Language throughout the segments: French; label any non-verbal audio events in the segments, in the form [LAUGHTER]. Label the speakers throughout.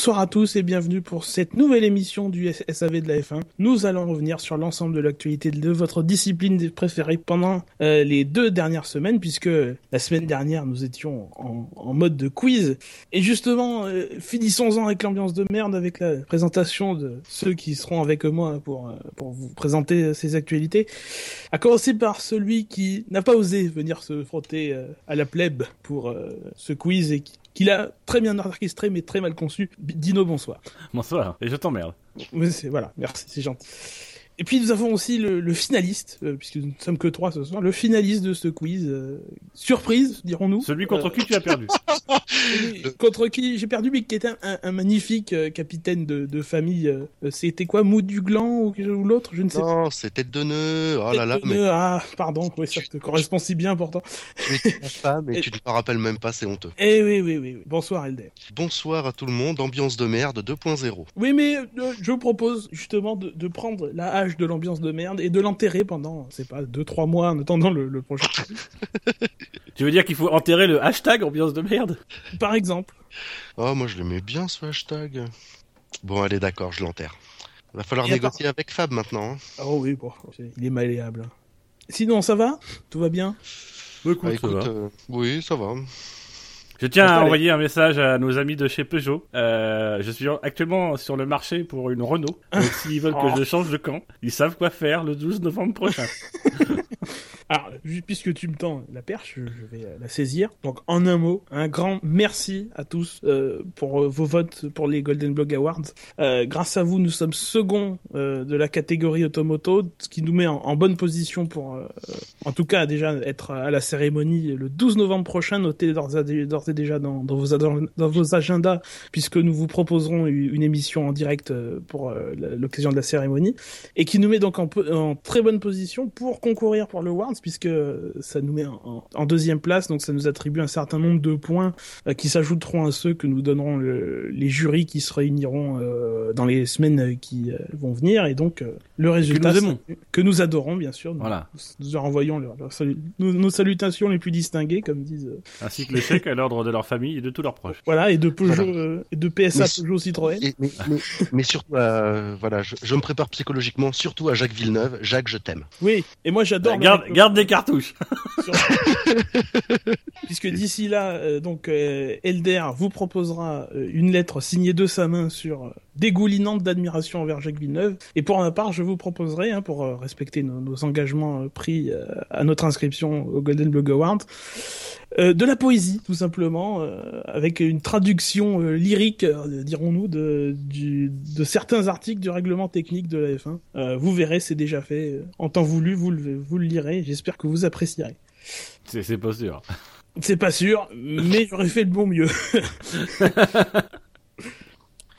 Speaker 1: Bonsoir à tous et bienvenue pour cette nouvelle émission du SAV de la F1. Nous allons revenir sur l'ensemble de l'actualité de votre discipline préférée pendant euh, les deux dernières semaines, puisque la semaine dernière nous étions en, mode de quiz. Et justement, euh, finissons-en avec l'ambiance de merde, avec la présentation de ceux qui seront avec moi pour, euh, pour vous présenter ces actualités. À commencer par celui qui n'a pas osé venir se frotter à la plèbe pour ce quiz et qui qu'il a très bien orchestré mais très mal conçu. Dino, bonsoir.
Speaker 2: Bonsoir, et je t'emmerde.
Speaker 1: Voilà, merci, c'est gentil. Et puis nous avons aussi le, finaliste, euh, puisque nous ne sommes que trois ce soir, le finaliste de ce quiz. Euh, surprise, dirons-nous.
Speaker 2: Celui contre euh, qui tu as perdu. [LAUGHS]
Speaker 1: contre qui j'ai perdu, mais qui était un, magnifique capitaine de, famille. c'était quoi, Mou du Gland ou, l'autre Je ne sais
Speaker 3: pas. Non, c'était de nœud. Oh là là. Mais...
Speaker 1: Ah, pardon, oui, ça te correspond si bien pourtant.
Speaker 3: Tu pas, mais tu ne te rappelles même pas, c'est honteux.
Speaker 1: Eh oui, oui, oui. Bonsoir, Elder.
Speaker 3: Bonsoir à tout le monde, ambiance de merde 2.0.
Speaker 1: Oui, mais je vous propose justement de, de prendre la hache de l'ambiance de merde et de l'enterrer pendant, c'est pas, 2-3 mois en attendant le, prochain. [LAUGHS]
Speaker 2: tu veux dire qu'il faut enterrer le hashtag ambiance de merde?
Speaker 1: Par exemple.
Speaker 3: Oh, moi je l'aimais bien ce hashtag. Bon, allez, d'accord, je l'enterre. Va falloir négocier avec Fab maintenant. Hein.
Speaker 1: Oh oui, bon, il est malléable. Sinon, ça va? Tout va bien?
Speaker 3: Bah, écoute, ah, euh, oui, ça va.
Speaker 2: Je tiens à envoyer un message à nos amis de chez Peugeot. Euh, je suis actuellement sur le marché pour une Renault. Donc s'ils veulent que [LAUGHS] oh. je change de camp, ils savent quoi faire le 12 novembre prochain. [LAUGHS]
Speaker 1: Alors, puisque tu me tends la perche, je vais la saisir. Donc, en un mot, un grand merci à tous euh, pour euh, vos votes pour les Golden Blog Awards. Euh, grâce à vous, nous sommes second euh, de la catégorie Automoto, ce qui nous met en, bonne position pour, euh, en tout cas, déjà être à la cérémonie le 12 novembre prochain. Notez d'ores et déjà dans, dans, vos, dans vos agendas, puisque nous vous proposerons une émission en direct pour l'occasion de la cérémonie, et qui nous met donc en, en très bonne position pour concourir pour le Awards puisque ça nous met en, deuxième place, donc ça nous attribue un certain nombre de points euh, qui s'ajouteront à ceux que nous donneront les jurys qui se réuniront euh, dans les semaines qui euh, vont venir, et donc le résultat
Speaker 2: que nous,
Speaker 1: que nous adorons bien sûr. Nous,
Speaker 2: voilà.
Speaker 1: nous renvoyons nos, salutations les plus distinguées, comme disent.
Speaker 2: Ainsi que les chèques à l'ordre de leur famille et de tous leurs proches.
Speaker 1: Voilà, et de Peugeot, et de PSA Peugeot Citroën. [LAUGHS]
Speaker 3: mais, surtout, voilà, je, me prépare psychologiquement, surtout à Jacques Villeneuve. Jacques, je t'aime.
Speaker 1: Oui, et moi j'adore.
Speaker 2: garde, garde des cartouches. [LAUGHS]
Speaker 1: Puisque d'ici là, euh, donc euh, Elder vous proposera euh, une lettre signée de sa main sur dégoulinante d'admiration envers Jacques Villeneuve. Et pour ma part, je vous proposerai, hein, pour respecter nos, engagements pris à notre inscription au Golden Blog Award, de la poésie, tout simplement, avec une traduction lyrique, dirons-nous, de, de certains articles du règlement technique de la F1. vous verrez, c'est déjà fait. En temps voulu, vous le, vous le lirez. J'espère que vous apprécierez.
Speaker 2: C'est pas sûr.
Speaker 1: C'est pas sûr, mais j'aurais fait le bon mieux. [LAUGHS]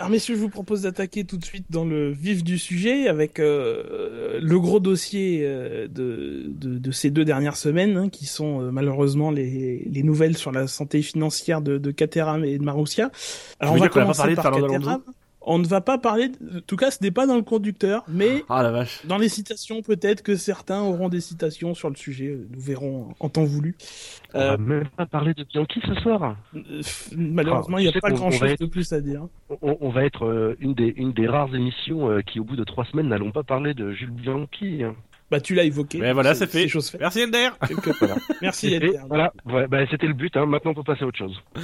Speaker 1: Alors messieurs, je vous propose d'attaquer tout de suite dans le vif du sujet avec euh, le gros dossier euh, de, de, ces deux dernières semaines, hein, qui sont euh, malheureusement les, les nouvelles sur la santé financière de, de Caterham et de Marussia.
Speaker 2: Alors on va commencer par Caterham.
Speaker 1: On ne va pas parler, en tout cas, ce n'est pas dans le conducteur, mais
Speaker 2: ah, la vache.
Speaker 1: dans les citations, peut-être que certains auront des citations sur le sujet. Nous verrons en temps voulu.
Speaker 3: On euh, va même pas parler de Bianchi ce soir.
Speaker 1: Euh, malheureusement, il n'y a pas grand-chose de plus à dire.
Speaker 3: On, va être euh, une, des, une des rares émissions qui, au bout de trois semaines, n'allons pas parler de Jules Bianchi. Hein.
Speaker 1: Bah, tu l'as évoqué.
Speaker 2: Mais voilà, c'est fait. Merci Elder. [LAUGHS]
Speaker 1: Merci Elder.
Speaker 3: Voilà, bah, c'était le but. Hein. Maintenant, on peut passer à autre chose. [LAUGHS]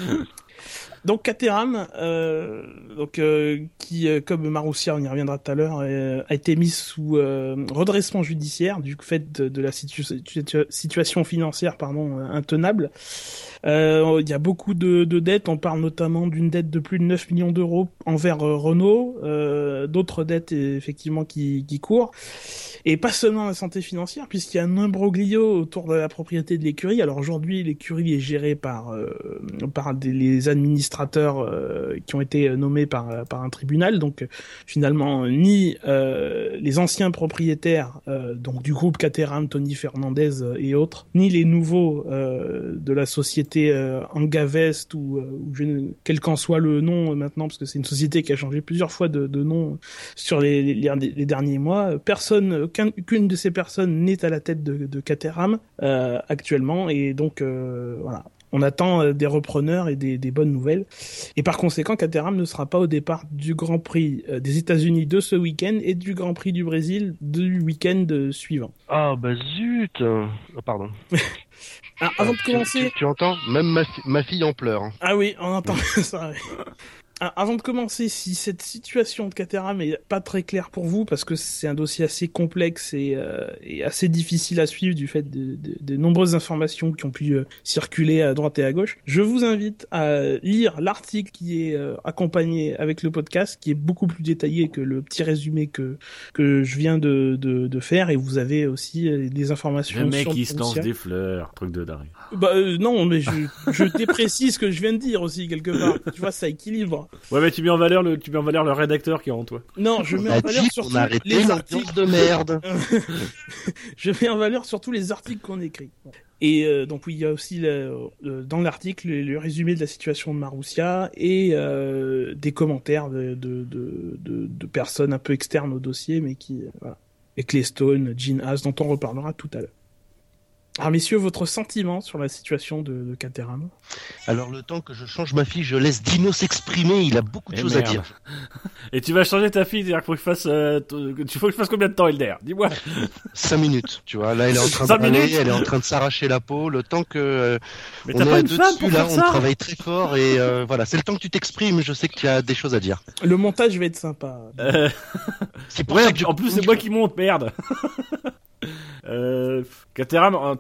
Speaker 1: Donc Caterham, euh, donc euh, qui, euh, comme Maroussia, on y reviendra tout à l'heure, a été mis sous redressement judiciaire du fait de, la situation financière pardon intenable. Il y a beaucoup de, dettes. On parle notamment d'une dette de plus de 9 millions d'euros envers Renault, d'autres dettes effectivement qui, courent. Et pas seulement la santé financière, puisqu'il y a un imbroglio autour de la propriété de l'écurie. Alors aujourd'hui, l'écurie est gérée par par les administrateurs euh, qui ont été nommés par par un tribunal. Donc finalement, ni euh, les anciens propriétaires donc du groupe Caterham, Tony Fernandez et autres, ni les nouveaux de la société Angavest ou, ou quel qu'en soit le nom maintenant, parce que c'est une société qui a changé plusieurs fois de, de nom sur les, les, derniers mois. Personne qu'une de ces personnes n'est à la tête de, de Caterham euh, actuellement, et donc euh, voilà. On attend des repreneurs et des, des, bonnes nouvelles. Et par conséquent, Caterham ne sera pas au départ du Grand Prix des États-Unis de ce week-end et du Grand Prix du Brésil du week-end suivant.
Speaker 3: Ah bah zut oh, Pardon.
Speaker 1: Alors, [LAUGHS] avant de commencer...
Speaker 3: Tu, entends? Même ma, ma, fille en pleure. Hein.
Speaker 1: Ah oui, on entend [LAUGHS] ça. Ah, avant de commencer, si cette situation de Caterham est pas très claire pour vous, parce que c'est un dossier assez complexe et, euh, et, assez difficile à suivre du fait de, de, de nombreuses informations qui ont pu euh, circuler à droite et à gauche, je vous invite à lire l'article qui est euh, accompagné avec le podcast, qui est beaucoup plus détaillé que le petit résumé que que je viens de, de, de faire, et vous avez aussi des informations.
Speaker 2: Le mec qui se lance des fleurs, truc de dingue.
Speaker 1: Bah non, mais je, je [LAUGHS] déprécise ce que je viens de dire aussi quelque part. Tu vois, ça équilibre.
Speaker 2: Ouais, mais tu mets en valeur le, tu mets en valeur le rédacteur qui est en toi.
Speaker 1: Non, je mets en valeur surtout les articles
Speaker 3: de merde. [LAUGHS]
Speaker 1: je mets en valeur surtout les articles qu'on écrit. Et euh, donc oui, il y a aussi le, dans l'article le, résumé de la situation de Marussia et euh, des commentaires de, de, de, de, personnes un peu externes au dossier, mais qui euh, voilà. Et Claystone, Jean Haas, dont on reparlera tout à l'heure. Alors messieurs, votre sentiment sur la situation de, de Caterham
Speaker 3: Alors le temps que je change ma fille, je laisse Dino s'exprimer, il a beaucoup de eh choses à dire. [LAUGHS]
Speaker 2: Et tu vas changer ta fille, c'est-à-dire qu'il faut que je fasse, euh, tu faut que je fasse combien de temps Elder? Dis-moi.
Speaker 3: 5 minutes, tu vois. Là, elle est en train de parler, elle est en train de s'arracher la peau. Le temps que euh,
Speaker 2: Mais on est pas une femme dessus, là,
Speaker 3: on travaille très fort et euh, voilà, c'est le temps que tu t'exprimes. Je sais que tu as des choses à dire.
Speaker 1: Le montage va être sympa.
Speaker 2: Euh... C'est pour ça que en plus c'est moi qui monte, merde. Euh,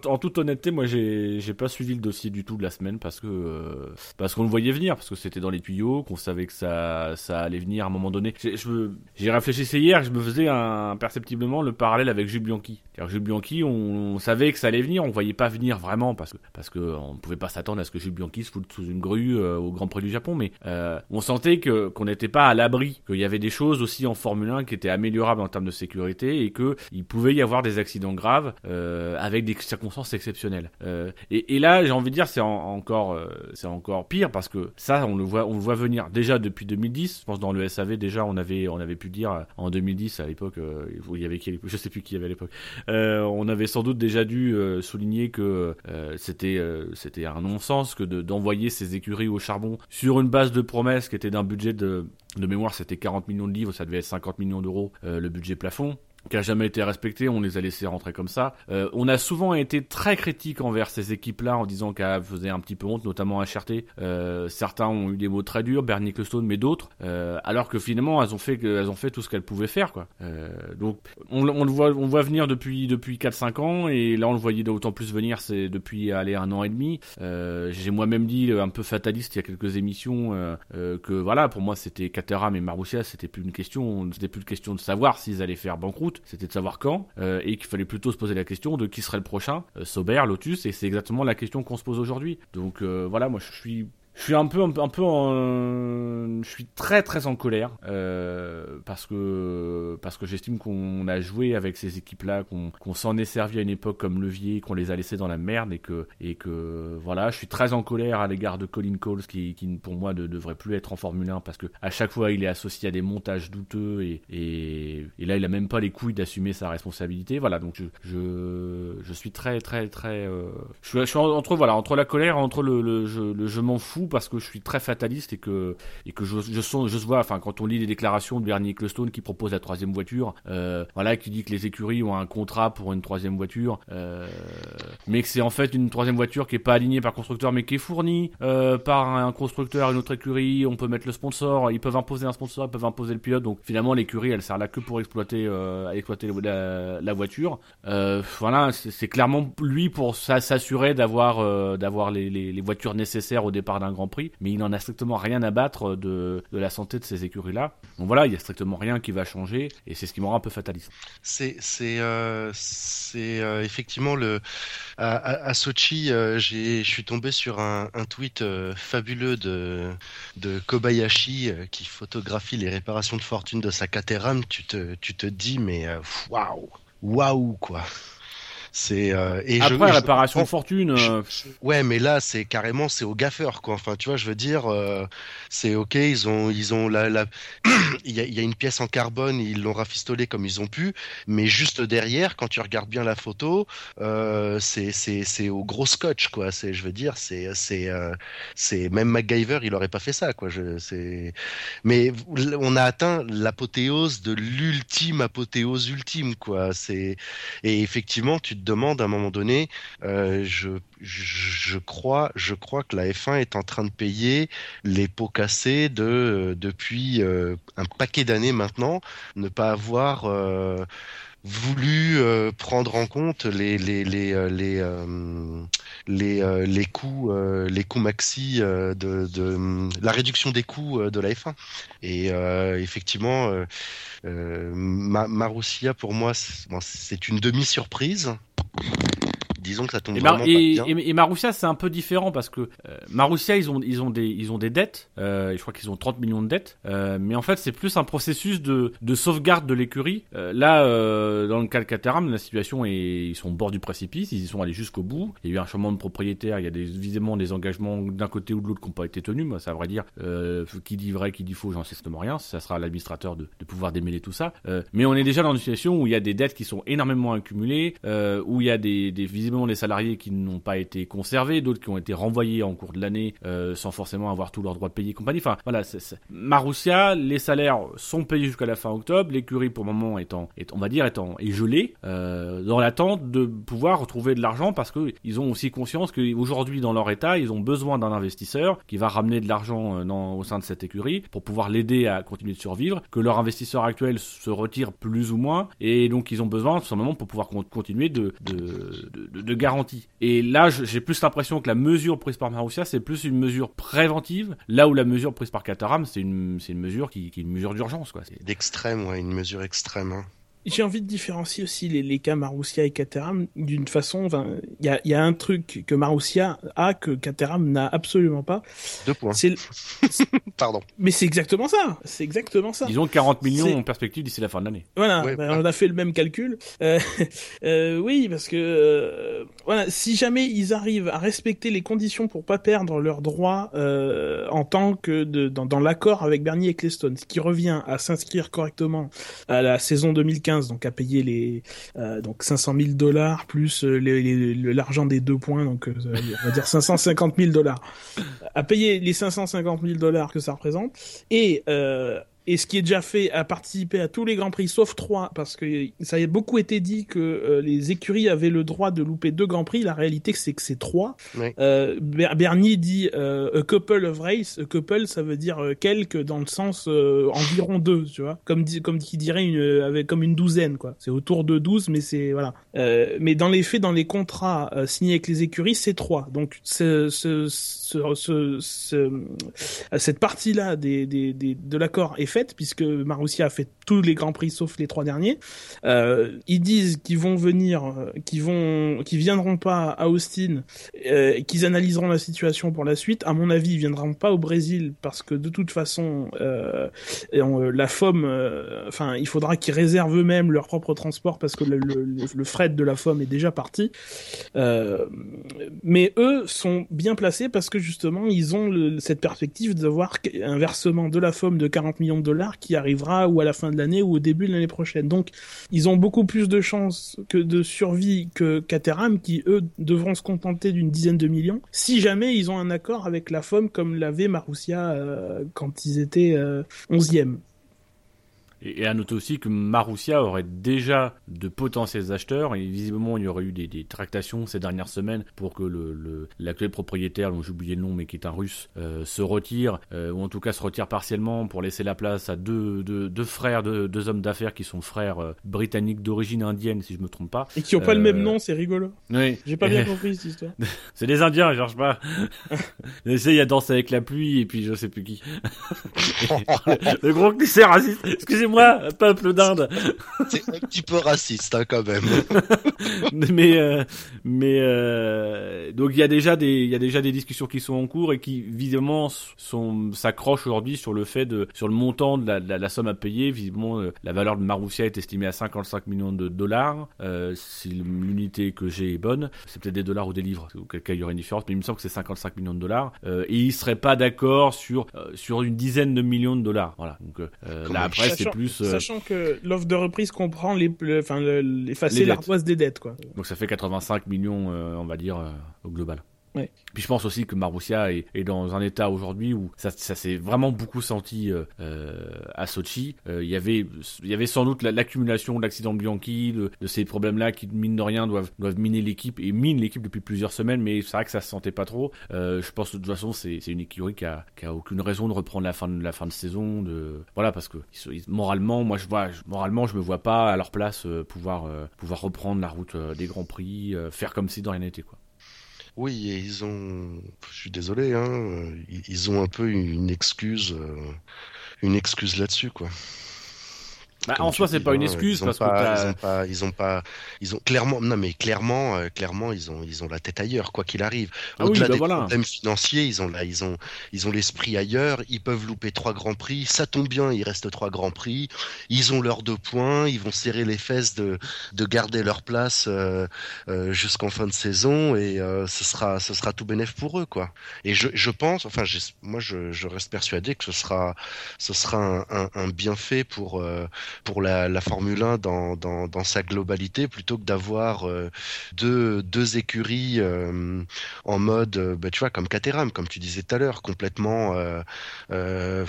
Speaker 2: en, toute honnêteté, moi j'ai pas suivi le dossier du tout de la semaine parce que euh, parce qu'on le voyait venir, parce que c'était dans les tuyaux, qu'on savait que ça ça allait venir à un moment donné. J'ai réfléchi hier, je me faisais imperceptiblement le parallèle avec Jules Bianchi. Car Jules Bianchi, on, savait que ça allait venir, on voyait pas venir vraiment parce que parce que on pouvait pas s'attendre à ce que Jules Bianchi se foute sous une grue euh, au Grand Prix du Japon, mais euh, on sentait que qu'on n'était pas à l'abri, qu'il y avait des choses aussi en Formule 1 qui étaient améliorables en termes de sécurité et que il pouvait y avoir des accidents graves euh, avec des circonstances exceptionnelles. Euh, et, là, j'ai envie de dire, c'est encore, euh, c'est encore pire parce que ça, on le voit, on le voit venir déjà depuis 2010. Je pense dans le SAV déjà, on avait, on avait pu dire en 2010 à l'époque, il y avait qui, je sais plus qui y avait à l'époque. on avait sans doute déjà dû souligner que c'était, c'était un non-sens que d'envoyer ces écuries au charbon sur une base de promesses qui était d'un budget de mémoire, c'était 40 millions de livres, ça devait être 50 millions d'euros le budget plafond qui a jamais été respecté, on les a laissés rentrer comme ça. Euh, on a souvent été très critique envers ces équipes-là en disant qu'elles faisaient un petit peu honte, notamment à Cherté. Euh, certains ont eu des mots très durs, Bernie Ecclestone, mais d'autres, euh, alors que finalement elles ont fait, elles ont fait tout ce qu'elles pouvaient faire, quoi. Euh, donc on, le voit, on voit venir depuis depuis 4-5 ans et là on le voyait d'autant plus venir, c'est depuis aller un an et demi. J'ai moi-même dit un peu fataliste il y a quelques émissions que voilà, pour moi c'était Caterham et Marussia, c'était plus une question, c'était plus une question de savoir s'ils allaient faire banqueroute c'était de savoir quand, euh, et qu'il fallait plutôt se poser la question de qui serait le prochain, euh, Sauber, Lotus, et c'est exactement la question qu'on se pose aujourd'hui. Donc euh, voilà, moi je suis je suis un peu, un un peu en, je suis très, très en colère euh, parce que parce que j'estime qu'on a joué avec ces équipes-là, qu'on s'en est servi à une époque comme levier, qu'on les a laissés dans la merde et que et que voilà, je suis très en colère à l'égard de Colin Coles qui, qui pour moi ne devrait plus être en Formule 1 parce que à chaque fois il est associé à des montages douteux et et, et là il a même pas les couilles d'assumer sa responsabilité. Voilà, donc je je, je suis très, très, très, euh, je, suis, je suis entre voilà entre la colère, entre le le, le je m'en fous parce que je suis très fataliste et que et que je je, sens, je vois enfin quand on lit les déclarations de Bernie Ecclestone qui propose la troisième voiture euh, voilà qui dit que les écuries ont un contrat pour une troisième voiture euh, mais que c'est en fait une troisième voiture qui est pas alignée par constructeur mais qui est fournie euh, par un constructeur une autre écurie on peut mettre le sponsor ils peuvent imposer un sponsor ils peuvent imposer le pilote donc finalement l'écurie elle sert là que pour exploiter exploiter la, voiture. Voilà c'est clairement lui pour s'assurer d'avoir d'avoir les voitures nécessaires au départ d'un Grand Prix, mais il n'en a strictement rien à battre de, de la santé de ces écuries-là. Donc voilà, il y a strictement rien qui va changer, et c'est ce qui me rend un peu fataliste.
Speaker 3: C'est euh, euh, effectivement le à, à, Sochi, euh, je suis tombé sur un, tweet euh, fabuleux de de Kobayashi euh, qui photographie les réparations de fortune de sa Caterham. Tu te tu te dis mais waouh waouh quoi C'est euh, et
Speaker 2: après
Speaker 3: je,
Speaker 2: réparation
Speaker 3: je,
Speaker 2: de fortune. euh,
Speaker 3: Ouais, mais là, c'est carrément, c'est au gaffeur, quoi. Enfin, tu vois, je veux dire, euh, c'est ok, ils ont, ils ont la, la... [CLEARS THROAT] il y a, il y a une pièce en carbone, ils l'ont rafistolé comme ils ont pu, mais juste derrière, quand tu regardes bien la photo, euh, c'est, c'est, c'est au gros scotch, quoi. C'est, je veux dire, c'est, c'est, euh, c'est même MacGyver, il aurait pas fait ça, quoi. Je, c'est, mais on a atteint l'apothéose de l'ultime apothéose ultime, quoi. C'est, et effectivement, tu te demandes à un moment donné, euh, je, je crois, je crois que la F1 est en train de payer les pots cassés de euh, depuis euh, un paquet d'années maintenant, ne pas avoir voulu euh, prendre en compte les les les euh, les euh, les, les coûts les coûts maxi de, de la réduction des coûts de la F1 et effectivement Ma- Marussia pour moi c'est une demi surprise disons que ça tombe
Speaker 2: Et,
Speaker 3: vraiment pas
Speaker 2: et,
Speaker 3: bien.
Speaker 2: et- et Marussia c'est un peu différent parce que euh, Marussia ils ont ils ont des ils ont des dettes euh, je crois qu'ils ont 30 millions de dettes euh, mais en fait c'est plus un processus de de sauvegarde de l'écurie. Euh, là dans le cas de Caterham la situation est ils sont au bord du précipice ils y sont allés jusqu'au bout. Il y a eu un changement de propriétaire il y a des visiblement des engagements d'un côté ou de l'autre qui n'ont pas été tenus moi ça à vrai dire. Qui dit vrai qui dit faux j'en sais strictement rien. Ça sera à l'administrateur de, de pouvoir démêler tout ça. Mais on est déjà dans une situation où il y a des dettes qui sont énormément accumulées où il y a des, des visiblement des salariés qui n'ont pas été conservés, d'autres qui ont été renvoyés en cours de l'année euh, sans forcément avoir tous leurs droits payés et compagnie. Enfin voilà, c'est, Marussia, les salaires sont payés jusqu'à la fin octobre, l'écurie pour le moment étant, est, on va dire étant est gelée euh, dans l'attente de pouvoir retrouver de l'argent parce que ils ont aussi conscience qu'aujourd'hui dans leur état ils ont besoin d'un investisseur qui va ramener de l'argent euh, au sein de cette écurie pour pouvoir l'aider à continuer de survivre, que leur investisseur actuel se retire plus ou moins et donc ils ont besoin tout simplement pour pouvoir con- continuer de- de garantie. Et là j'ai plus l'impression que la mesure prise par Marussia c'est plus une mesure préventive, là où la mesure prise par Caterham c'est une, une mesure qui, qui une mesure d'urgence
Speaker 3: d'extrême ouais une mesure extrême hein.
Speaker 1: J'ai envie de différencier aussi les, les cas Marussia et Caterham d'une façon. Il y a, il y a un truc que Marussia a que Caterham n'a absolument pas.
Speaker 3: deux points
Speaker 1: C'est, [LAUGHS]
Speaker 3: pardon
Speaker 1: mais c'est exactement ça. C'est exactement ça.
Speaker 2: Disons 40 millions
Speaker 1: C'est-
Speaker 2: en perspective d'ici la fin de l'année.
Speaker 1: Voilà,
Speaker 3: Ouais.
Speaker 1: bah, on a fait le même calcul. Euh, [LAUGHS] euh, oui, parce que euh, voilà, si jamais ils arrivent à respecter les conditions pour pas perdre leurs droits euh, en tant que de, dans, dans l'accord avec Bernie Ecclestone, ce qui revient à s'inscrire correctement à la saison 2015, donc à payer les euh, donc 500 000 dollars plus euh, l'argent des deux points, donc euh, on va dire 550 000 dollars, à payer les 550 000 dollars que ça représente et euh, et ce qui est déjà fait à participer à tous les grands prix sauf trois parce que ça a beaucoup été dit que euh, les écuries avaient le droit de louper deux grands prix. La réalité c'est que c'est trois.
Speaker 3: Ouais.
Speaker 1: euh, Ber- Bernie dit euh, a couple of race. A couple ça veut dire euh, quelques dans le sens euh, environ deux tu vois. Comme dit, comme qui dirait une avec comme une douzaine quoi. C'est autour de 12 mais c'est voilà. Euh, mais dans les faits dans les contrats signés avec les écuries c'est trois. Donc ce, ce, ce, ce, ce- cette partie-là des, des, des, de l'accord est faite puisque Marussia a fait tous les grands prix sauf les trois derniers. Euh, ils disent qu'ils vont venir, euh, qu'ils vont, qu'ils viendront pas à Austin, euh, qu'ils analyseront la situation pour la suite. À mon avis, ils viendront pas au Brésil parce que de toute façon, euh, la FOM, enfin, il faudra qu'ils réservent eux-mêmes leur propre transport parce que le, le, fret de la FOM est déjà parti. Mais eux sont bien placés parce que justement ils ont cette perspective de voir un versement de la FOM de 40 millions de dollars qui arrivera ou à la fin de l'année ou au début de l'année prochaine. Donc ils ont beaucoup plus de chances que de survie que Caterham qui eux devront se contenter d'une dizaine de millions si jamais ils ont un accord avec la FOM comme l'avait Marussia euh, quand ils étaient euh, 11e.
Speaker 2: Et, à noter aussi que Marussia aurait déjà de potentiels acheteurs et visiblement il y aurait eu des, des tractations ces dernières semaines pour que le l'actuel propriétaire, dont j'ai oublié le nom mais qui est un russe, euh, se retire euh, ou en tout cas se retire partiellement pour laisser la place à deux, deux, deux frères, deux, deux hommes d'affaires qui sont frères euh, britanniques d'origine indienne si je me trompe pas.
Speaker 1: Et qui ont pas le même nom, c'est rigolo.
Speaker 2: Oui.
Speaker 1: J'ai pas bien [LAUGHS] compris cette histoire. [LAUGHS]
Speaker 2: C'est des Indiens, je cherche pas. [LAUGHS] J'essaye à danser avec la pluie et puis je sais plus qui. le, le gros cliché raciste. Excusez-moi. Moi, peuple d'Inde.
Speaker 3: C'est un petit peu raciste hein, quand même. [LAUGHS]
Speaker 2: mais euh, mais euh, donc il y a déjà des il y a déjà des discussions qui sont en cours et qui visiblement sont s'accrochent aujourd'hui sur le fait de sur le montant de la, de la, somme à payer. Visiblement euh, la valeur de Marussia est estimée à 55 millions de dollars. Euh, si l'unité que j'ai est bonne, c'est peut-être des dollars ou des livres. Auquel cas il y aurait une différence, mais il me semble que c'est 55 millions de dollars. Euh, et il serait pas d'accord sur sur une dizaine de millions de dollars. Voilà. Donc là après c'est plus
Speaker 1: sachant que l'offre de reprise comprend les enfin l'effacer l'ardoise des dettes quoi.
Speaker 2: Donc ça fait 85 millions on va dire au global. Puis je pense aussi que Marussia est, dans un état aujourd'hui où ça, s'est vraiment beaucoup senti euh, euh à Sochi. Euh, il y avait, sans doute l'accumulation de l'accident de Bianchi, de, ces problèmes-là qui mine de rien doivent, miner l'équipe et minent l'équipe depuis plusieurs semaines. Mais c'est vrai que ça se sentait pas trop. Je pense de toute façon c'est une écurie qui a, aucune raison de reprendre la fin de la fin de saison. Voilà parce que moralement, moi je vois, moralement je me vois pas à leur place pouvoir pouvoir reprendre la route des grands prix, faire comme si de rien n'était quoi.
Speaker 3: Oui, et ils ont, je suis désolé, hein, ils ont un peu une excuse, euh, une excuse là-dessus, quoi.
Speaker 2: Bah, en soi, c'est pas une excuse parce
Speaker 3: pas, que ils ont pas, ils ont pas, ils ont clairement, non mais clairement, euh, clairement, ils ont, ils ont la tête ailleurs, quoi qu'il arrive.
Speaker 2: Ah Au-delà
Speaker 3: bah
Speaker 2: des
Speaker 3: problèmes financiers, ils ont là, ils ont, ils ont l'esprit ailleurs. Ils peuvent louper trois grands prix. Ça tombe bien, il reste trois grands prix. Ils ont leurs deux points. Ils vont serrer les fesses de, de garder leur place euh, euh, jusqu'en fin de saison et euh, ce sera, ce sera tout bénéf pour eux, quoi. Et je, je pense, enfin, moi, je, je reste persuadé que ce sera, ce sera un, un, un bienfait pour euh, pour la, Formule 1 dans, dans, dans, sa globalité plutôt que d'avoir euh, deux, deux écuries euh, en mode, euh, bah, tu vois, comme Caterham, comme tu disais tout à l'heure, complètement euh,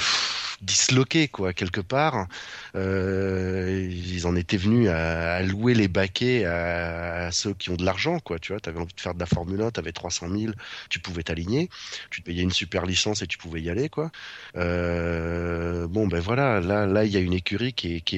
Speaker 3: disloqué quoi quelque part. Ils en étaient venus à, louer les baquets à, ceux qui ont de l'argent quoi. Tu vois, t'avais envie de faire de la Formule 1, t'avais 300 000, tu pouvais t'aligner, tu te payais une super licence et tu pouvais y aller quoi. Bon ben voilà, là là il y a une écurie qui qui est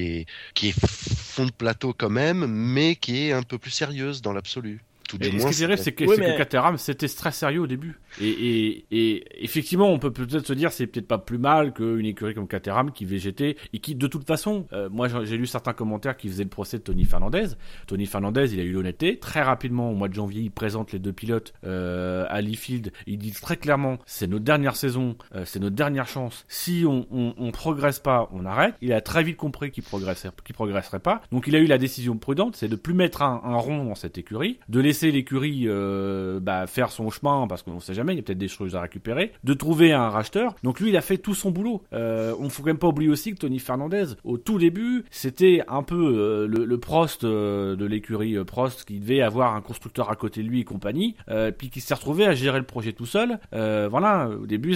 Speaker 3: qui est fond de plateau quand même, mais qui est un peu plus sérieuse dans l'absolu
Speaker 2: ce qui est vrai, c'est que, oui, que Caterham, c'était très sérieux au début. Et, et, et effectivement, on peut peut-être se dire, c'est peut-être pas plus mal qu'une écurie comme Caterham qui végétait et qui, de toute façon, euh, moi j'ai lu certains commentaires qui faisaient le procès de Tony Fernandez. Tony Fernandez, il a eu l'honnêteté. Très rapidement, au mois de janvier, il présente les deux pilotes euh, à Leafield. Il dit très clairement, c'est notre dernière saison, euh, c'est notre dernière chance. Si on, on, on, progresse pas, on arrête. Il a très vite compris qu'il progresserait, qu'il progresserait pas. Donc il a eu la décision prudente, c'est de plus mettre un, un rond dans cette écurie, de laisser l'écurie euh, bah, faire son chemin parce qu'on sait jamais, il y a peut-être des choses à récupérer, de trouver un racheteur. Donc lui, il a fait tout son boulot. Euh, on faut quand même pas oublier aussi que Tony Fernandez, au tout début, c'était un peu euh, le, le, Prost de l'écurie Prost qui devait avoir un constructeur à côté de lui et compagnie, puis qui s'est retrouvé à gérer le projet tout seul. voilà, au début,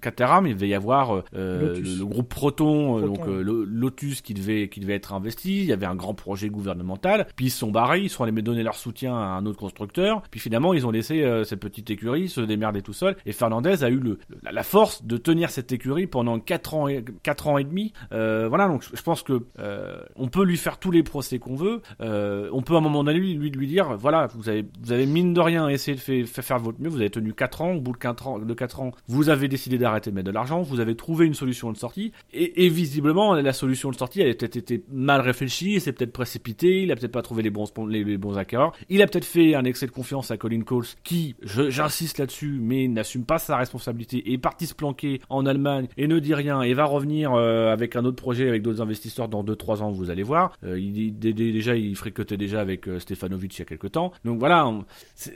Speaker 2: Caterham, il devait y avoir le, le, groupe Proton, Proton. donc Lotus qui devait qui devait être investi. Il y avait un grand projet gouvernemental. Puis ils sont barrés, ils sont allés me donner leur soutien à un autre constructeur. Puis finalement, ils ont laissé euh, cette petite écurie se démerder tout seul. Et Fernandez a eu la, force de tenir cette écurie pendant 4 ans et, 4 ans et demi. Euh, voilà, donc je pense que euh, on peut lui faire tous les procès qu'on veut. On peut à un moment donné lui, lui, lui dire, voilà, vous avez, vous avez mine de rien essayé de faire, faire votre mieux. Vous avez tenu 4 ans. Au bout de 4 ans, de 4 ans vous avez décidé d'arrêter de mettre de l'argent. Vous avez trouvé une solution de sortie. Et, et visiblement, la solution de sortie, elle a peut-être été mal réfléchie. C'est peut-être précipité. Il a peut-être pas trouvé les bons, les, les bons acquéreurs. Il a peut-être fait un excès de confiance à Colin Coles, qui, j'insiste là-dessus, mais n'assume pas sa responsabilité, est parti se planquer en Allemagne et ne dit rien et va revenir euh, avec un autre projet avec d'autres investisseurs dans 2-3 ans, vous allez voir. Euh, il, déjà, il fricotait déjà avec euh, Stefanovic il y a quelques temps. Donc voilà,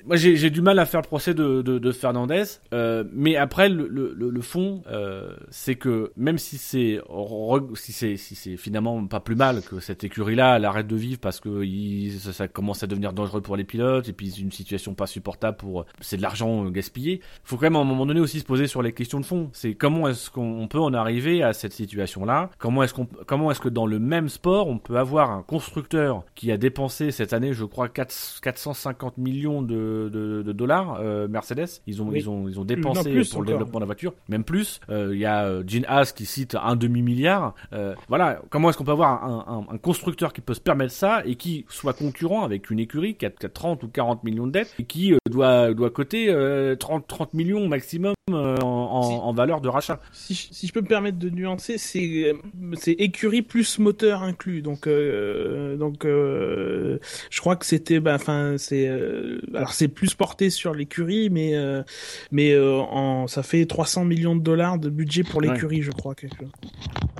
Speaker 2: moi j'ai du mal à faire le procès de, de, de Fernandez, euh, mais après le, fond, c'est que même si c'est finalement pas plus mal que cette écurie-là, elle arrête de vivre parce que ça, ça commence à devenir dangereux pour les pilotes et puis une situation pas supportable pour c'est de l'argent euh, gaspillé. Faut quand même à un moment donné aussi se poser sur les questions de fond. C'est comment est-ce qu'on peut en arriver à cette situation-là? Comment est-ce qu'on comment est-ce que dans le même sport on peut avoir un constructeur qui a dépensé cette année, je crois 4, 450 millions de, de, de dollars euh, Mercedes? Ils ont ils ont ils ont dépensé pour le développement de la voiture, même plus. Euh, il y a Gene Haas qui cite un demi milliard. Euh, voilà, comment est-ce qu'on peut avoir un, un, un constructeur qui peut se permettre ça et qui soit concurrent avec une écurie qui a, 30 ou 40 millions de dettes et qui doit doit coter 30 30 millions maximum en, en, valeur de rachat.
Speaker 1: Si, si, je peux me permettre de nuancer, c'est c'est écurie plus moteur inclus. Donc donc je crois que c'était bah, enfin c'est alors c'est plus porté sur l'écurie mais mais en ça fait 300 millions de dollars de budget pour l'écurie, je crois. Quelque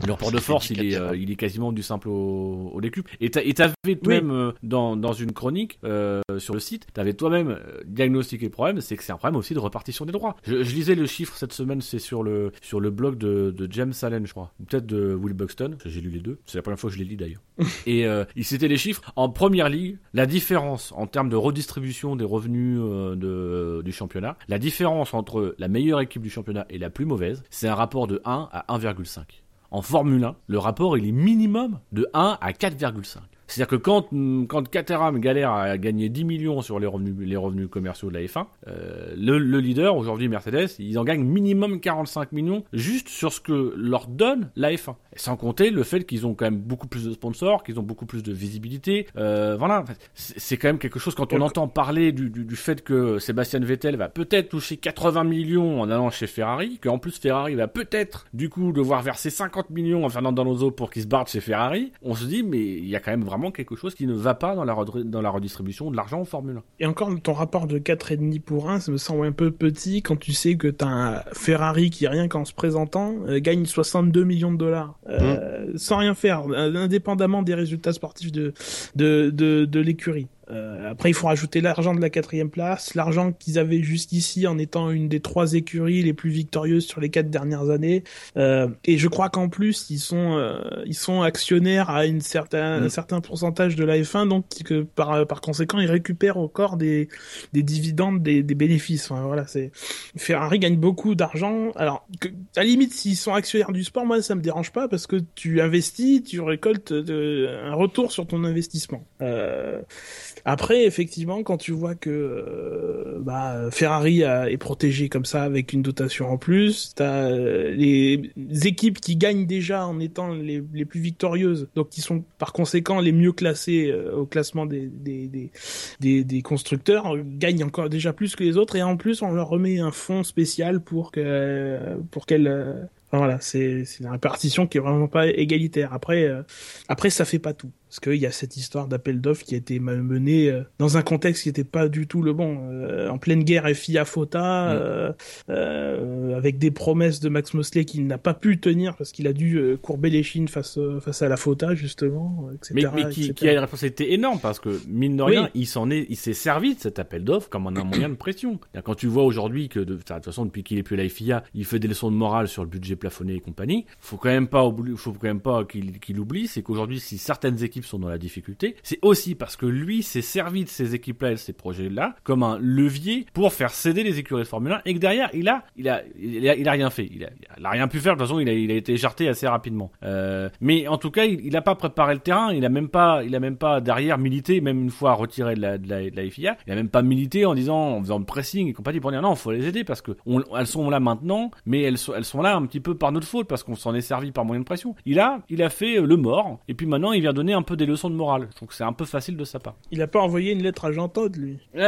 Speaker 2: Le rapport de force, il est, euh, il est quasiment du simple au, au décuple. Et t'avais toi-même euh, dans, dans une chronique euh, sur le site, t'avais toi-même diagnostiqué le problème, c'est que c'est un problème aussi de répartition des droits. Je, je lisais le chiffre cette semaine, c'est sur le sur le blog de, de James Allen, je crois, ou peut-être de Will Buxton. J'ai lu les deux. C'est la première fois que je les lis d'ailleurs. [LAUGHS] Et euh, c'était les chiffres en première ligue, la différence en termes de redistribution des revenus de, du championnat, la différence entre la meilleure équipe du championnat et la plus mauvaise, c'est un rapport de 1 à 1,5. En Formule 1, le rapport il est minimum de 1 à 4,5. C'est-à-dire que quand, quand Caterham galère à gagner 10 millions sur les revenus, les revenus commerciaux de la F1, euh, le, le, leader, aujourd'hui Mercedes, ils en gagnent minimum 45 millions juste sur ce que leur donne la F1. Et sans compter le fait qu'ils ont quand même beaucoup plus de sponsors, qu'ils ont beaucoup plus de visibilité. Euh, voilà, c'est quand même quelque chose quand on entend parler du, du, du, fait que Sébastien Vettel va peut-être toucher 80 millions en allant chez Ferrari, qu'en plus Ferrari va peut-être du coup devoir verser 50 millions à Fernando Alonso pour qu'il se barre chez Ferrari, on se dit mais il y a quand même vraiment quelque chose qui ne va pas dans la, dans la redistribution de l'argent en Formule 1.
Speaker 1: Et encore, ton rapport de 4,5 pour 1, ça me semble un peu petit quand tu sais que tu as un Ferrari qui, rien qu'en se présentant, euh, gagne 62 millions de dollars. Euh, mmh. Sans rien faire, indépendamment des résultats sportifs de, de, de, de l'écurie. Euh, après, il faut rajouter l'argent de la quatrième place, l'argent qu'ils avaient jusqu'ici en étant une des trois écuries les plus victorieuses sur les quatre dernières années. Euh, et je crois qu'en plus, ils sont euh, ils sont actionnaires à une certain, un mm. certain pourcentage de la F1, donc que par par conséquent, ils récupèrent encore des des dividendes, des, des bénéfices. Enfin, voilà, c'est Ferrari gagne beaucoup d'argent. Alors, que, à la limite, s'ils sont actionnaires du sport, moi, ça me dérange pas parce que tu investis, tu récoltes un retour sur ton investissement. Euh, après, effectivement, quand tu vois que euh, bah, Ferrari est protégé comme ça avec une dotation en plus, t'as euh, les équipes qui gagnent déjà en étant les, plus victorieuses, donc qui sont par conséquent les mieux classées au classement des constructeurs, gagnent encore déjà plus que les autres et en plus on leur remet un fonds spécial pour pour qu'elles voilà, c'est une répartition qui est vraiment pas égalitaire. Après, après ça fait pas tout. Parce qu'il y a cette histoire d'appel d'offres qui a été menée euh, dans un contexte qui n'était pas du tout le bon. Euh, en pleine guerre FIA FOTA, mm. euh, avec des promesses de Max Mosley qu'il n'a pas pu tenir parce qu'il a dû courber les chines face, face à la FOTA, justement, etc.
Speaker 2: Mais, mais qui, qui, a une responsabilité énorme parce que, mine de rien, il s'en est, il s'est servi de cet appel d'offres comme un moyen de pression. Quand tu vois aujourd'hui que, de, de toute façon, depuis qu'il est plus à la FIA, il fait des leçons de morale sur le budget plafonné et compagnie, faut quand même pas, faut quand même pas qu'il qu'il oublie, c'est qu'aujourd'hui, si certaines équipes sont dans la difficulté, c'est aussi parce que lui s'est servi de ces équipes-là et de ces projets-là comme un levier pour faire céder les écuries de Formule 1 et que derrière, il a, il a, il a, rien fait. Il a, rien pu faire. De toute façon, il a, été éjarté assez rapidement. Euh, mais en tout cas, il, n'a pas préparé le terrain. Il a même pas, il a même pas derrière milité, même une fois retiré de la, FIA. Il a même pas milité en disant, en faisant pressing et compagnie pour dire non, faut les aider parce que elles sont là maintenant, mais elles sont, elles sont là un petit peu par notre faute parce qu'on s'en est servi par moyen de pression. Il a, il a fait le mort et puis maintenant il vient donner un peu des leçons de morale. Je trouve que c'est un peu facile de sa part.
Speaker 1: Il a pas envoyé une lettre à Jean Todt, lui. [LAUGHS]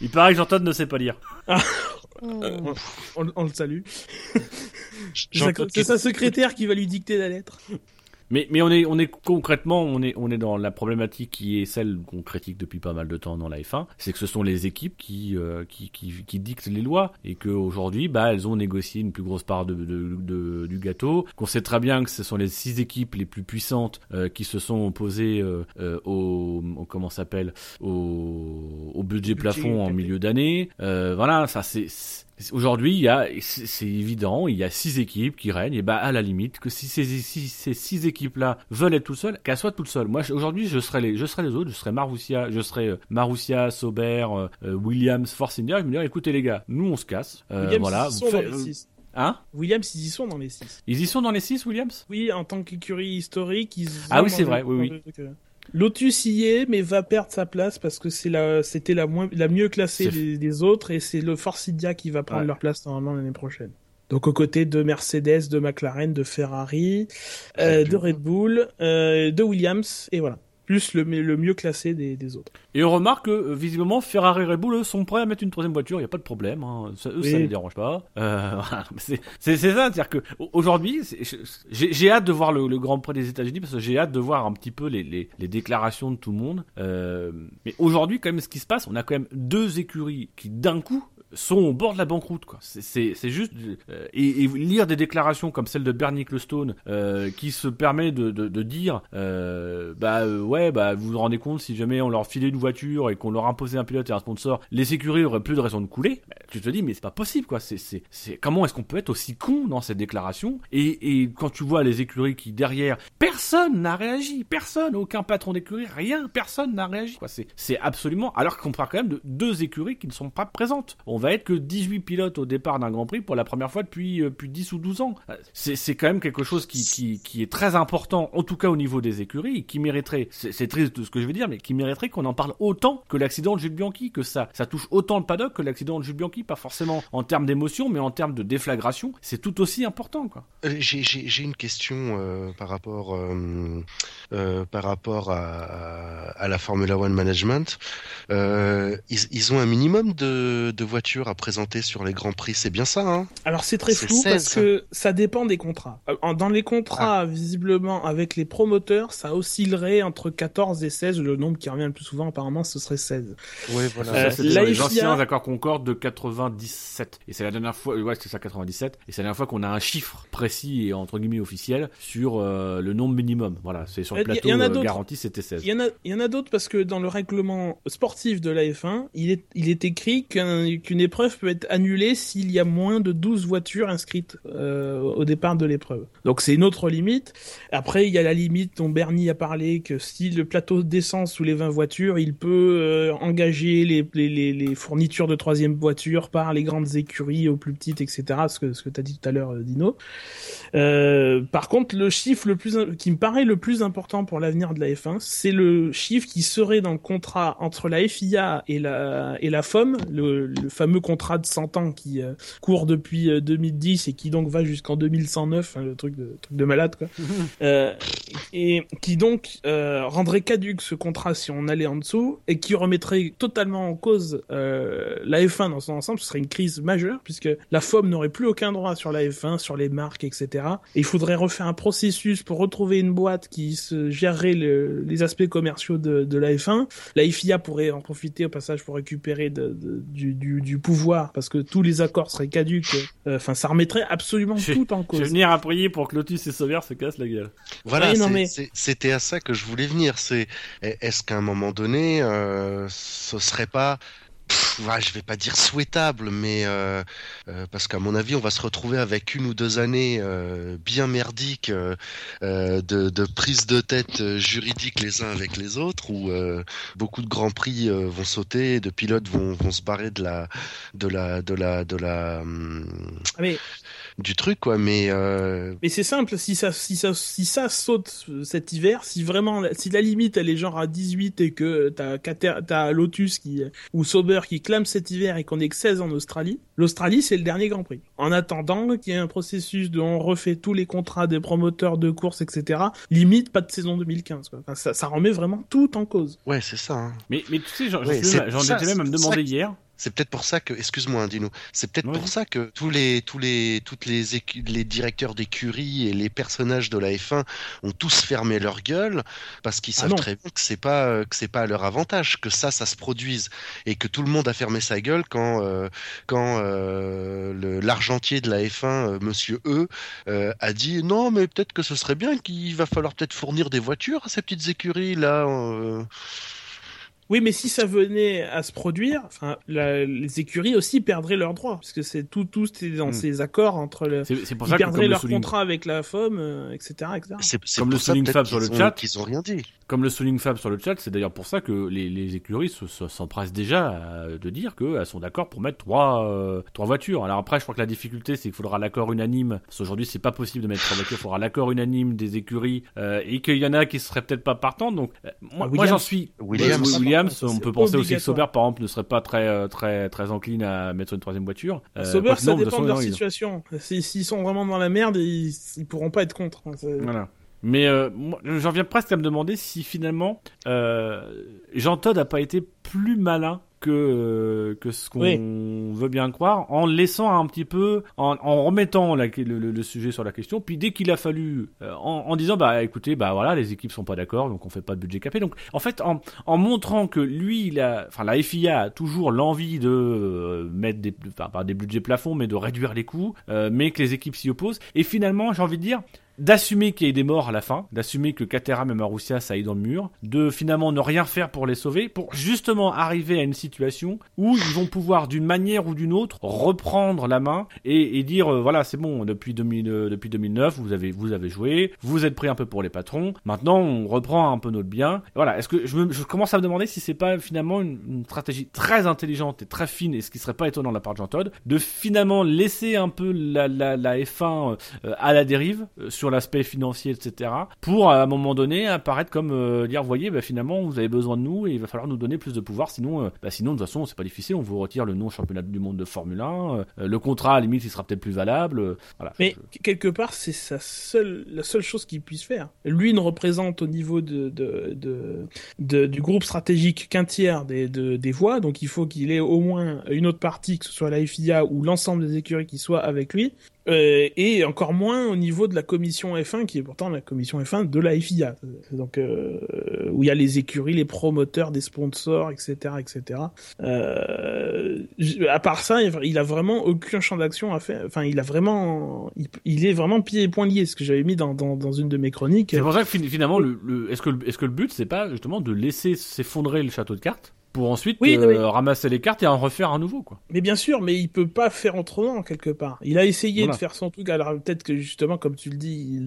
Speaker 2: Il paraît que Jean Todt ne sait pas lire.
Speaker 1: Ah. on, le salue. C'est sa secrétaire qui va lui dicter la lettre.
Speaker 2: Mais, mais on est, on est concrètement, on est, on est dans la problématique qui est celle qu'on critique depuis pas mal de temps dans la F1, c'est que ce sont les équipes qui, euh, qui, qui, qui, dictent les lois et qu'aujourd'hui, bah, elles ont négocié une plus grosse part de, de, de du gâteau. Qu'on sait très bien que ce sont les six équipes les plus puissantes euh, qui se sont opposées euh, euh au, au, comment s'appelle, au, au budget plafond en milieu d'année. voilà, ça c'est Aujourd'hui, il y a, c'est évident, il y a six équipes qui règnent, et bah à la limite que si ces, ces six équipes-là veulent être toutes seules, qu'elles soient toutes seules. Moi, aujourd'hui, je serais les, je serais les autres, je serais Marussia, je serais euh, Marussia, Sauber, euh, euh, Williams, Force India. Je me dirais, écoutez les gars, nous on se casse,
Speaker 1: Williams,
Speaker 2: voilà.
Speaker 1: Sont dans les six.
Speaker 2: Hein?
Speaker 1: Williams, ils y sont dans les six.
Speaker 2: Ils y sont dans les six, Williams?
Speaker 1: Oui, en tant qu'écurie historique, ils.
Speaker 2: Ah oui, c'est vrai, oui, oui.
Speaker 1: Lotus y est, mais va perdre sa place parce que c'est la, c'était la moins, la mieux classée des, autres et c'est le Forcidia qui va prendre leur place normalement l'année prochaine. Donc aux côtés de Mercedes, de McLaren, de Ferrari, euh, de Red Bull, euh, de Williams et voilà. Plus le, le mieux classé des, des autres.
Speaker 2: Et on remarque que euh, visiblement Ferrari et Red Bull eux, sont prêts à mettre une troisième voiture, il y a pas de problème, hein. ça, eux
Speaker 1: Oui.
Speaker 2: ça les dérange pas. Euh, [LAUGHS] c'est ça, c'est-à-dire que au- aujourd'hui, c'est- je- j'ai j'ai hâte de voir le, le Grand Prix des États-Unis parce que j'ai hâte de voir un petit peu les, les, les déclarations de tout le monde. Euh, mais aujourd'hui, quand même, ce qui se passe, on a quand même deux écuries qui d'un coup sont au bord de la banqueroute quoi. C'est- juste euh, et, lire des déclarations comme celle de Bernie Ecclestone euh, qui se permet de, de, dire euh, bah ouais bah vous vous rendez compte si jamais on leur filait une voiture et qu'on leur imposait un pilote et un sponsor, les écuries auraient plus de raison de couler. Bah, tu te dis mais c'est pas possible quoi. C'est c'est comment est-ce qu'on peut être aussi con dans cette déclaration et et quand tu vois les écuries qui derrière personne n'a réagi, personne, aucun patron d'écurie, rien, personne n'a réagi quoi. C'est c'est absolument alors qu'on parle quand même de deux écuries qui ne sont pas présentes. Va être que 18 pilotes au départ d'un Grand Prix pour la première fois depuis, euh, depuis 10 ou 12 ans. Euh, C'est, quand même quelque chose qui, qui, qui est très important, en tout cas au niveau des écuries, qui mériterait, c'est, triste de ce que je vais dire, mais qui mériterait qu'on en parle autant que l'accident de Jules Bianchi, que ça, ça touche autant le paddock que l'accident de Jules Bianchi, pas forcément en termes d'émotion, mais en termes de déflagration, c'est tout aussi important.
Speaker 3: Euh, J'ai une question euh, par rapport euh, par rapport à, la Formula One Management. Ils, ils ont un minimum de, de voitures à présenter sur les grands prix, c'est bien ça, hein?
Speaker 1: Alors c'est très flou
Speaker 3: 16.
Speaker 1: parce que ça dépend des contrats. Euh, Dans les contrats, visiblement, avec les promoteurs, ça oscillerait entre 14 et 16. Le nombre qui revient le plus souvent, apparemment, ce serait 16.
Speaker 3: Oui, voilà.
Speaker 1: Euh,
Speaker 2: Ça, les anciens accords Concorde de 97. Et c'est la dernière fois, ouais, c'est ça 97. Et c'est la dernière fois qu'on a un chiffre précis et entre guillemets officiel sur euh, le nombre minimum. Voilà, c'est sur le
Speaker 1: Euh, y-
Speaker 2: plateau
Speaker 1: y en a
Speaker 2: euh,
Speaker 1: d'autres.
Speaker 2: garanti, c'était 16.
Speaker 1: Il y en a, d'autres parce que dans le règlement sportif de la F1, il est, il est écrit qu'un- qu'une épreuve peut être annulée s'il y a moins de 12 voitures inscrites euh, au départ de l'épreuve. Donc c'est une autre limite. Après, il y a la limite dont Bernie a parlé que si le plateau descend sous les 20 voitures, il peut euh, engager les, fournitures de troisième voiture par les grandes écuries aux plus petites, etc. Ce que, tu as dit tout à l'heure, euh, Dino. Par contre, le chiffre le plus qui me paraît le plus important pour l'avenir de la F1, c'est le chiffre qui serait dans le contrat entre la FIA et la FOM, le fameux contrat de 100 ans qui euh, court depuis euh, 2010 et qui donc va jusqu'en 2109, hein, le truc de truc de malade quoi. [LAUGHS] Euh, et qui donc euh, rendrait caduque ce contrat si on allait en dessous et qui remettrait totalement en cause euh, la F1 dans son ensemble. Ce serait une crise majeure puisque la FOM n'aurait plus aucun droit sur la F1, sur les marques, etc. Et il faudrait refaire un processus pour retrouver une boîte qui se gérerait le- les aspects commerciaux de, de la F1. La FIA pourrait en profiter au passage pour récupérer de- de- du, du, du pouvoir parce que tous les accords seraient caduques. Euh, Enfin, ça remettrait absolument
Speaker 2: Je-
Speaker 1: tout en
Speaker 2: Je
Speaker 1: cause.
Speaker 2: vais venir à prier pour que Lotus et Sauber se cassent la gueule.
Speaker 3: Voilà,
Speaker 1: Oui, mais-
Speaker 3: c'était à ça que je voulais venir. C'est est-ce qu'à un moment donné, euh, ce serait pas Pff, ouais, je vais pas dire souhaitable, mais euh, euh, parce qu'à mon avis, on va se retrouver avec une ou deux années euh, bien merdiques euh, euh, de, de prise de tête euh, juridique les uns avec les autres, où beaucoup de grands prix vont sauter, de pilotes vont, vont se barrer de la de la de la de la hum,
Speaker 1: Ah,
Speaker 3: du truc, quoi. Mais euh,
Speaker 1: Mais c'est simple, si ça, si ça, si ça saute euh, cet hiver, si vraiment, si la limite elle est genre à 18 et que t'as, Lotus qui, ou Sauber qui clame cet hiver et qu'on est que 16 en Australie, l'Australie c'est le dernier Grand Prix. En attendant qu'il y ait un processus de on refait tous les contrats des promoteurs de courses, etc., limite pas de saison 2015, quoi. Enfin, ça, ça remet vraiment tout en cause.
Speaker 3: ouais, c'est ça. hein.
Speaker 2: Mais, mais tu sais, j'en
Speaker 3: Ouais,
Speaker 2: étais même à me demander hier.
Speaker 3: C'est peut-être pour ça que, excuse-moi, hein, Dino, c'est peut-être pour ça que tous les, tous les, toutes les, les directeurs d'écurie et les personnages de la F1 ont tous fermé leur gueule parce qu'ils
Speaker 1: Ah
Speaker 3: savent très bien que c'est pas, euh, que c'est pas à leur avantage que ça, ça se produise et que tout le monde a fermé sa gueule quand, euh, quand euh, l'argentier de la F1, euh, Monsieur E, euh, a dit non, mais peut-être que ce serait bien qu'il va falloir peut-être fournir des voitures à ces petites écuries là. Euh.
Speaker 1: Oui, mais si ça venait à se produire, enfin, la- les écuries aussi perdraient leurs droits, puisque c'est tout, tout c'est dans
Speaker 2: Hmm.
Speaker 1: ces accords entre le,
Speaker 2: C'est pour
Speaker 1: ils
Speaker 2: ça que
Speaker 1: perdraient leur
Speaker 2: souligne,
Speaker 1: contrat avec la FOM, euh, etc., etc.
Speaker 3: C'est
Speaker 2: Comme le
Speaker 3: pour ça
Speaker 2: souligne
Speaker 3: peut-être
Speaker 2: Fab sur
Speaker 3: qu'ils
Speaker 2: le
Speaker 3: ont-
Speaker 2: chat.
Speaker 3: qu'ils ont rien dit.
Speaker 2: comme le souligne Fab sur le chat, c'est d'ailleurs pour ça que les, les écuries se- se- s'empressent déjà à- de dire qu'elles sont d'accord pour mettre trois, euh, trois voitures. Alors après, je crois que la difficulté, c'est qu'il faudra l'accord unanime. Parce qu'aujourd'hui, c'est pas possible de mettre trois voitures. Il faudra l'accord unanime des écuries euh, et qu'il y en a qui seraient peut-être pas partants. Donc, euh, moi,
Speaker 1: Ah,
Speaker 2: moi, j'en suis.
Speaker 3: Williams.
Speaker 2: Williams, on peut penser aussi que. Sauber, par exemple, ne serait pas très, euh, très, très encline à mettre une troisième voiture. Euh,
Speaker 1: Sauber, ça
Speaker 2: non, de toute
Speaker 1: dépend
Speaker 2: façon,
Speaker 1: de leur situation. Si- S'ils sont vraiment dans la merde, ils, ils pourront pas être contre. hein,
Speaker 2: Voilà. Mais euh, j'en viens presque à me demander si finalement euh, Jean Todd n'a pas été plus malin que euh, que ce qu'on veut bien croire, en laissant un petit peu, en, en remettant la, le, le, sujet sur la question. Puis dès qu'il a fallu, euh, en, en, disant bah écoutez bah voilà les équipes sont pas d'accord donc on fait pas de budget capé. Donc en fait en, en montrant que lui il a, enfin la FIA a toujours l'envie de euh, mettre des, enfin pas des budgets plafonds mais de réduire les coûts, mais que les équipes s'y opposent. Et finalement j'ai envie de dire d'assumer qu'il y ait des morts à la fin, d'assumer que Caterham et Marussia ça aille dans le mur, de finalement ne rien faire pour les sauver, pour justement arriver à une situation où ils vont pouvoir d'une manière ou d'une autre reprendre la main et, dire euh, voilà c'est bon depuis 2000, euh, depuis 2009 vous avez vous avez joué, vous êtes pris un peu pour les patrons, maintenant on reprend un peu notre bien. Voilà est-ce que je, me, je, commence à me demander si c'est pas finalement une, stratégie très intelligente et très fine et ce qui serait pas étonnant de la part de Jean Todd de finalement laisser un peu la, la, la F1 euh, à la dérive sur l'aspect financier, etc. Pour à un moment donné apparaître comme euh, dire, voyez, bah, finalement vous avez besoin de nous et il va falloir nous donner plus de pouvoir, sinon, euh, bah, sinon de toute façon c'est pas difficile, on vous retire le nom championnat du monde de Formule 1, euh, le contrat à la limite il sera peut-être plus valable.
Speaker 1: Mais quelque part c'est sa seule, la seule chose qu'il puisse faire. Lui ne représente au niveau de, de, du groupe stratégique qu'un tiers des, des voix, donc il faut qu'il ait au moins une autre partie, que ce soit la FIA ou l'ensemble des écuries qui soient avec lui. Euh, et encore moins au niveau de la commission F1 qui est pourtant la commission F1 de la FIA donc euh, où il y a les écuries les promoteurs des sponsors etc etc euh, à part ça il a vraiment aucun champ d'action à faire. Enfin il a vraiment il, est vraiment pieds et poings liés ce que j'avais mis dans, dans, une de mes chroniques.
Speaker 2: C'est pour ça que finalement le, le est-ce que est-ce que le but c'est pas justement de laisser s'effondrer le château de cartes pour ensuite euh, ramasser les cartes et en refaire un nouveau quoi.
Speaker 1: Mais bien sûr, mais il peut pas faire autrement quelque part. Il a essayé de faire son truc, alors peut-être que justement comme tu le dis,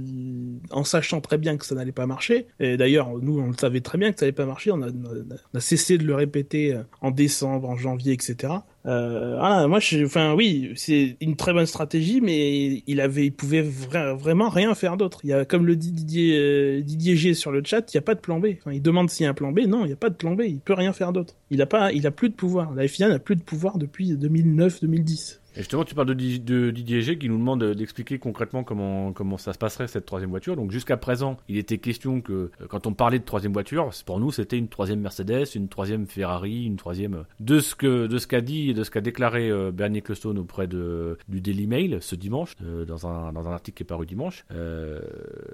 Speaker 1: en sachant très bien que ça n'allait pas marcher. Et d'ailleurs, nous on le savait très bien que ça n'allait pas marcher. On a, on a, cessé de le répéter euh, en décembre, en janvier, etc. Euh, voilà, moi, je, enfin, oui, c'est une très bonne stratégie, mais il avait, il pouvait vraiment rien faire d'autre. Il y a, comme le dit Didier, euh, Didier G sur le chat, il n'y a pas de plan B. Il demande s'il y a un plan B. Non, il n'y a pas de plan B. Il peut rien faire d'autre. Il a pas, il a plus de pouvoir. La FIA n'a plus de pouvoir depuis 2009-2010.
Speaker 2: Et justement, tu parles de, Didier G qui nous demande d'expliquer concrètement comment, comment ça se passerait cette troisième voiture. Donc jusqu'à présent, il était question que euh, quand on parlait de troisième voiture, pour nous c'était une troisième Mercedes, une troisième Ferrari, une troisième. Euh, de ce que de qu'a dit et de ce qu'a déclaré euh, Bernie Clostone auprès de du Daily Mail ce dimanche dans un dans un article qui est paru dimanche. Euh,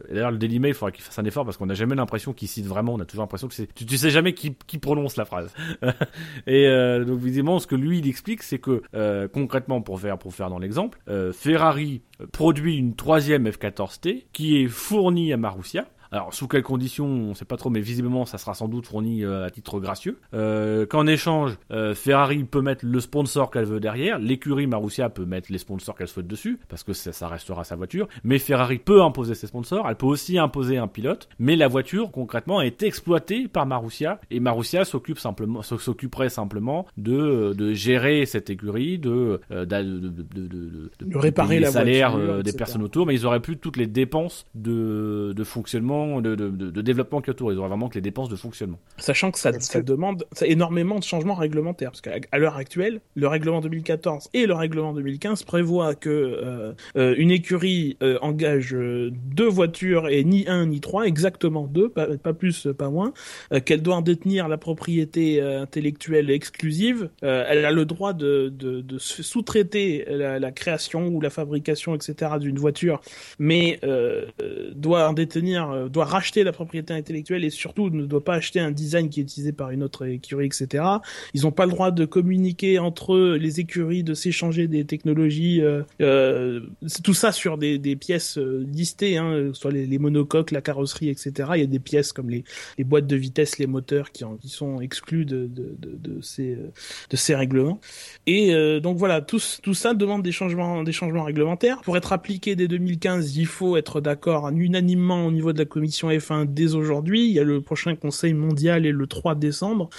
Speaker 2: d'ailleurs le Daily Mail, il faudra qu'il fasse un effort parce qu'on n'a jamais l'impression qu'il cite vraiment. On a toujours l'impression que c'est tu, tu, sais jamais qui prononce la phrase. [LAUGHS] et donc visiblement, ce que lui il explique, c'est que concrètement pour faire, dans l'exemple, euh, Ferrari produit une troisième F14T qui est fournie à Marussia alors sous quelles conditions, on sait pas trop, mais visiblement ça sera sans doute fourni euh, à titre gracieux. Euh, Qu'en échange, euh, Ferrari peut mettre le sponsor qu'elle veut derrière, l'écurie Marussia peut mettre les sponsors qu'elle souhaite dessus, parce que ça, ça, restera sa voiture. Mais Ferrari peut imposer ses sponsors, elle peut aussi imposer un pilote, mais la voiture concrètement est exploitée par Marussia. Et Marussia s'occupe simplement, s'occuperait simplement de, de gérer cette écurie, de de,
Speaker 1: réparer
Speaker 2: les
Speaker 1: salaires
Speaker 2: euh, des personnes autour, mais ils auraient plus toutes les dépenses de, de fonctionnement de, de, de, développement qui autour. Ils auraient vraiment que les dépenses de fonctionnement.
Speaker 1: Sachant que ça, ça demande ça, énormément de changements réglementaires. Parce qu'à l'heure actuelle, le règlement 2014 et le règlement 2015 prévoient que euh, euh, une écurie euh, engage deux voitures et ni un ni trois, exactement deux, pas, pas plus, pas moins, qu'elle doit en détenir la propriété intellectuelle exclusive. elle a le droit de, de, de sous-traiter la, la, création ou la fabrication, etc. d'une voiture, mais doit en détenir doit racheter la propriété intellectuelle et surtout ne doit pas acheter un design qui est utilisé par une autre écurie, etc. Ils n'ont pas le droit de communiquer entre les écuries, de s'échanger des technologies, euh, euh, tout ça sur des, pièces euh, listées, hein, soit les, monocoques, la carrosserie, etc. Il y a des pièces comme les, boîtes de vitesse, les moteurs qui, sont exclus de, ces, règlements. Et euh, donc voilà, tout, tout ça demande des changements, des changements réglementaires. Pour être appliqué dès 2015, il faut être d'accord unanimement au niveau de la commission F1 dès aujourd'hui. Il y a le prochain conseil mondial et le 3 décembre.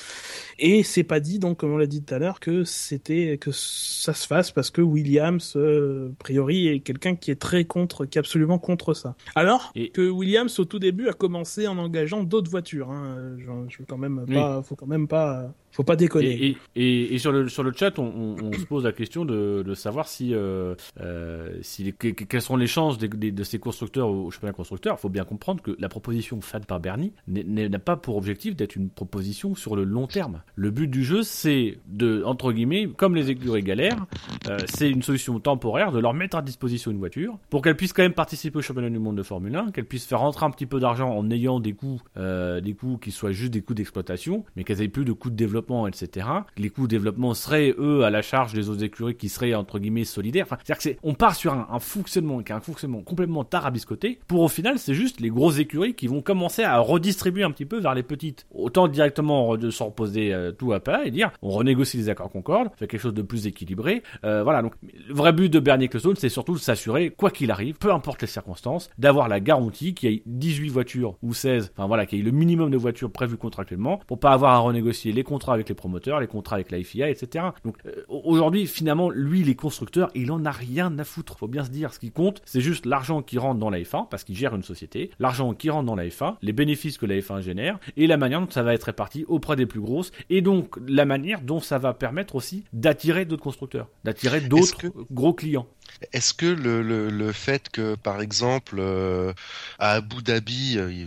Speaker 1: Et c'est pas dit, donc, comme on l'a dit tout à l'heure, que c'était, que ça se fasse parce que Williams, euh, a priori, est quelqu'un qui est très contre, qui est absolument contre ça. Alors que Williams, au tout début, a commencé en engageant d'autres voitures, hein. Je, je veux quand même pas, faut quand même pas Faut pas déconner.
Speaker 2: Et, et, et, sur, le, sur le chat, on, on, se pose la question de, de savoir si, euh, euh, si les, quelles sont les chances de, de, de ces constructeurs au championnat constructeur. Il faut bien comprendre que la proposition faite par Bernie n'a pas pour objectif d'être une proposition sur le long terme. Le but du jeu, c'est de, entre guillemets, comme les écuries galères, euh, c'est une solution temporaire de leur mettre à disposition une voiture pour qu'elles puissent quand même participer au championnat du monde de Formule 1, qu'elles puissent faire rentrer un petit peu d'argent en ayant des coûts, euh, des coûts qui soient juste des coûts d'exploitation, mais qu'elles aient plus de coûts de développement etc. Les coûts de développement seraient, eux, à la charge des autres écuries qui seraient, entre guillemets, solidaires. C'est-à-dire que on part sur un, fonctionnement qui est un fonctionnement complètement tarabiscoté, pour au final, c'est juste les grosses écuries qui vont commencer à redistribuer un petit peu vers les petites. Autant directement de se reposer euh, tout à plat et dire, on renégocie les accords Concorde, fait quelque chose de plus équilibré. Euh, voilà, donc le vrai but de Bernie Ecclestone, c'est surtout de s'assurer, quoi qu'il arrive, peu importe les circonstances, d'avoir la garantie qu'il y ait 18 voitures ou 16, enfin voilà, qu'il y ait le minimum de voitures prévues contractuellement, pour pas avoir à renégocier les contrats avec les promoteurs, les contrats avec la FIA, etc. Donc euh, aujourd'hui, finalement, lui, les constructeurs, il en a rien à foutre. Faut bien se dire, ce qui compte, c'est juste l'argent qui rentre dans la F1 parce qu'il gère une société, l'argent qui rentre dans la F1, les bénéfices que la F1 génère et la manière dont ça va être réparti auprès des plus grosses et donc la manière dont ça va permettre aussi d'attirer d'autres constructeurs, d'attirer d'autres gros clients.
Speaker 3: Est-ce que le, le, le, fait que, par exemple, euh, à Abu Dhabi, euh,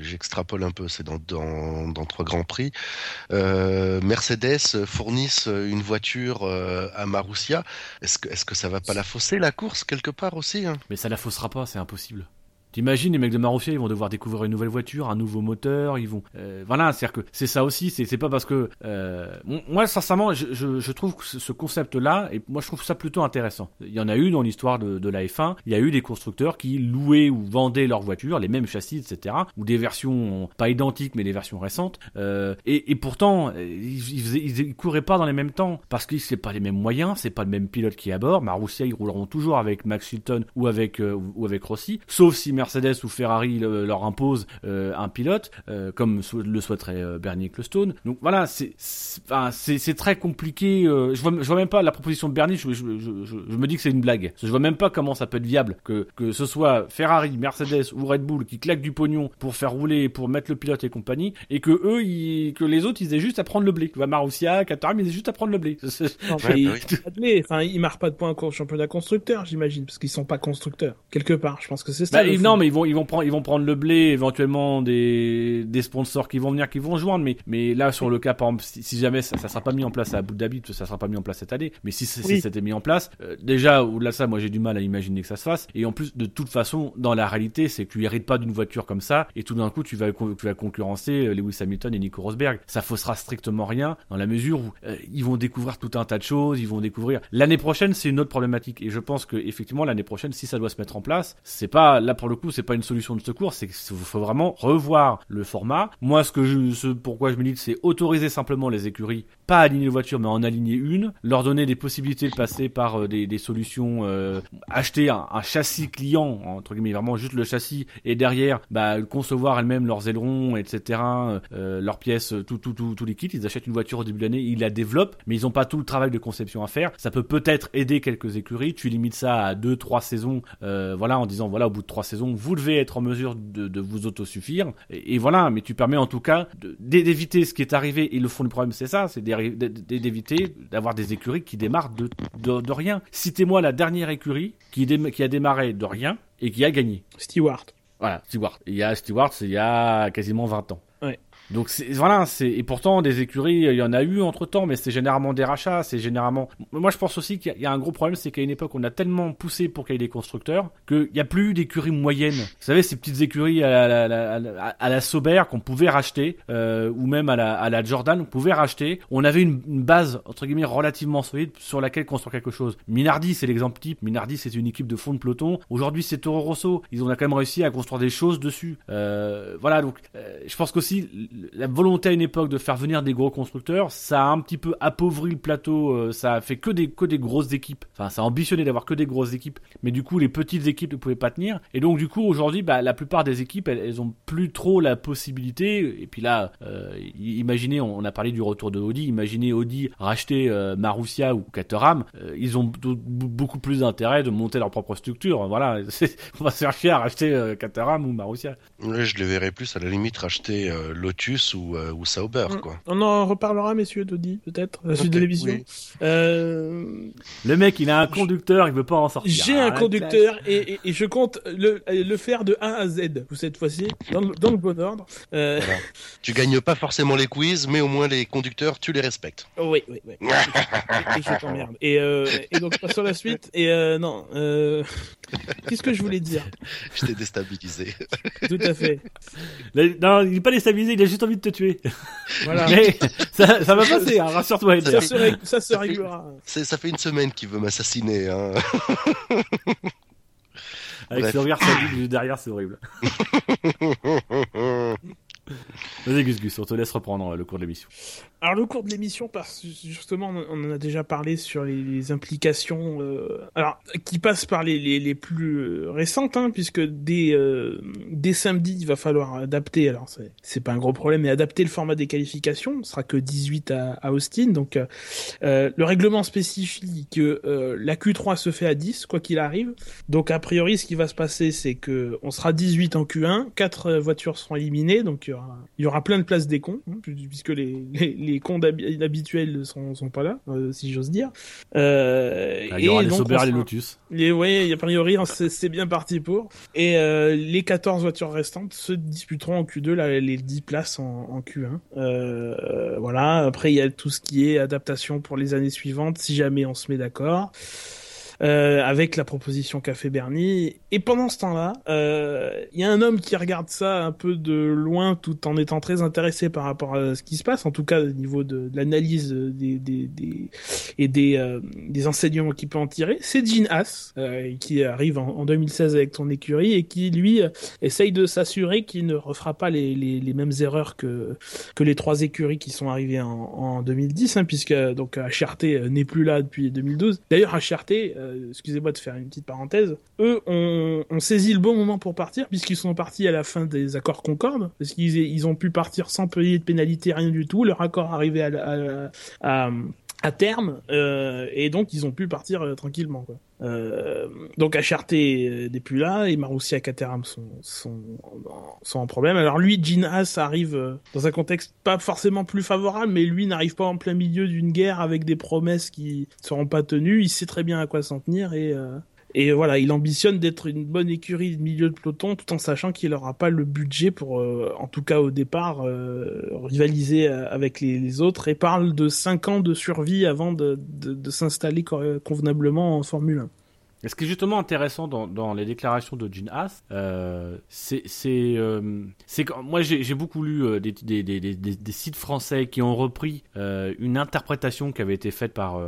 Speaker 3: j'extrapole un peu, c'est dans, dans, dans, trois grands prix, euh, Mercedes fournisse une voiture euh, à Marussia, est-ce que, est-ce que ça va pas la fausser la course quelque part aussi hein?
Speaker 2: Mais ça la faussera pas, c'est impossible. T'imagines les mecs de Marussia, ils vont devoir découvrir une nouvelle voiture, un nouveau moteur, ils vont, euh, voilà, c'est-à-dire que c'est ça aussi, c'est pas parce que, euh, moi sincèrement, je, trouve ce concept-là, et moi je trouve ça plutôt intéressant. Il y en a eu dans l'histoire de, la F1, il y a eu des constructeurs qui louaient ou vendaient leurs voitures, les mêmes châssis, etc., ou des versions pas identiques mais des versions récentes, euh, et, pourtant ils, ils, couraient pas dans les mêmes temps parce que c'est pas les mêmes moyens, c'est pas le même pilote qui est à bord. Marussia ils rouleront toujours avec Max Chilton ou avec ou avec Rossi, sauf si Mercedes ou Ferrari leur impose euh, un pilote, euh, comme le souhaiterait euh, Bernie Ecclestone. Donc voilà, c'est c'est très compliqué. je vois je vois même pas la proposition de Bernie. Je, je, je, je me dis que c'est une blague. Je vois même pas comment ça peut être viable que que ce soit Ferrari, Mercedes ou Red Bull qui claquent du pognon pour faire rouler, pour mettre le pilote et compagnie, et que eux, ils, que les autres, ils aient juste à prendre le blé. Tu vois, Marussia, Caterham, ils aient juste à prendre le blé. [LAUGHS]
Speaker 1: Non, ils, enfin, ils marquent pas de points au championnat constructeur, j'imagine, parce qu'ils sont pas constructeurs quelque part. Je pense que c'est ça.
Speaker 2: Bah, non, mais ils vont ils vont prendre ils vont prendre le blé, éventuellement des des sponsors qui vont venir, qui vont joindre. Mais mais là sur le cas par exemple, si, jamais ça, ça sera pas mis en place à Abu Dhabi, ça sera pas mis en place cette année. Mais si, c'était mis en place, euh, déjà au-delà de ça, moi j'ai du mal à imaginer que ça se fasse. Et en plus de toute façon, dans la réalité, c'est que tu hérites pas d'une voiture comme ça et tout d'un coup tu vas tu vas concurrencer euh, Lewis Hamilton et Nico Rosberg. Ça faussera strictement rien dans la mesure où euh, ils vont découvrir tout un tas de choses, ils vont découvrir. L'année prochaine, c'est une autre problématique et je pense que effectivement l'année prochaine, si ça doit se mettre en place, c'est pas là pour le coup, c'est pas une solution de secours, c'est qu'il faut vraiment revoir le format. Moi, ce que je, ce pourquoi je dis, c'est autoriser simplement les écuries, pas aligner les voitures, mais en aligner une, leur donner des possibilités de passer par euh, des, des, solutions, euh, acheter un, châssis client entre guillemets, vraiment juste le châssis, et derrière, bah, concevoir elles-mêmes leurs ailerons, etc., euh, leurs pièces, tout, tout, tout, tout les kits. Ils achètent une voiture au début de l'année, ils la développent, mais ils n'ont pas tout le travail de conception à faire. Ça peut peut-être aider quelques écuries. Tu limites ça à deux, trois saisons, voilà, en disant voilà, au bout de trois saisons, vous devez être en mesure de, vous autosuffire. Et, et, voilà, mais tu permets en tout cas d'éviter ce qui est arrivé. Et le fond du problème, c'est ça, c'est d'éviter d'avoir des écuries qui démarrent de, de, de rien. Citez-moi la dernière écurie qui, qui a démarré de rien et qui a gagné.
Speaker 1: Stewart.
Speaker 2: Voilà, Stewart. Il y a Stewart, il y a quasiment 20 ans. Donc voilà, c'est et pourtant des écuries, il y en a eu entre temps, mais c'est généralement des rachats, c'est généralement. Moi, je pense aussi qu'il y, a un gros problème, c'est qu'à une époque, on a tellement poussé pour qu'il y ait des constructeurs qu'il n'y a plus d'écuries moyennes. Vous savez, ces petites écuries à la, à la, à la Sauber qu'on pouvait racheter, euh, ou même à la, à la Jordan, on pouvait racheter. On avait une, une, base entre guillemets relativement solide sur laquelle construire quelque chose. Minardi, c'est l'exemple type. Minardi, c'est une équipe de fond de peloton. Aujourd'hui, c'est Toro Rosso. Ils ont quand même réussi à construire des choses dessus. Euh, voilà, donc euh, je pense qu'aussi la volonté à une époque de faire venir des gros constructeurs, ça a un petit peu appauvri le plateau, euh, ça a fait que des, que des grosses équipes. Enfin, ça a ambitionné d'avoir que des grosses équipes, mais du coup, les petites équipes ne pouvaient pas tenir. Et donc, du coup, aujourd'hui, bah, la plupart des équipes, elles, elles, ont plus trop la possibilité. Et puis là, euh, imaginez, on, a parlé du retour de Audi, imaginez Audi racheter euh, Marussia ou Caterham, euh, ils ont beaucoup plus d'intérêt de monter leur propre structure. Voilà, [LAUGHS] on va chercher à racheter Caterham ou Marussia.
Speaker 3: Ouais, je les verrais plus à la limite racheter Lotus Lotus ou, ou Sauber,
Speaker 1: Mm.
Speaker 3: quoi.
Speaker 1: On en reparlera, messieurs, Dodi, peut-être, la suite de l'émission.
Speaker 3: oui.
Speaker 1: Euh,
Speaker 2: Le mec, il a un conducteur, il veut pas en sortir.
Speaker 1: J'ai
Speaker 2: Ah,
Speaker 1: un conducteur et, et- et je compte le, le faire de A à Z, cette fois-ci, dans, le- dans le bon ordre. Euh,
Speaker 3: Voilà. Tu gagnes pas forcément les quiz, mais au moins les conducteurs, tu les respectes.
Speaker 1: oui, oui, oui. [LAUGHS] Et, et je t'emmerde. Et, euh, et donc, passons à la suite. Et euh, non, euh, qu'est-ce que je voulais dire [LAUGHS]
Speaker 3: Je t'ai déstabilisé.
Speaker 1: Tout à fait.
Speaker 2: Non, il est pas déstabilisé, il a juste envie de te tuer.
Speaker 1: Voilà.
Speaker 2: Mais ça, ça va passer, hein, rassure-toi.
Speaker 1: Ça se, règle- ça se réglera.
Speaker 3: Ça fait une semaine qu'il veut m'assassiner. Hein.
Speaker 2: Avec
Speaker 3: Bref.
Speaker 2: ce regard sadique juste derrière, c'est horrible. [LAUGHS] Vas-y, Gus Gus, on te laisse reprendre le cours de l'émission.
Speaker 1: Alors le cours de l'émission, parce justement, on en a déjà parlé sur les, les implications, euh, alors qui passent par les, les, les plus euh, récentes, hein, puisque dès euh, dès samedi, il va falloir adapter. Alors c'est c'est pas un gros problème, mais adapter le format des qualifications. Ce sera que 18 à, à Austin, donc euh, euh, le règlement spécifie que euh, la Q3 se fait à 10, quoi qu'il arrive. Donc a priori, ce qui va se passer, c'est que on sera 18 en Q1, quatre voitures seront éliminées, donc il y aura, y aura plein de places des cons, hein, puisque les, les, les cons habituels sont, sont pas là, euh, si j'ose dire. Euh,
Speaker 2: Ah, Il y aura
Speaker 1: et
Speaker 2: les
Speaker 1: donc,
Speaker 2: Sauber et les
Speaker 1: sera-
Speaker 2: Lotus.
Speaker 1: et oui, a priori, hein, c'est bien parti pour. Et euh, les 14 voitures restantes se disputeront en Q2 là, les 10 places en, en Q1. Euh, voilà, après il y a tout ce qui est adaptation pour les années suivantes, si jamais on se met d'accord. Euh, avec la proposition qu'a fait Bernie. Et pendant ce temps-là, euh, il y a un homme qui regarde ça un peu de loin tout en étant très intéressé par rapport à ce qui se passe, en tout cas au niveau de, l'analyse des, des, des, et des, euh, des enseignements qu'il peut en tirer. C'est Gene Haas, euh, qui arrive en, en 2016 avec son écurie et qui, lui, euh, essaye de s'assurer qu'il ne refera pas les, les, les mêmes erreurs que, que les trois écuries qui sont arrivées en, en 2010, hein, puisque donc HRT euh, n'est plus là depuis 2012. D'ailleurs, HRT, euh, excusez-moi de faire une petite parenthèse, eux ont, saisi le bon moment pour partir, puisqu'ils sont partis à la fin des accords Concorde, parce qu'ils ils ont pu partir sans payer de pénalité, rien du tout. Leur accord arrivait à, à terme, euh, et donc ils ont pu partir euh, tranquillement. Quoi. Euh, donc HRT euh, n'est plus là et Marussia et Caterham sont, sont, sont en problème. Alors lui, Gene Haas arrive euh, dans un contexte pas forcément plus favorable, mais lui n'arrive pas en plein milieu d'une guerre avec des promesses qui seront pas tenues. Il sait très bien à quoi s'en tenir et et voilà, il ambitionne d'être une bonne écurie de milieu de peloton, tout en sachant qu'il n'aura pas le budget pour, euh, en tout cas au départ, euh, rivaliser euh, avec les, autres. Et parle de 5 ans de survie avant de, de, s'installer convenablement en Formule 1.
Speaker 2: Et ce qui est justement intéressant dans, les déclarations de Gene Haas, euh, c'est euh, moi j'ai beaucoup lu euh, des, sites français qui ont repris euh, une interprétation qui avait été faite par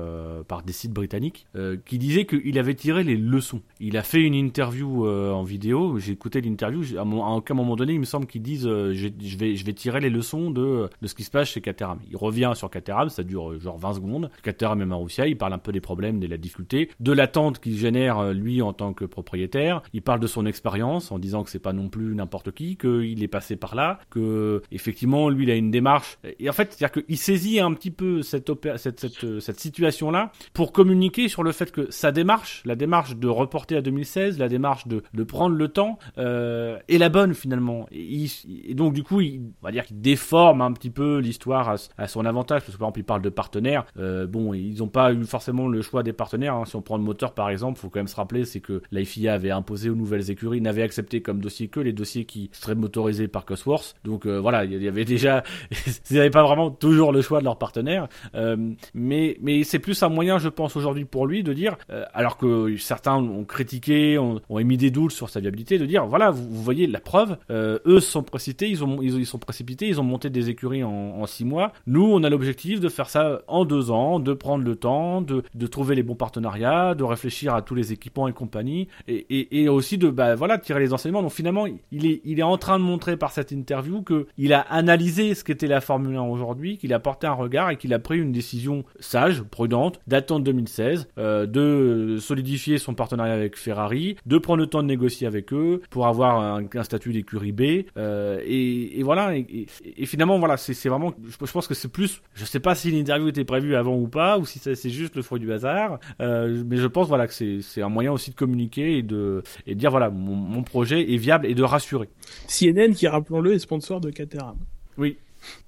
Speaker 2: des sites britanniques qui disait qu'il avait tiré les leçons. Il a fait une interview en vidéo. J'ai écouté l'interview. À, à aucun moment donné, il me semble qu'ils disent je vais tirer les leçons de ce qui se passe chez Caterham. Il revient sur Caterham, ça dure genre 20 secondes. Caterham et Marussia, il parle un peu des problèmes, de la difficulté, de l'attente qu'il génère euh, lui en tant que propriétaire. Il parle de son expérience en disant que c'est pas non plus n'importe qui, qu'il est passé par là, que effectivement lui il a une démarche. Et en fait, c'est-à-dire qu'il saisit un petit peu cette euh, cette situation là pour communiquer sur le fait que sa démarche, la démarche de reporter à 2016, la démarche de de prendre le temps euh, est la bonne finalement. Et, donc du coup, il, on va dire qu'il déforme un petit peu l'histoire à, son avantage parce que par exemple il parle de partenaires. Bon, ils n'ont pas eu forcément le choix des partenaires. hein. Si on prend le moteur par exemple, faut quand même se rappeler c'est que la FIA avait imposé aux nouvelles écuries, n'avait accepté comme dossier que les dossiers qui seraient motorisés par Cosworth. Donc euh, voilà, il y avait déjà, [LAUGHS] ils n'avaient pas vraiment toujours le choix de leurs partenaires. Euh, mais mais c'est plus un moyen, je pense aujourd'hui pour lui de dire, euh, alors que certains ont critiqué, ont, émis des doutes sur sa viabilité, de dire voilà, vous, voyez la preuve, eux sont précipités, ils ont ils, sont précipités, ils ont monté des écuries en, en six mois. Nous, on a l'objectif de faire ça en deux ans, de prendre le temps, de, de trouver les bons partenariats, de réfléchir à tous les équipements et compagnie, et, aussi de bah voilà tirer les enseignements. Donc finalement, il est il est en train de montrer par cette interview que il a analysé ce qu'était la Formule 1 aujourd'hui, qu'il a porté un regard et qu'il a pris une décision sage, prudente, d'attendre 2016, euh, de solidifier son partenariat avec Ferrari, de prendre le temps de négocier avec eux pour avoir un, statut d'écurie B, euh, et, voilà. Et, finalement, voilà, c'est vraiment, je, pense que c'est plus, je sais pas si l'interview était prévue avant ou pas, ou si c'est juste le fruit du hasard, euh, mais je pense voilà que c'est c'est un moyen aussi de communiquer et de et de dire voilà mon, mon projet est viable et de rassurer.
Speaker 1: CNN, qui rappelons-le, est sponsor de Caterham.
Speaker 2: Oui.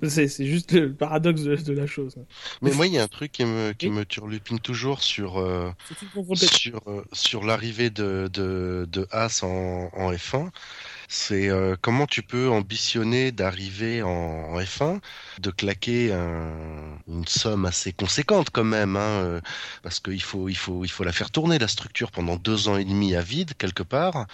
Speaker 1: C'est c'est juste le paradoxe de, de la chose.
Speaker 3: Mais moi, il y a un truc qui me, qui me turlupine toujours sur, euh, sur, euh, sur l'arrivée de, de, de Haas en, en F1. C'est euh, comment tu peux ambitionner d'arriver en, en F1, de claquer un- une somme assez conséquente quand même, hein, euh, parce qu'il faut, il faut, il faut la faire tourner la structure pendant deux ans et demi à vide quelque part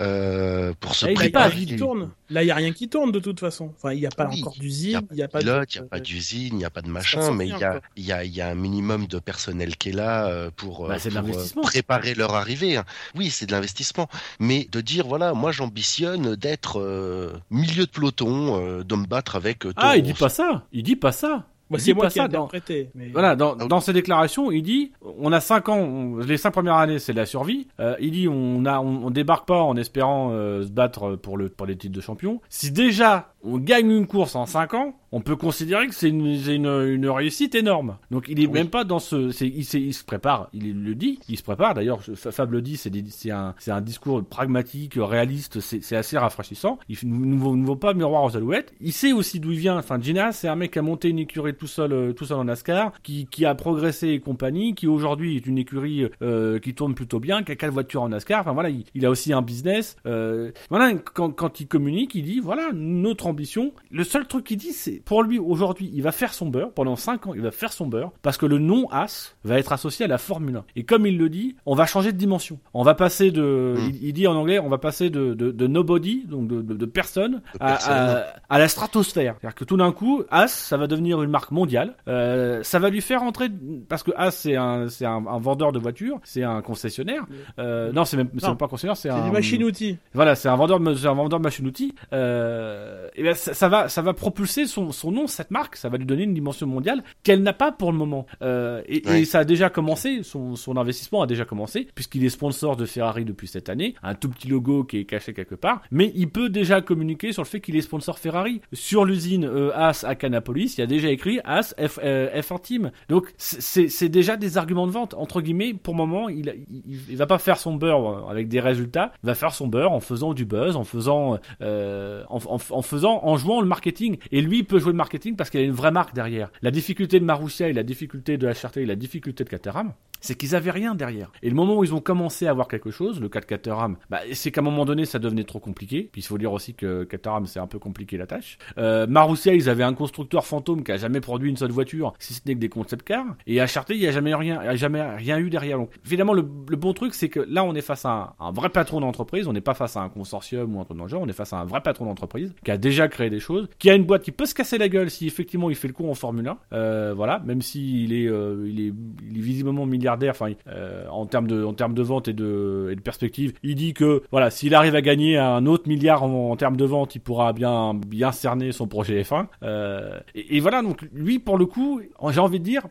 Speaker 3: euh, pour se
Speaker 2: il est
Speaker 1: Là, il y a
Speaker 2: pas
Speaker 1: rien
Speaker 3: préparer.
Speaker 1: qui tourne. Là, il y a rien qui tourne de toute façon. Enfin, il n'y a pas
Speaker 3: Oui,
Speaker 1: encore
Speaker 3: n'y
Speaker 1: d'usine, il n'y a
Speaker 3: pas de pilote, il
Speaker 1: de...
Speaker 3: n'y a pas d'usine, il n'y a pas de machin, mais il y a, il y, a, il y a un minimum de personnel qui est là euh, pour,
Speaker 2: Bah,
Speaker 3: euh,
Speaker 2: de
Speaker 3: pour, euh, préparer leur arrivée. hein. Oui, c'est de l'investissement. Mais de dire, voilà, moi j'ambitionne d'être euh, milieu de peloton, euh, de me battre avec... euh,
Speaker 2: Ah, il dit pas ça. Il dit pas ça. Il
Speaker 1: c'est moi
Speaker 2: pas
Speaker 1: qui ai
Speaker 2: dans-.
Speaker 1: Mais...
Speaker 2: Voilà, dans, ses déclarations, il dit on a cinq ans, on- les cinq premières années, c'est de la survie. Euh, il dit on a, on, on débarque pas en espérant euh, se battre pour le pour les titres de champion. Si déjà on gagne une course en cinq ans, on peut considérer que c'est une, c'est une, une réussite énorme. Donc il est
Speaker 3: Oui.
Speaker 2: même pas dans ce, il, il se prépare, il le dit, il se prépare. D'ailleurs, Fa- Fab le dit, c'est, un, discours pragmatique, réaliste, c'est, assez rafraîchissant. Il ne vaut pas miroir aux alouettes. Il sait aussi d'où il vient. Enfin, Gina, c'est un mec qui a monté une écurie tout seul, euh, tout seul en NASCAR, qui, qui a progressé et compagnie, qui aujourd'hui est une écurie euh, qui tourne plutôt bien, qui a quatre voitures en NASCAR. Enfin voilà, il, il a aussi un business. Euh, voilà, quand, quand il communique, il dit voilà notre ambition. Le seul truc qu'il dit, c'est pour lui aujourd'hui, il va faire son beurre pendant 5 ans. Il va faire son beurre parce que le nom As va être associé à la Formule 1. Et comme il le dit, on va changer de dimension. On va passer de,
Speaker 3: Mm.
Speaker 2: il, il dit en anglais, on va passer de, de, de nobody, donc de, de, de personne,
Speaker 3: De
Speaker 2: à,
Speaker 3: personne.
Speaker 2: à, à la stratosphère. C'est-à-dire que tout d'un coup, As, ça va devenir une marque mondiale. Euh, ça va lui faire entrer parce que As c'est un c'est un, un vendeur de voitures, c'est un concessionnaire. Euh, non, c'est même c'est pas un concessionnaire, c'est
Speaker 1: C'est
Speaker 2: un
Speaker 1: des machines-outils.
Speaker 2: voilà, c'est un vendeur, de- c'est un vendeur de machines-outils. Euh, et ben ça, ça va, ça va propulser son, son nom, cette marque, ça va lui donner une dimension mondiale qu'elle n'a pas pour le moment. Euh, et, et ça a déjà commencé, son, son investissement a déjà commencé, puisqu'il est sponsor de Ferrari depuis cette année, un tout petit logo qui est caché quelque part, mais il peut déjà communiquer sur le fait qu'il est sponsor Ferrari. Sur l'usine euh, As à Canapolis, il y a déjà écrit As F, euh, F1 Team. Donc c'est déjà des arguments de vente entre guillemets. Pour le moment, il, il, il va pas faire son beurre avec des résultats. Il va faire son beurre en faisant du buzz, en faisant, euh, en, en, en faisant, en jouant le marketing. Et lui peut jouer le marketing parce qu'il a une vraie marque derrière. La difficulté de Marussia et la difficulté de HRT et la difficulté de Caterham, c'est qu'ils avaient rien derrière. Et le moment où ils ont commencé à avoir quelque chose, le cas de Caterham, bah, c'est qu'à un moment donné, ça devenait trop compliqué. Puis il faut dire aussi que Caterham, c'est un peu compliqué la tâche. Euh, ils avaient un constructeur fantôme qui a jamais produit une seule voiture, si ce n'est que des concept cars. Et HRT, il y a jamais rien, il a jamais rien eu derrière. Donc, évidemment, le, bon truc, c'est que là, on est face à un, vrai patron d'entreprise. On n'est pas face à un consortium ou un truc dans genre. On est face à un vrai patron d'entreprise qui a déjà créé des choses, qui a une boîte qui peut se casser la gueule si effectivement il fait le coup en Formule 1. Euh, voilà, même s'il est, euh, il est, il est visiblement milliardaire. Enfin, euh, en termes de, en termes de vente et de, et de perspective, il dit que voilà, s'il arrive à gagner un autre milliard en, en termes de vente, il pourra bien, bien cerner son projet F1. Euh, et, et voilà, donc lui, pour le coup, j'ai envie de dire,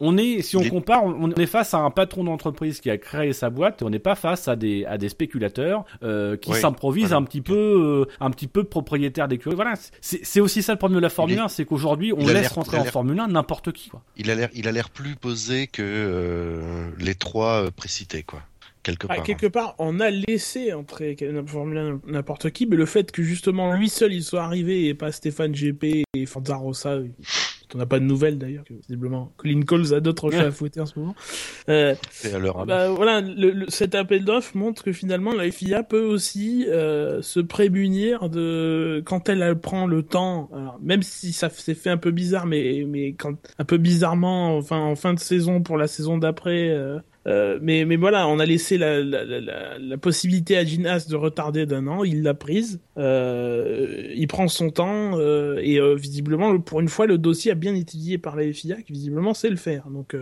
Speaker 2: on est, si on compare, on, on est face à un patron d'entreprise qui a créé sa boîte. On n'est pas face à des, à des spéculateurs qui
Speaker 3: Oui,
Speaker 2: s'improvisent
Speaker 3: voilà.
Speaker 2: un petit peu, un petit peu propriétaires d'écurie. Voilà, c'est aussi ça le problème de la Formule
Speaker 3: est-
Speaker 2: 1, c'est qu'aujourd'hui on laisse rentrer en Formule 1 n'importe qui. Quoi.
Speaker 3: Il a l'air, il a l'air plus posé que euh, les trois euh, précités, quoi. Quelque
Speaker 1: Ah,
Speaker 3: part.
Speaker 1: quelque part, on a laissé entrer Formule 1 n'importe qui, mais le fait que justement lui seul il soit arrivé et pas Stéphane GP et Forza On n'a pas de nouvelles d'ailleurs, visiblement Colin Coles a d'autres chats à [LAUGHS] fouetter en ce moment. Euh,
Speaker 3: C'est à leur
Speaker 1: bah, voilà, le, le- cet appel d'offres montre que finalement la FIA peut aussi euh, se prémunir de quand elle prend le temps, alors, même si ça s'est fait un peu bizarre, mais mais quand un peu bizarrement, enfin en fin de saison pour la saison d'après. euh, euh, mais, mais voilà, on a laissé la, la, la, la, la possibilité à Ginas de retarder d'un an, il l'a prise, euh, il prend son temps, euh, et visiblement, le- pour une fois, le dossier a bien étudié par la FIA, qui visiblement sait le faire. Donc,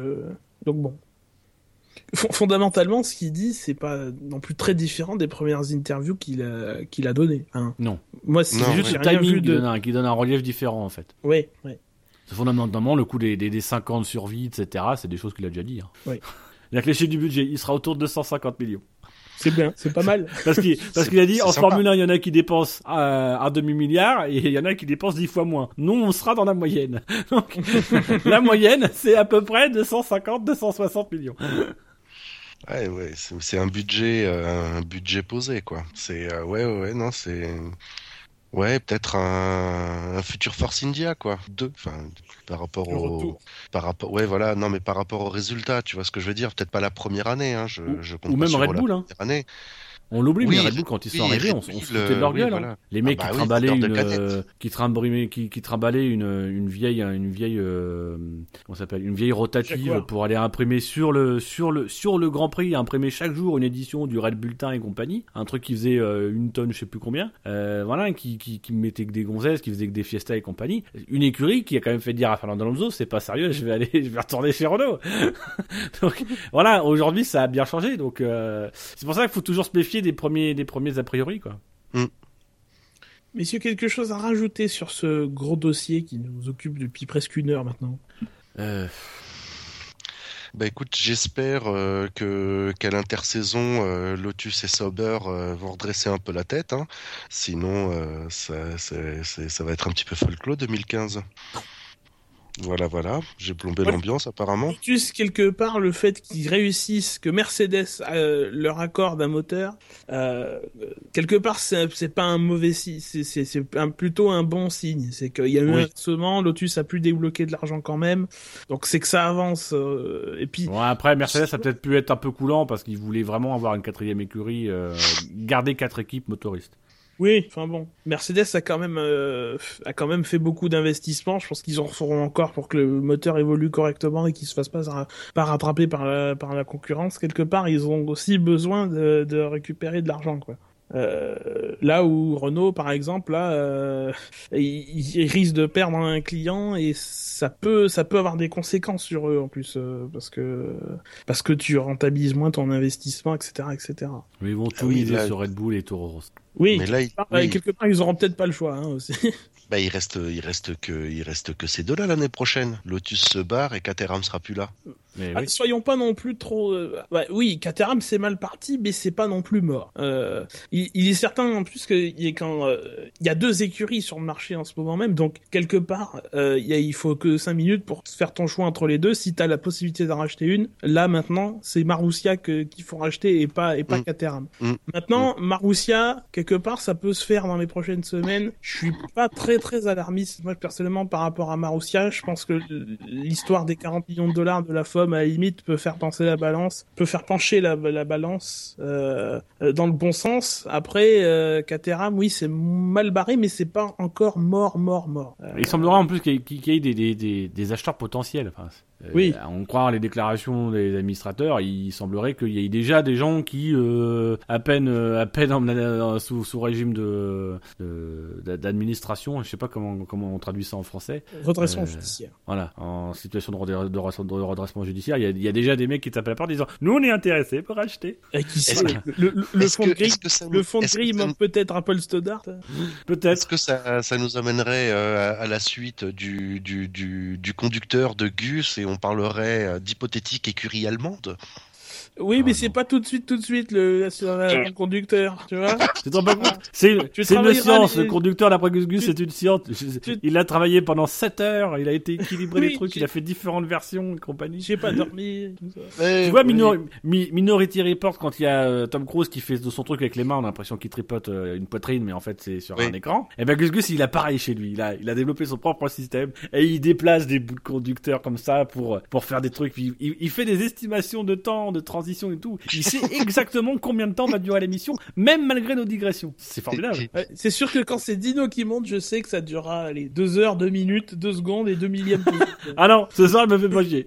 Speaker 1: donc bon. Fon- Fondamentalement, ce qu'il dit, c'est pas non plus très différent des premières interviews qu'il a, qu'il a données. Hein.
Speaker 2: Non.
Speaker 1: Moi, c'est
Speaker 2: juste le timing
Speaker 1: vu
Speaker 2: qui,
Speaker 1: de.
Speaker 2: donne un, qui donne un relief différent en fait.
Speaker 1: Ouais.
Speaker 2: C'est Fondamentalement, le coût des, des, des 5 ans de survie, etc., c'est des choses qu'il a déjà dit. Hein.
Speaker 1: Oui. [LAUGHS]
Speaker 2: C'est-à-dire que les chiffres du budget, il sera autour de 250 millions.
Speaker 1: C'est bien, c'est pas mal.
Speaker 2: Parce qu'il [LAUGHS] parce
Speaker 3: C'est-
Speaker 2: qu'il a dit, en
Speaker 3: sympa.
Speaker 2: Formule 1, il y en a qui dépensent euh, un demi-milliard et il y en a qui dépensent 10 fois moins. Nous, on sera dans la moyenne. [LAUGHS] Donc, [LAUGHS] la moyenne, c'est à peu près 250-260 millions.
Speaker 3: Ouais, ouais, c'est c'est un budget, euh, un budget posé, quoi. C'est, euh, ouais, ouais, ouais, non, c'est. Ouais, peut-être un, un futur Force India, quoi. Deux. Enfin, par rapport au. Par rapport. Ouais, voilà. Non, mais par rapport au résultat, tu vois ce que je veux dire. Peut-être pas la première année, hein. Je,
Speaker 2: Ou-
Speaker 3: je
Speaker 2: ou
Speaker 3: compte pas
Speaker 2: même
Speaker 3: sur
Speaker 2: Red
Speaker 3: la
Speaker 2: Bull, hein.
Speaker 3: année.
Speaker 2: On l'oublie,
Speaker 3: Oui,
Speaker 2: mais Red Bull, quand ils sont
Speaker 3: oui,
Speaker 2: arrivés,
Speaker 3: Red
Speaker 2: on, se foutait de leur
Speaker 3: oui,
Speaker 2: gueule. hein. Les mecs
Speaker 3: Ah bah
Speaker 2: qui
Speaker 3: oui,
Speaker 2: trimballaient une, euh, qui trimballaient, qui, qui trimballaient une, une vieille, une vieille, euh, comment s'appelle, une vieille rotative pour aller imprimer sur le, sur le, sur le Grand Prix, imprimer chaque jour une édition du Red Bulletin et compagnie, un truc qui faisait euh, une tonne, je sais plus combien, euh, voilà, qui, qui, qui mettait que des gonzesses, qui faisait que des fiestas et compagnie. Une écurie qui a quand même fait dire à Fernando Alonso, c'est pas sérieux, je vais aller, [LAUGHS] je vais retourner chez Renault. [LAUGHS] donc voilà, aujourd'hui ça a bien changé, donc euh, c'est pour ça qu'il faut toujours se méfier des premiers, des premiers a priori, quoi.
Speaker 1: Messieurs, quelque chose à rajouter sur ce gros dossier qui nous occupe depuis presque une heure maintenant
Speaker 2: Euh,
Speaker 3: Bah écoute, j'espère euh, que qu'à l'intersaison, euh, Lotus et Sauber euh, vont redresser un peu la tête. Hein. Sinon, euh, ça, c'est- c'est- ça va être un petit peu folklore 2015. Voilà, voilà. J'ai plombé l'ambiance apparemment.
Speaker 1: Juste quelque part le fait qu'ils réussissent, que Mercedes euh, leur accorde un moteur, euh, quelque part c'est c'est pas un mauvais signe, c'est c'est c'est un- plutôt un bon signe. C'est qu'il y a eu
Speaker 3: Oui.
Speaker 1: un inversement, Lotus a pu débloquer de l'argent quand même, donc c'est que ça avance. euh, et puis
Speaker 2: Bon, après, Mercedes a peut-être pu être un peu coulant parce qu'il voulait vraiment avoir une quatrième écurie, euh, garder quatre équipes motoristes.
Speaker 1: Oui, enfin bon, Mercedes a quand même euh, a quand même fait beaucoup d'investissements. Je pense qu'ils en feront encore pour que le moteur évolue correctement et qu'il se fasse pas pas rattraper par la par la concurrence. Quelque part, ils ont aussi besoin de, de récupérer de l'argent, quoi. Euh, là où Renault, par exemple, là, euh, ils, ils risquent de perdre un client et ça peut, ça peut avoir des conséquences sur eux en plus, euh, parce que parce que tu rentabilises moins ton investissement, etc., etc.
Speaker 2: Mais ils vont tout
Speaker 3: oui,
Speaker 2: miser
Speaker 3: là-
Speaker 2: sur Red Bull et Toro Rosso.
Speaker 1: Oui,
Speaker 3: Mais là, il,
Speaker 1: Ah,
Speaker 3: oui,
Speaker 1: quelque part, ils auront peut-être pas le choix hein, aussi. [LAUGHS]
Speaker 3: bah, il reste, il reste que, il reste que ces deux-là l'année prochaine. Lotus se barre et Caterham sera plus là.
Speaker 2: Mais
Speaker 1: Ah,
Speaker 2: oui.
Speaker 1: Soyons pas non plus trop. euh, ouais, oui, Caterham c'est mal parti, mais c'est pas non plus mort. Euh, il, il est certain en plus qu'il y a quand euh, il y a deux écuries sur le marché en ce moment même, donc quelque part euh, il, a- il faut que cinq minutes pour faire ton choix entre les deux. Si t'as la possibilité d'en racheter une, là maintenant c'est Marussia que- qu'il faut racheter et pas et pas
Speaker 3: Mm.
Speaker 1: Caterham.
Speaker 3: Mm.
Speaker 1: Maintenant Marussia quelque part ça peut se faire dans les prochaines semaines. Je suis pas très très alarmiste moi personnellement par rapport à Marussia. Je pense que l'histoire des 40 millions de dollars de la À la limite peut faire penser la balance, peut faire pencher la, la balance euh, euh, dans le bon sens. Après euh, Caterham, oui c'est mal barré, mais c'est pas encore mort mort mort. Euh,
Speaker 2: Il semblerait en plus qu'il y ait, des, des acheteurs potentiels. Enfin, euh,
Speaker 1: Oui.
Speaker 2: On croit les déclarations des administrateurs. Il semblerait qu'il y ait déjà des gens qui, euh, à peine, euh, à peine en- euh, sous, sous régime de de- d'administration, je sais pas comment comment on traduit ça en français.
Speaker 1: redressement
Speaker 2: Euh,
Speaker 1: judiciaire.
Speaker 2: Voilà, en situation de, redre- de redressement- de redressement judiciaire, il y, a, il y a déjà des mecs qui tapent à la porte en disant nous on est intéressés pour acheter.
Speaker 1: Et qui
Speaker 3: que-
Speaker 1: le, le, le
Speaker 3: Est-ce
Speaker 1: fond de grille, le fond de grille peut-être un Paul Stoddart?
Speaker 2: Peut-être.
Speaker 3: Est-ce que ça, ça nous amènerait euh, à, à la suite du, du, du, du conducteur de Gus et on parlerait euh, d'hypothétique écurie allemande
Speaker 1: Oui, mais c'est pas tout de suite, tout de suite le, le conducteur, tu vois. [LAUGHS]
Speaker 2: Tu te rends pas compte C'est une
Speaker 1: travailleras
Speaker 2: science.
Speaker 1: les-
Speaker 2: Le conducteur d'après Gus Gus, c'est une science. Je-
Speaker 1: tu-
Speaker 2: Il a travaillé pendant 7 heures. Il a été équilibré
Speaker 1: Oui,
Speaker 2: les trucs. Il a fait différentes versions et compagnie.
Speaker 1: J'ai pas dormi. tout ça.
Speaker 3: Eh
Speaker 2: Tu vois,
Speaker 3: oui.
Speaker 2: Minor- Mi- Minority Report, quand il y a euh, Tom Cruise qui fait de son truc avec les mains, on a l'impression qu'il tripote euh, une poitrine, mais en fait c'est sur
Speaker 3: Oui.
Speaker 2: un écran. Et ben Gus Gus, il a pareil chez lui. Il a, il a développé son propre système et il déplace des bouts de conducteurs comme ça pour pour faire des trucs. Il, il- il fait des estimations de temps, de transition et tout. Il sait exactement combien de temps va durer l'émission, même malgré nos digressions. C'est formidable.
Speaker 1: Ouais, c'est sûr que quand c'est Dino qui monte, je sais que ça durera allez, 2 heures, 2 minutes, 2 secondes et 2 millièmes de. [LAUGHS]
Speaker 2: Ah non, ce soir, il me fait pas chier.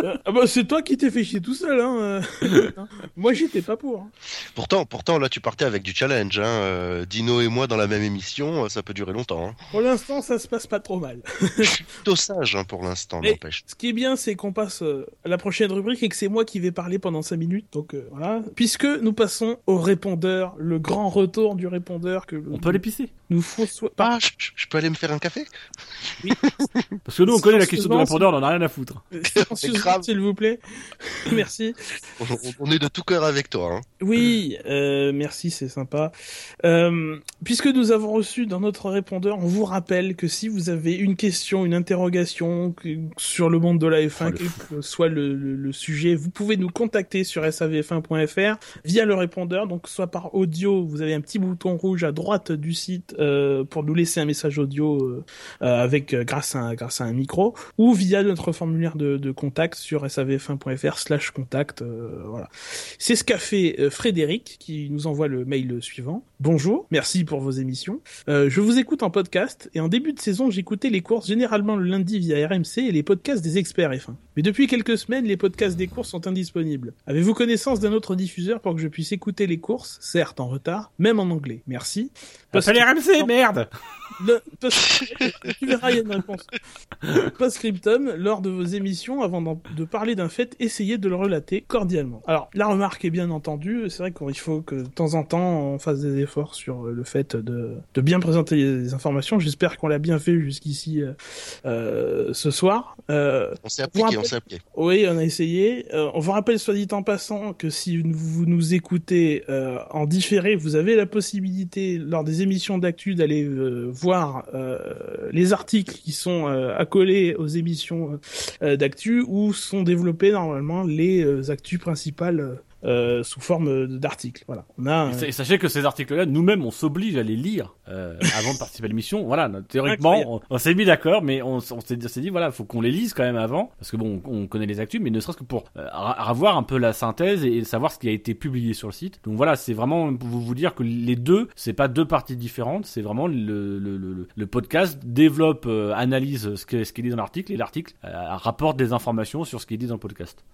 Speaker 1: Euh, ah bah c'est toi qui t'es fait chier tout seul, hein. euh. [LAUGHS] Moi j'étais pas pour. hein.
Speaker 3: Pourtant, pourtant, là, tu partais avec du challenge. Hein. euh, Dino et moi dans la même émission, ça peut durer longtemps. Hein.
Speaker 1: Pour l'instant, ça se passe pas trop mal.
Speaker 3: Je suis plutôt sage hein, pour l'instant, n'empêche.
Speaker 1: Ce qui est bien, c'est qu'on passe à la prochaine rubrique et que c'est moi qui vais parler pendant 5 minutes. Donc euh, voilà. Puisque nous passons au répondeur, le grand retour du répondeur que
Speaker 2: On peut pisser.
Speaker 1: Nous François.
Speaker 3: Ah, je, je- peux aller me faire un café? [LAUGHS]
Speaker 2: Parce que nous, on connaît la question du
Speaker 1: Sérieusement,
Speaker 2: répondeur, on en a rien à foutre.
Speaker 1: S'il vous plaît. [LAUGHS] Merci.
Speaker 3: on, on est de tout cœur avec toi. Hein.
Speaker 1: Oui, euh, merci, c'est sympa. Euh, puisque nous avons reçu dans notre répondeur, on vous rappelle que si vous avez une question, une interrogation sur le monde de la F1,
Speaker 2: Oh,
Speaker 1: quel que soit le, le- le sujet, vous pouvez nous contacter sur savf1.fr via le répondeur. Donc soit par audio, vous avez un petit bouton rouge à droite du site euh, pour nous laisser un message audio euh, euh, avec grâce à un, grâce à un micro ou via notre formulaire de, de contact sur savf1.fr/slash contact. voilà. C'est ce qu'a fait Frédéric qui nous envoie le mail suivant. Bonjour, merci pour vos émissions. je vous écoute en podcast et en début de saison j'écoutais les courses généralement le lundi via RMC et les podcasts des experts F1. Mais depuis quelques semaines les podcasts des courses sont indisponibles. Avez-vous connaissance d'un autre diffuseur pour que je puisse écouter les courses, certes en retard, même en anglais? Merci.
Speaker 2: Merde
Speaker 1: le... Tu verras, il y a une réponse. Post-scriptum, lors de vos émissions, avant de parler d'un fait, essayez de le relater cordialement. Alors, la remarque est bien entendue, c'est vrai qu'il faut que de temps en temps, on fasse des efforts sur le fait de, de bien présenter les informations. J'espère qu'on l'a bien fait jusqu'ici euh, euh ce soir.
Speaker 3: Euh, on s'est appliqué, on s'est appliqué.
Speaker 1: Oui, on a essayé. Euh, on vous rappelle, soit dit en passant, que si vous nous écoutez euh, en différé, vous avez la possibilité, lors des émissions d'actu, d'aller voir les articles qui sont accolés aux émissions d'actu où sont développés normalement les actus principales euh, sous forme d'articles. Voilà. On a.
Speaker 2: Et, sachez que ces articles-là, nous-mêmes, on s'oblige à les lire euh, [LAUGHS] avant de participer à l'émission. Voilà, théoriquement, on, s'est mis d'accord, mais on, on s'est dit voilà, faut qu'on les lise quand même avant, parce que bon, on, connaît les actus, mais ne serait-ce que pour euh, avoir un peu la synthèse et savoir ce qui a été publié sur le site. Donc voilà, c'est vraiment pour vous dire que les deux, c'est pas deux parties différentes, c'est vraiment le, le, le, le, podcast développe, analyse ce qui ce est dit dans l'article et l'article rapporte des informations sur ce qui est dit dans le podcast.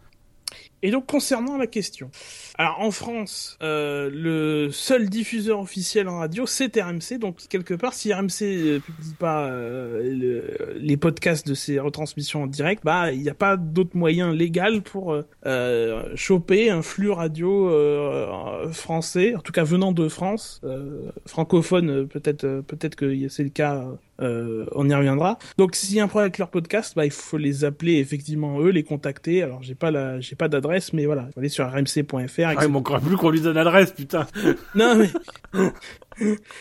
Speaker 1: Et donc concernant la question, alors en France, euh, le seul diffuseur officiel en radio c'est RMC, donc quelque part si RMC ne publie pas euh, les podcasts de ses retransmissions en direct, bah il n'y a pas d'autre moyen légal pour euh, choper un flux radio euh, français, en tout cas venant de France, euh, francophone peut-être peut-être que c'est le cas euh, on y reviendra. Donc s'il y a un problème avec leur podcast, bah il faut les appeler effectivement eux, les contacter. Alors j'ai pas la, j'ai pas d'adresse, mais voilà, aller sur rmc.fr.
Speaker 2: Ah, il manquerait plus qu'on lui donne l'adresse, putain.
Speaker 1: Non mais [LAUGHS]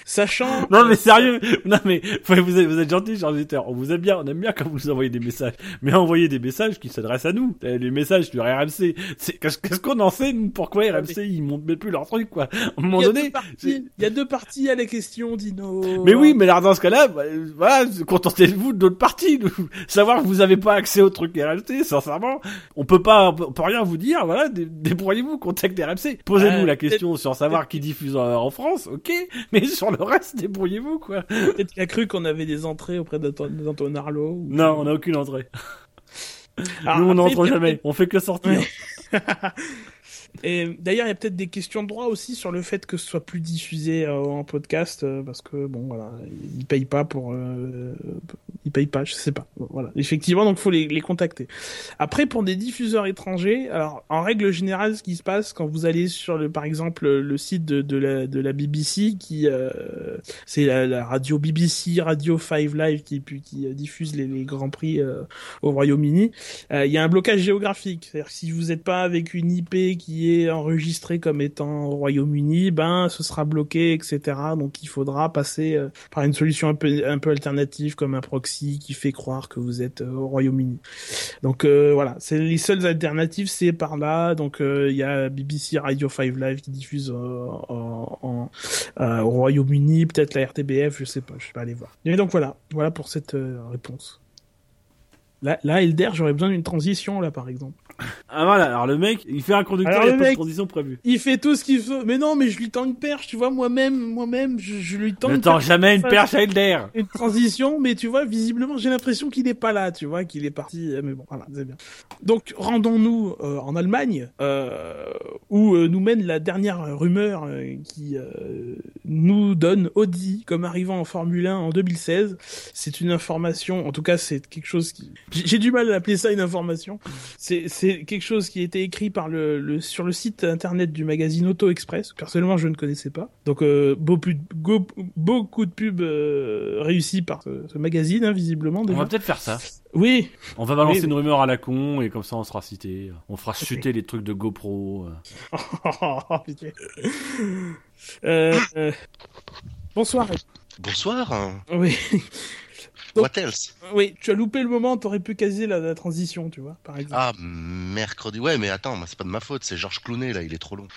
Speaker 1: Sachant. [LAUGHS]
Speaker 2: Non mais sérieux, non mais vous êtes, vous êtes gentil, chers auditeurs. On vous aime bien, on aime bien quand vous nous envoyez des messages. Mais envoyez des messages qui s'adressent à nous. Eh, les messages sur RMC. Qu'est-ce qu'on en sait Pourquoi RMC ils montent même plus leur truc quoi? À un moment donné.
Speaker 1: Il y a deux parties à la question, Dino.
Speaker 2: Mais oui, mais là dans ce cas-là, bah, voilà, contentez-vous d'autres parties. Savoir que vous avez pas accès au truc RMC, sincèrement, on peut pas, on peut rien vous dire. Voilà, débrouillez-vous, contactez RMC. Posez-nous la question sur savoir qui diffuse en France, ok? [LAUGHS] mais sur le reste, débrouillez-vous, quoi.
Speaker 1: Peut-être qu'il a cru qu'on avait des entrées auprès d'Antoine Arlo.
Speaker 2: Non, on n'a aucune entrée. Nous, on n'entre jamais. On fait que sortir. [LAUGHS]
Speaker 1: Et d'ailleurs, il y a peut-être des questions de droit aussi sur le fait que ce soit plus diffusé euh, en podcast, euh, parce que bon, voilà, ils payent pas pour, euh, ils payent pas, je sais pas. Voilà, effectivement, donc faut les, les contacter. Après, pour des diffuseurs étrangers, alors en règle générale, ce qui se passe quand vous allez sur le, par exemple, le site de, de la de la BBC, qui c'est la, radio BBC, Radio 5 Live, qui qui diffuse les, les grands prix au Royaume-Uni, il y a un blocage géographique. C'est-à-dire si vous n'êtes pas avec une IP qui est enregistré comme étant au Royaume-Uni, ben ce sera bloqué, etc. Donc il faudra passer euh, par une solution un peu alternative comme un proxy qui fait croire que vous êtes euh, au Royaume-Uni. Donc euh, voilà, c'est les seules alternatives, c'est par là. Donc il y a BBC Radio 5 Live qui diffuse en, au Royaume-Uni, peut-être la RTBF, je sais pas, je vais pas aller voir. Mais donc voilà, voilà pour cette réponse. Là, là, Elder, j'aurais besoin d'une transition, là, par exemple.
Speaker 2: Ah voilà, alors le mec, il fait un conducteur, il n'y a pas de transition prévue.
Speaker 1: Il fait tout ce qu'il faut. Mais non, mais je lui tends une perche, tu vois, moi-même, moi-même, je, je lui tends
Speaker 2: ne tends jamais une perche à Elder.
Speaker 1: Une transition, mais tu vois, visiblement, j'ai l'impression qu'il n'est pas là, tu vois, qu'il est parti. Mais bon, voilà, c'est bien. Donc, rendons-nous euh, en Allemagne, euh, où euh, nous mène la dernière rumeur euh, qui nous donne Audi comme arrivant en Formule 1 en 2016. C'est une information, en tout cas, c'est quelque chose qui... J'ai du mal à appeler ça une information. C'est c'est quelque chose qui a été écrit par le, le, sur le site internet du magazine Auto Express. Personnellement, je ne connaissais pas. Donc, euh, beaucoup, beaucoup de pubs euh, réussies par ce, magazine, hein, visiblement.
Speaker 2: On va peut-être faire ça.
Speaker 1: Oui.
Speaker 2: On va balancer une rumeur à la con et comme ça on sera cité. On fera chuter les trucs de GoPro. [LAUGHS]
Speaker 1: euh, euh, bonsoir.
Speaker 3: Bonsoir.
Speaker 1: Oui.
Speaker 3: What else?
Speaker 1: Oui, tu as loupé le moment, t'aurais pu caser la, transition, tu vois, par exemple.
Speaker 3: Ah, mercredi. Ouais, mais attends, c'est pas de ma faute, c'est Georges Clounet, là, il est trop long.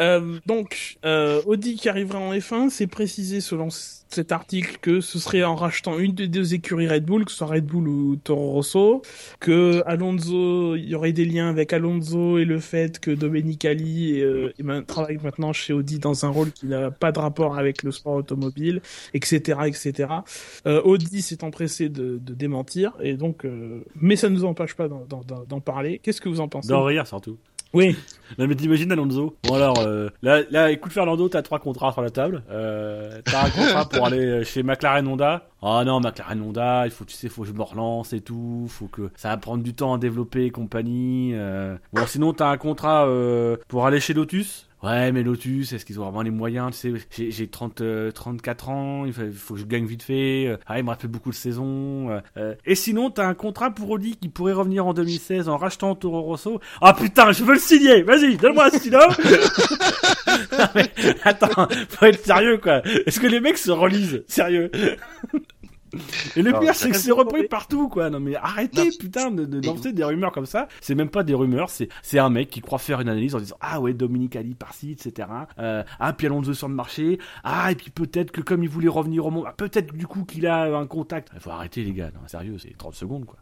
Speaker 1: Euh, donc, euh, Audi qui arrivera en F1, c'est précisé selon cet article que ce serait en rachetant une des deux écuries Red Bull, que ce soit Red Bull ou Toro Rosso, que Alonso, il y aurait des liens avec Alonso et le fait que Domenicali euh, travaille maintenant chez Audi dans un rôle qui n'a pas de rapport avec le sport automobile, etc., etc. Euh, Audi s'est empressé de, démentir et donc, mais ça ne nous empêche pas d'en parler. Qu'est-ce que vous en pensez?
Speaker 2: D'en rire surtout.
Speaker 1: Oui. [LAUGHS]
Speaker 2: Non mais t'imagines Alonso. Bon alors euh, là, là, écoute Fernando, t'as trois contrats sur la table. Euh, t'as un contrat pour [LAUGHS] aller chez McLaren Honda. Ah oh non McLaren Honda, il faut tu sais, faut que je me relance et tout, faut que ça va prendre du temps à développer et compagnie. Euh... Bon sinon t'as un contrat euh, pour aller chez Lotus. Ouais, mais Lotus, est-ce qu'ils ont vraiment les moyens Tu sais, j'ai 30, 34 euh, ans, il faut, que je gagne vite fait. Euh, ah, il me rappelle beaucoup de saisons. Euh, et sinon, t'as un contrat pour Audi qui pourrait revenir en 2016 en rachetant Toro Rosso. Ah putain, je veux le signer Vas-y, donne-moi un stylo [LAUGHS] [LAUGHS] Attends, faut être sérieux, quoi. Est-ce que les mecs se relisent Sérieux? Et le pire, c'est que c'est repris partout, quoi. Non, mais arrêtez, putain, de, de lancer des rumeurs comme ça. C'est même pas des rumeurs, c'est, c'est un mec qui croit faire une analyse en disant, ah ouais, Dominique Ali par-ci, etc. Euh, ah, puis Alonso sur le marché. Ah, et puis peut-être que comme il voulait revenir au monde, ah, peut-être du coup qu'il a un contact. Il faut arrêter, les gars. Non, sérieux, c'est 30 secondes, quoi.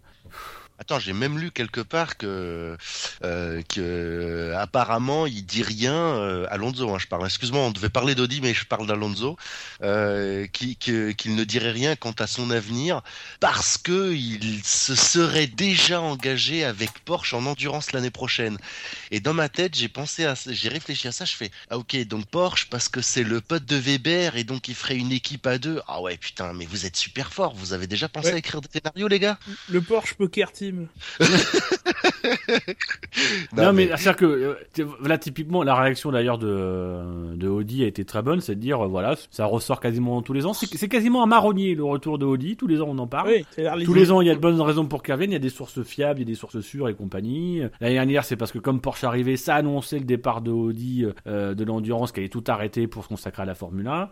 Speaker 3: Attends, j'ai même lu quelque part que, euh, que apparemment il dit rien euh, Alonso. Hein, je parle. Excuse-moi, on devait parler d'Audi, mais je parle d'Alonso, euh, qu'il ne dirait rien quant à son avenir parce que il se serait déjà engagé avec Porsche en endurance l'année prochaine. Et dans ma tête, j'ai pensé à, j'ai réfléchi à ça. Je fais, ah ok, donc Porsche parce que c'est le pote de Weber et donc il ferait une équipe à deux. Ah ouais, putain, mais vous êtes super fort. Vous avez déjà pensé à écrire des scénarios, les gars?
Speaker 1: Le Porsche Poker Team film. [LAUGHS] [LAUGHS]
Speaker 2: non, mais, c'est-à-dire que euh, là typiquement la réaction d'ailleurs de de Audi a été très bonne, c'est de dire euh, voilà ça ressort quasiment tous les ans, c'est quasiment un marronnier le retour de Audi, tous les ans on en parle. tous les ans il y a de bonnes raisons pour qu'il revienne, il y a des sources fiables, il y a des sources sûres et compagnie. L'année dernière c'est parce que comme Porsche arrivait, ça annonçait le départ de Audi euh, de l'endurance qui allait tout arrêter pour se consacrer à la Formule 1.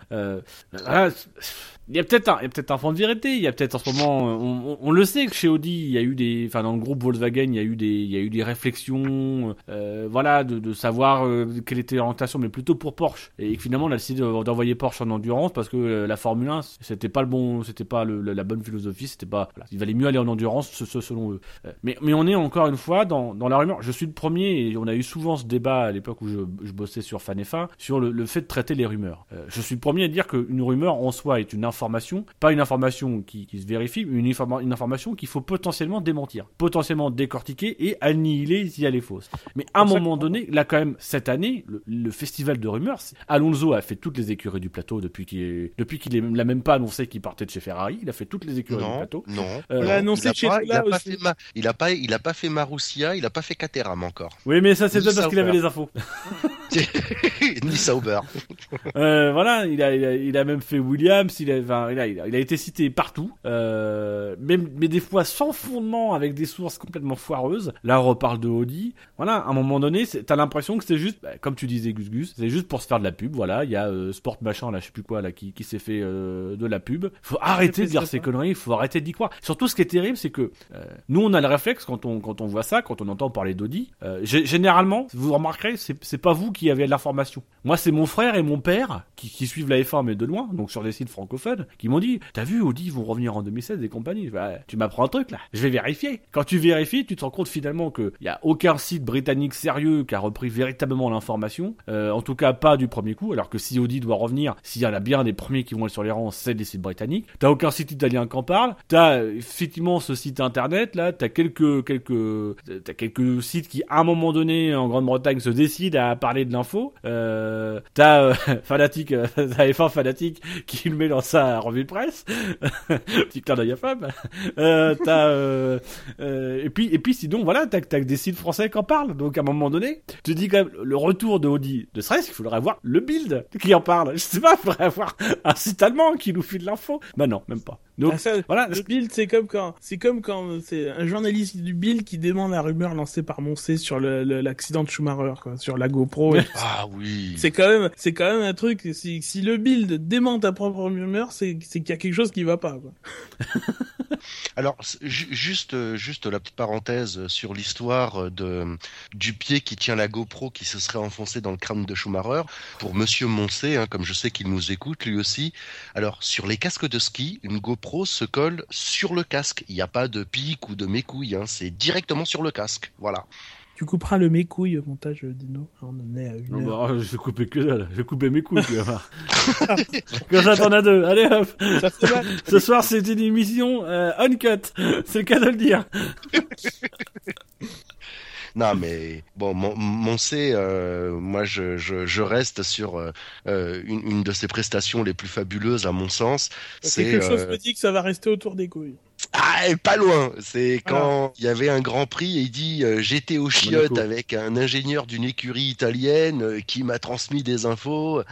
Speaker 2: il y a peut-être un, il y a peut-être un fond de vérité. Il y a peut-être en ce moment, on, on, le sait que chez Audi, il y a eu des, enfin dans le groupe Volkswagen, il y a eu des, il y a eu des réflexions, euh, voilà, de, savoir euh, quelle était l'orientation, mais plutôt pour Porsche. Et finalement, on a décidé d'envoyer Porsche en endurance parce que euh, la Formule 1, c'était pas le bon, c'était pas la bonne philosophie, c'était pas, il valait mieux aller en endurance, ce, selon eux. Mais, on est encore une fois dans, la rumeur. Je suis le premier et on a eu souvent ce débat à l'époque où je, bossais sur Fanefa sur le, fait de traiter les rumeurs. je suis le premier à dire qu'une rumeur en soi est une information, pas une information qui, se vérifie, une, une information qu'il faut potentiellement démentir, potentiellement décortiquer et annihiler si elle est fausse. Mais à un moment donné, là quand même, cette année, le, festival de rumeurs, Alonso a fait toutes les écuries du plateau depuis qu'il depuis qu'il l'a même pas annoncé qu'il partait de chez Ferrari. Il a fait toutes les écuries du plateau.
Speaker 3: Non,
Speaker 1: euh, il a annoncé chez
Speaker 3: il a, pas fait il a pas il a pas fait Marussia, il a pas fait Caterham encore.
Speaker 2: Oui, mais ça c'est peut-être parce qu'il avait les infos. [LAUGHS]
Speaker 3: Ni Sauber. [LAUGHS]
Speaker 2: euh, voilà, il a, il a, même fait Williams, il a, enfin, il a, il a, été cité partout, euh, même, mais des fois sans fondement, avec des sources complètement foireuses. Là, on reparle de Audi. Voilà, à un moment donné, t'as l'impression que c'est juste, bah, comme tu disais, Gus Gus, c'est juste pour se faire de la pub. Voilà, il y a euh, Sport machin, là, je sais plus quoi, là, qui, qui s'est fait euh, de la pub. Faut arrêter de dire ces conneries, faut arrêter d'y croire. Surtout, ce qui est terrible, c'est que euh, nous, on a le réflexe quand on, quand on voit ça, quand on entend parler d'Audi. généralement, vous remarquerez, c'est pas vous qui avez l'information. Moi, c'est mon frère et mon père qui, qui, suivent la F1 mais de loin, donc sur des sites francophones, qui m'ont dit "T'as vu Audi ils vont revenir en 2016 et compagnie." Bah, tu m'apprends un truc là. Je vais vérifier. Quand tu vérifies, tu te rends compte finalement qu'il y a aucun site britannique sérieux qui a repris véritablement l'information. Euh, en tout cas, pas du premier coup. Alors que si Audi doit revenir, s'il y en a bien des premiers qui vont être sur les rangs, c'est des sites britanniques. T'as aucun site italien qui en parle. T'as effectivement ce site internet là. T'as quelques quelques t'as quelques sites qui à un moment donné en Grande-Bretagne se décident à parler de l'info. Euh, t'as euh, [LAUGHS] fanatique, euh, F1 fanatique qui le met dans sa revue de presse. [LAUGHS] Petit clin d'œil à femme. Euh, t'as et puis et puis sinon voilà, t'as t'as des sites français qui en parlent. Donc à un moment donné, tu dis quand même le retour de Audi de stress, il faudrait avoir le build qui en parle. Je sais pas, il faudrait avoir un site allemand qui nous file l'info. Bah non, même pas.
Speaker 1: Donc, ah, voilà. Le Bild, c'est comme quand, c'est comme quand c'est un journaliste du Bild qui demande la rumeur lancée par Moncé sur l'accident de Schumacher, quoi, sur la GoPro.
Speaker 3: Ah oui.
Speaker 1: C'est quand même, c'est quand même un truc. Si, si le build dément ta propre rumeur, c'est c'est qu'il y a quelque chose qui va pas. Quoi. [LAUGHS]
Speaker 3: Alors juste euh, juste la petite parenthèse sur l'histoire de du pied qui tient la GoPro qui se serait enfoncé dans le crâne de Schumacher pour Monsieur Moncé, hein, comme je sais qu'il nous écoute lui aussi. Alors sur les casques de ski, une GoPro se colle sur le casque. Il n'y a pas de pic ou de mécouille, hein, c'est directement sur le casque. Voilà.
Speaker 1: Tu couperas le mécouille au montage, Dino. On en est à une
Speaker 2: Non,
Speaker 1: heure.
Speaker 2: bah, je vais couper que dalle. Je vais couper mes couilles, tu vas voir. Comme ça, t'en as deux. Allez hop.
Speaker 1: Ça fait mal.
Speaker 2: Ce soir, c'est une émission euh, uncut. C'est le cas de le dire.
Speaker 3: Non, mais bon, mon, Moncé, euh, moi, je, je, je reste sur euh, euh, une, une de ses prestations les plus fabuleuses, à mon sens. C'est
Speaker 1: Quelque chose
Speaker 3: euh,
Speaker 1: me dit que ça va rester autour des couilles.
Speaker 3: Ah, pas loin. C'est quand il y avait un Grand Prix et il dit euh, j'étais au chiottes avec un ingénieur d'une écurie italienne euh, qui m'a transmis des infos.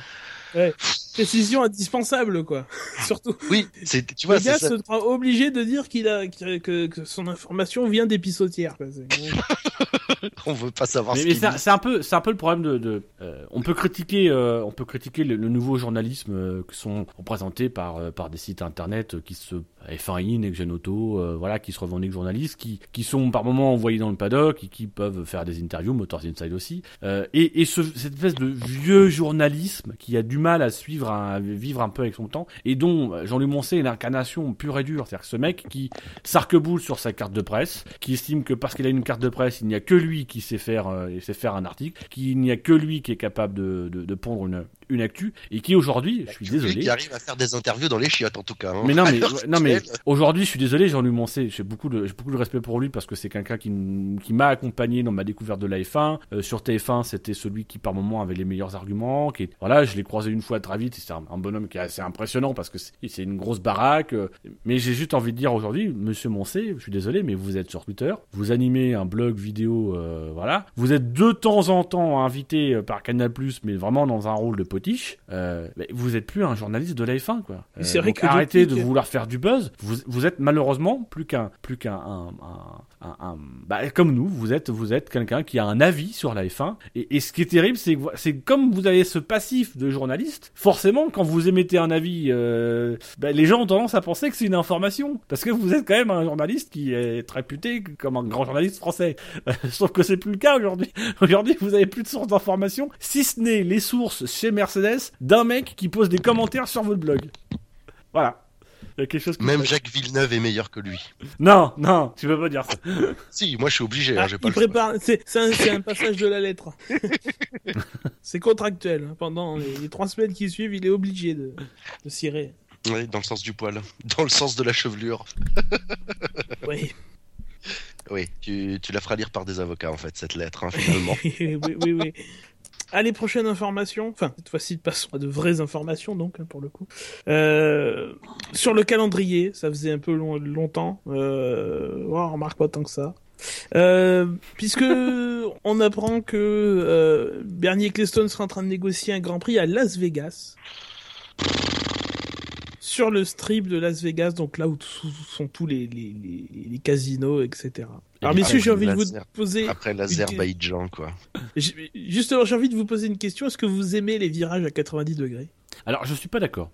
Speaker 1: Précision indispensable, quoi. [LAUGHS] Surtout.
Speaker 3: Oui, c'est tu vois,
Speaker 1: le
Speaker 3: c'est
Speaker 1: gars
Speaker 3: ça.
Speaker 1: se trouve obligé de dire qu'il a que, que, que son information vient des pissotières. Quoi. [LAUGHS]
Speaker 3: On veut pas savoir
Speaker 2: Mais,
Speaker 3: ce
Speaker 2: mais
Speaker 3: qu'il
Speaker 2: c'est un-
Speaker 3: dit.
Speaker 2: c'est un peu, c'est un peu le problème de. de euh, on peut critiquer, euh, on peut critiquer le, le nouveau journalisme euh, qui sont représentés par euh, par des sites internet euh, qui se F1i, Next Gen Auto, euh, voilà, qui se revendiquent journalistes, qui qui sont par moments envoyés dans le paddock et qui peuvent faire des interviews, Motors Inside aussi. Euh, et et ce, cette espèce de vieux journalisme qui a du mal à suivre, à vivre un peu avec son temps, et dont euh, Jean-Louis Moncé est l'incarnation pure et dure, c'est-à-dire que ce mec qui s'arc-boule sur sa carte de presse, qui estime que parce qu'il a une carte de presse, il n'y a que lui qui sait faire, euh, sait faire un article, qu'il n'y a que lui qui est capable de, de, de pondre une, une actu, et qui aujourd'hui, je suis désolé.
Speaker 3: Qui arrive à faire des interviews dans les chiottes en tout cas. hein.
Speaker 2: Mais non, mais, [LAUGHS] non, mais aujourd'hui, je suis désolé, Jean-Louis Moncé, j'ai beaucoup de, beaucoup de respect pour lui parce que c'est quelqu'un qui, qui m'a accompagné dans ma découverte de la F1. Euh, sur TF1, c'était celui qui, par moment, avait les meilleurs arguments, qui, voilà, je l'ai croisé une fois très vite, c'est un, un bonhomme qui est assez impressionnant parce que c'est une grosse baraque, euh, mais j'ai juste envie de dire aujourd'hui, monsieur Moncé, je suis désolé, mais vous êtes sur Twitter, vous animez un blog vidéo, euh, voilà, vous êtes de temps en temps invité par Canal+, mais vraiment dans un rôle de potiche, euh, vous êtes plus un journaliste de la F1, quoi.
Speaker 1: Mais c'est vrai que
Speaker 2: arrêtez
Speaker 1: depuis
Speaker 2: de vouloir faire du buzz. Vous, vous êtes malheureusement plus qu'un, plus qu'un, un, un- un- un- bah, comme nous, vous êtes, vous êtes quelqu'un qui a un avis sur la F1. Et, et ce qui est terrible, c'est que c'est comme vous avez ce passif de journaliste. Forcément, quand vous émettez un avis, euh, bah, les gens ont tendance à penser que c'est une information, parce que vous êtes quand même un journaliste qui est réputé comme un grand journaliste français. Sauf que c'est plus le cas aujourd'hui. [LAUGHS] Aujourd'hui, vous avez plus de sources d'informations, si ce n'est les sources chez Mercedes d'un mec qui pose des commentaires sur votre blog. Voilà. Il y a quelque chose qui
Speaker 3: Même Jacques Villeneuve est meilleur que lui.
Speaker 2: Non, non, tu peux pas dire ça. [LAUGHS]
Speaker 3: Si, moi je suis obligé, hein,
Speaker 1: Ah,
Speaker 3: j'ai pas
Speaker 1: il
Speaker 3: le choix.
Speaker 1: prépare. C'est c'est un, c'est un [LAUGHS] passage de la lettre. [LAUGHS] c'est contractuel. hein. Pendant les, les trois semaines qui suivent, il est obligé de, de cirer.
Speaker 3: Oui, dans le sens du poil. Dans le sens de la chevelure.
Speaker 1: Oui,
Speaker 3: Oui, tu, tu la feras lire par des avocats en fait, cette lettre, hein, finalement.
Speaker 1: oui, oui, oui. Allez, prochaine information. Enfin, cette fois-ci, passons à de vraies informations, donc, hein, pour le coup. Euh, sur le calendrier, ça faisait un peu long- longtemps. Euh, oh, on remarque pas tant que ça. Euh, puisque [LAUGHS] on apprend que euh, Bernie Ecclestone sera en train de négocier un Grand Prix à Las Vegas. Sur le strip de Las Vegas, donc là où sont tous les, les, les, les casinos, etc. Alors, messieurs, j'ai envie de vous poser
Speaker 3: Après l'Azerbaïdjan, quoi.
Speaker 1: j'ai- Justement, j'ai envie de vous poser une question. Est-ce que vous aimez les virages à 90 degrés?
Speaker 2: Alors, je suis pas d'accord.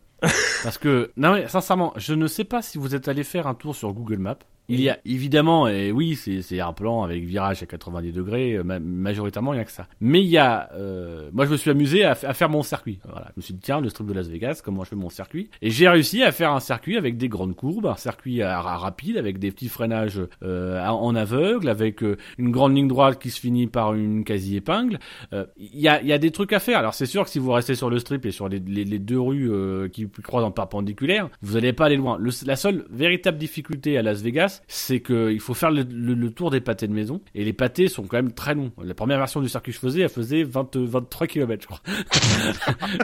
Speaker 2: Parce que, non mais sincèrement, je ne sais pas si vous êtes allé faire un tour sur Google Maps. Il y a évidemment, et oui, c'est un plan avec virage à 90 degrés, euh, ma- majoritairement il y a que ça. Mais il y a, euh, moi je me suis amusé à, faire mon circuit. Voilà, je me suis dit tiens le strip de Las Vegas, comment je fais mon circuit? Et j'ai réussi à faire un circuit avec des grandes courbes, un circuit à- à rapide avec des petits freinages euh, en aveugle, avec euh, une grande ligne droite qui se finit par une quasi épingle. Euh, Il y a, il y a des trucs à faire. Alors c'est sûr que si vous restez sur le strip et sur les, les, les deux rues euh, qui croisent en perpendiculaire, vous n'allez pas aller loin. Le- la seule véritable difficulté à Las Vegas, c'est que il faut faire le, le- le tour des pâtés de maison et les pâtés sont quand même très longs. La première version du circuit que je faisais, elle faisait 20, 23 km, je crois.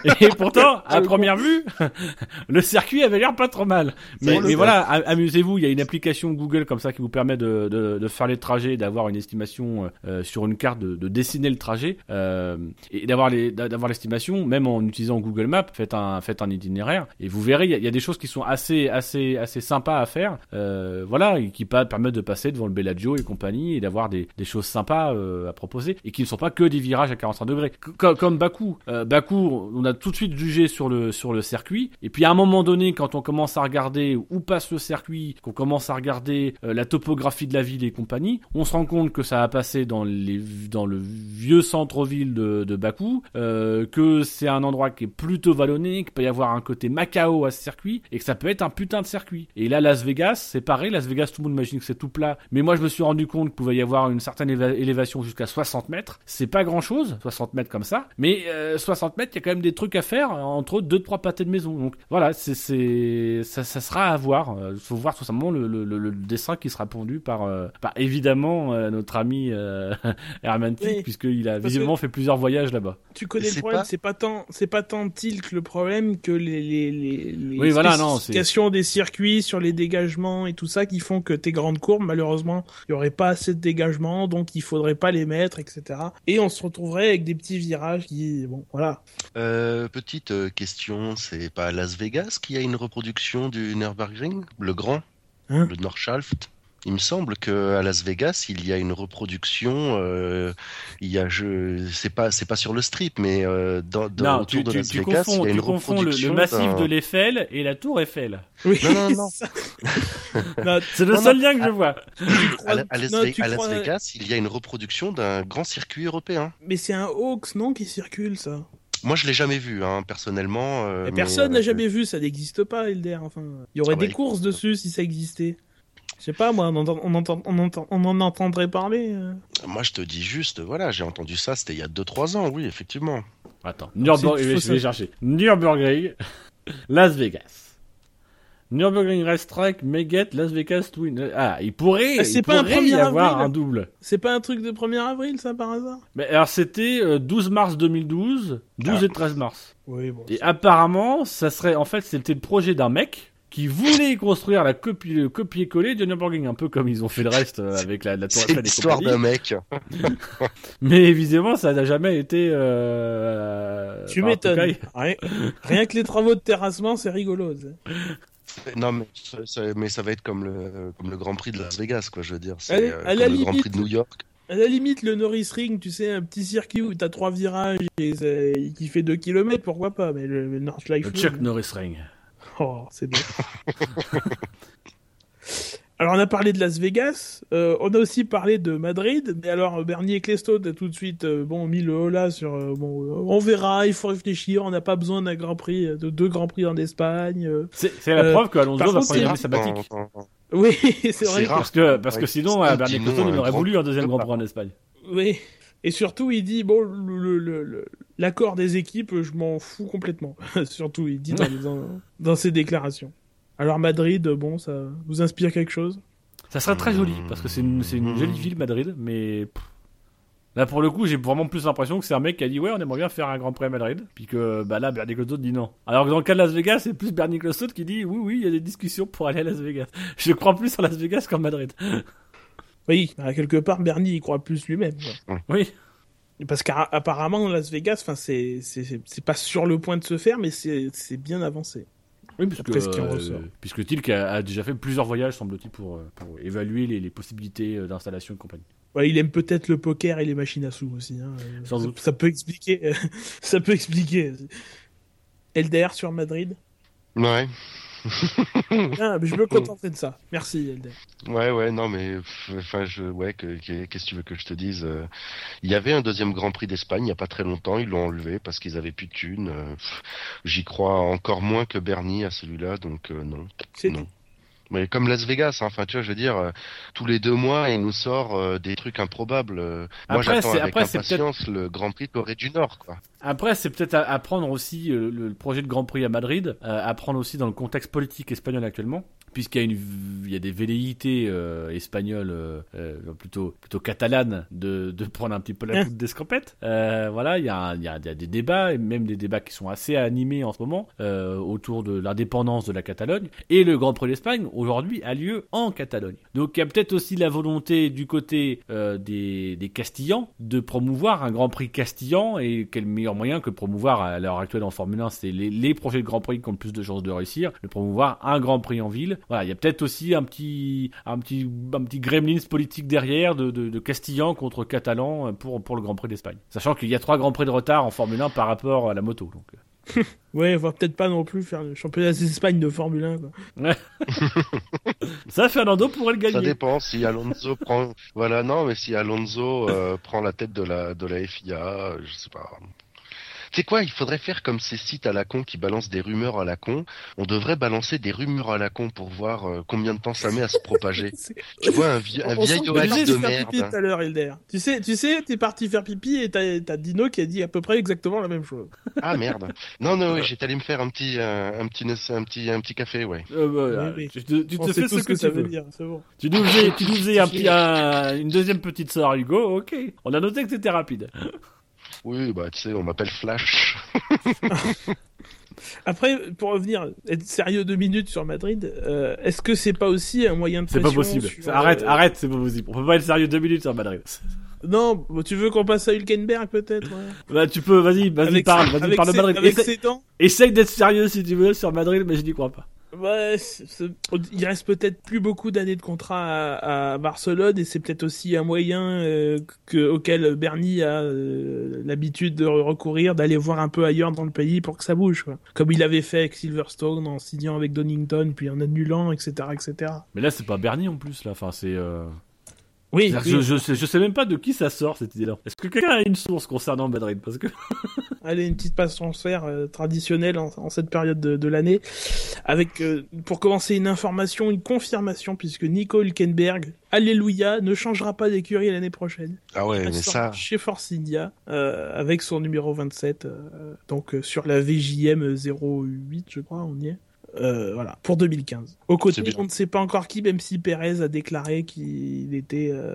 Speaker 2: [LAUGHS] et pourtant, à première vue, [LAUGHS] le circuit avait l'air pas trop mal. Mais, mais voilà, amusez-vous. Il y a une application Google comme ça qui vous permet de, de, de faire les trajets, d'avoir une estimation euh, sur une carte, de, de dessiner le trajet euh, et d'avoir les d'avoir l'estimation, même en utilisant Google Maps. Faites un faites un itinéraire et vous verrez, il y a, il y a des choses qui sont assez assez assez sympas à faire. Euh, voilà, et qui permettent de passer devant le Bellagio et compagnie et d'avoir des, choses sympas euh, à proposer et qui ne sont pas que des virages à 45 degrés. comme Bakou, euh, Bakou, on a tout de suite jugé sur le circuit et puis à un moment donné, quand on commence à regarder où passe le circuit, qu'on commence à regarder euh, la topographie de la ville et compagnie, on se rend compte que ça a passé dans le vieux centre-ville de, de Bakou, que c'est un endroit qui est plutôt vallonné, qu'il peut y avoir un côté Macao à ce circuit et que ça peut être un putain de circuit. Et là, Las Vegas, c'est pareil. Las Vegas, tout le monde imagine que c'est tout plat. Mais moi, je me suis rendu compte qu'il pouvait y avoir une certaine élévation jusqu'à 60 mètres. C'est pas grand chose, 60 mètres comme ça. Mais 60 euh, mètres, il y a quand même des trucs à faire, entre autres, deux, trois pâtés de maison. Donc voilà, c'est, c'est, ça, ça sera à voir. Il euh, faut voir tout simplement le, le, le, dessin qui sera pondu par, euh, par évidemment notre ami [LAUGHS] Hermantique, puisqu'il a visiblement fait plusieurs voyages là-bas.
Speaker 1: Tu connais le problème, c'est pas tant, c'est pas tant tilt le problème que les, les, les, les
Speaker 2: oui, voilà, non,
Speaker 1: des circuits sur les dégagements et tout ça qui font que tes grandes courbes, malheureusement, il y aurait pas assez de dégagement, donc il faudrait pas les mettre, etc. Et on se retrouverait avec des petits virages qui, bon, voilà.
Speaker 3: Euh, petite euh, question, c'est pas Las Vegas qui a une reproduction du Nürburgring, le grand, hein le Nordschaft il me semble que à Las Vegas, il y a une reproduction. Euh, il y a, je, c'est pas, c'est pas sur le strip, mais euh, dans, dans autour de Las Vegas, il y a une reproduction.
Speaker 2: Le, le massif de l'Eiffel et la Tour Eiffel.
Speaker 3: Oui. Non, non,
Speaker 2: non. c'est [LAUGHS] le seul lien que je vois.
Speaker 3: À, Las, Vegas, il y a une reproduction d'un grand circuit européen.
Speaker 1: Mais c'est un Hawks, non, qui circule ça?
Speaker 3: Moi, je l'ai jamais vu, hein, personnellement. Euh,
Speaker 1: personne n'a euh, jamais vu, ça n'existe pas, Elder. Enfin, il y aurait ah des courses dessus si ça existait. Je sais pas, moi, on, on, en entendrait parler. Euh.
Speaker 3: Moi, je te dis juste, voilà, j'ai entendu ça, c'était il y a 2-3 ans, oui, effectivement.
Speaker 2: Attends, Nürburgring, je vais chercher. Nürburgring, [LAUGHS] Las Vegas. Nürburgring Racetrack, Meget, Las Vegas Twin. Ah, il pourrait, ah, il pas pourrait y avoir un double.
Speaker 1: C'est pas un truc de 1er avril, ça, par hasard?
Speaker 2: Mais alors, c'était 12 euh, mars 2012, 12 ah. et 13 mars.
Speaker 1: Oui, bon.
Speaker 2: Et apparemment, ça serait, en fait, c'était le projet d'un mec qui voulait construire la copie, le copier-coller de Nürburgring, un peu comme ils ont fait le reste euh, avec la, la Tour
Speaker 3: Eiffel. C'est l'histoire d'un mec. [LAUGHS]
Speaker 2: Mais évidemment, ça n'a jamais été. Euh...
Speaker 1: Tu m'étonnes. Rien, que les travaux de terrassement, c'est rigolo.
Speaker 3: Non, mais ça, mais ça va être comme le, comme le Grand Prix de Las Vegas, quoi, je veux dire. C'est euh, le Grand Prix de New York.
Speaker 1: À la limite, le Norris Ring, tu sais, un petit circuit où t'as trois virages et, qui fait 2 km, pourquoi pas, mais le, North Life.
Speaker 2: Le Chuck Norris Ring.
Speaker 1: Oh, c'est bon. alors, on a parlé de Las Vegas, euh, on a aussi parlé de Madrid, mais alors Bernier Ecclestone a tout de suite euh, bon, mis le holà sur euh, bon, on verra, il faut réfléchir, on n'a pas besoin d'un Grand Prix, de deux Grands Prix en Espagne.
Speaker 2: C'est la preuve qu'Alonso va prendre une sabbatique.
Speaker 1: Oui, [LAUGHS] c'est vrai.
Speaker 2: Parce que, parce que sinon, Bernier Ecclestone, il aurait voulu un deuxième Grand Prix en Espagne.
Speaker 1: Oui. Et surtout, il dit bon, l'accord des équipes, je m'en fous complètement. [LAUGHS] surtout, il dit dans, ses déclarations. Alors Madrid, bon, ça vous inspire quelque chose?
Speaker 2: Ça serait très joli parce que c'est une, jolie ville, Madrid, mais Là, pour le coup, j'ai vraiment plus l'impression que c'est un mec qui a dit Ouais, on aimerait bien faire un Grand Prix à Madrid. Puis que bah là, Bernie Closot dit non. Alors que dans le cas de Las Vegas, c'est plus Bernie Closot qui dit Oui, oui, il y a des discussions pour aller à Las Vegas. [LAUGHS] Je crois plus en Las Vegas qu'en Madrid.
Speaker 1: Oui, quelque part, Bernie y croit plus lui-même.
Speaker 2: Oui.
Speaker 1: Parce qu'apparemment, Las Vegas, enfin, c'est c'est pas sur le point de se faire, mais c'est bien avancé.
Speaker 2: Oui, puisque, euh, puisque Tilk a, déjà fait plusieurs voyages, semble-t-il, pour, euh, pour évaluer les, les possibilités euh, d'installation et compagnie.
Speaker 1: Ouais, il aime peut-être le poker et les machines à sous aussi. Hein.
Speaker 2: Sans
Speaker 1: ça,
Speaker 2: doute.
Speaker 1: ça peut expliquer. [LAUGHS] ça peut expliquer. LDR sur Madrid.
Speaker 3: Ouais.
Speaker 1: Ah, mais je me contenterai de ça. Merci, Elder.
Speaker 3: Ouais, ouais, non, mais enfin, je, ouais, qu'est-ce que tu veux que je te dise euh, Il y avait un deuxième Grand Prix d'Espagne il n'y a pas très longtemps. Ils l'ont enlevé parce qu'ils avaient plus de thunes. Euh, j'y crois encore moins que Bernie à celui-là, donc euh, non.
Speaker 1: C'est non.
Speaker 3: Mais comme Las Vegas, hein, enfin tu vois, je veux dire, euh, tous les deux mois, il nous sort euh, des trucs improbables. Euh, moi, j'attends avec impatience le Grand Prix de Corée du Nord, quoi.
Speaker 2: Après, c'est peut-être à, prendre aussi le, projet de Grand Prix à Madrid, à prendre aussi dans le contexte politique espagnol actuellement puisqu'il y a une il y a des velléités euh, espagnoles euh, euh, plutôt plutôt catalanes de, de prendre un petit peu la poudre d'escampette. Euh, voilà il y a il y a, des débats et même des débats qui sont assez animés en ce moment autour de l'indépendance de la Catalogne. Et le Grand Prix d'Espagne aujourd'hui a lieu en Catalogne. Donc il y a peut-être aussi la volonté du côté des des Castillans de promouvoir un Grand Prix castillan. Et quel meilleur moyen que de promouvoir à l'heure actuelle en Formule 1 c'est les, les projets de Grand Prix qui ont le plus de chances de réussir de promouvoir un Grand Prix en ville Voilà, il y a peut-être aussi un petit, un petit, un petit gremlins politique derrière de, de, de Castillan contre Catalan pour, pour le Grand Prix d'Espagne. Sachant qu'il y a trois Grands Prix de retard en Formule 1 par rapport à la moto. Donc. euh. [LAUGHS]
Speaker 1: Ouais, on va peut-être pas non plus faire le championnat d'Espagne de Formule 1. Quoi. [LAUGHS]
Speaker 2: Ça, Fernando pourrait le
Speaker 3: Ça
Speaker 2: gagner.
Speaker 3: dépend si Alonso prend. Voilà, non, mais si Alonso euh, prend la tête de la de la FIA, je sais pas. C'est quoi Il faudrait faire comme ces sites à la con qui balancent des rumeurs à la con. On devrait balancer des rumeurs à la con pour voir euh, combien de temps ça met à se propager. [LAUGHS] Tu vois un, vie- un vieil
Speaker 1: tu
Speaker 3: de
Speaker 1: faire
Speaker 3: merde.
Speaker 1: pipi tout à l'heure, Hilder. Tu sais, tu sais, t'es parti faire pipi et t'as t'as Dino qui a dit à peu près exactement la même chose.
Speaker 3: Ah merde. Non, non, oui, j'étais allé me faire un petit, euh, un petit, un petit, un petit café, ouais.
Speaker 2: Euh, voilà.
Speaker 1: Oui, oui.
Speaker 2: Tu te, tu fais ce que,
Speaker 1: ça
Speaker 2: tu
Speaker 1: veut
Speaker 2: veux.
Speaker 1: dire, c'est bon.
Speaker 2: Tu nous faisais, tu nous faisais [LAUGHS] un, une deuxième petite sœur, Hugo. Ok. On a noté que t'étais rapide.
Speaker 3: Oui, bah tu sais, on m'appelle Flash. [LAUGHS]
Speaker 1: Après, pour revenir, être sérieux deux minutes sur Madrid, euh, est-ce que c'est pas aussi un moyen de
Speaker 2: C'est
Speaker 1: pression
Speaker 2: pas possible.
Speaker 1: sur,
Speaker 2: Arrête,
Speaker 1: euh,
Speaker 2: arrête, c'est pas possible. On peut pas être sérieux deux minutes sur Madrid.
Speaker 1: Non, bon, tu veux qu'on passe à Hülkenberg peut-être ouais.
Speaker 2: Bah, tu peux, vas-y, vas-y, parle, vas-y, parle de Madrid. Essaye d'être sérieux si tu veux sur Madrid, mais je n'y crois pas.
Speaker 1: Ouais, il reste peut-être plus beaucoup d'années de contrat à, Barcelone et c'est peut-être aussi un moyen euh, que, auquel Bernie a euh, l'habitude de recourir, d'aller voir un peu ailleurs dans le pays pour que ça bouge. Quoi. Comme il avait fait avec Silverstone en signant avec Donington puis en annulant, etc. etc.
Speaker 2: Mais là, c'est pas Bernie en plus, là. Enfin, c'est. Euh...
Speaker 1: Oui.
Speaker 2: Je, je, sais, je sais même pas de qui ça sort cette idée-là. Est-ce que quelqu'un a une source concernant Madrid? Parce que. [LAUGHS]
Speaker 1: Allez, une petite passe transfert euh, traditionnelle en, en cette période de, de l'année. Avec, euh, pour commencer, une information, une confirmation, puisque Nico Hülkenberg, alléluia, ne changera pas d'écurie l'année prochaine.
Speaker 3: Ah ouais, mais ça,
Speaker 1: Chez Force India, euh, avec son numéro 27, euh, donc euh, sur la VJM 08, je crois, on y est. Euh, voilà, pour 2015. Au côté, on ne sait pas encore qui, même si Perez a déclaré qu'il était euh,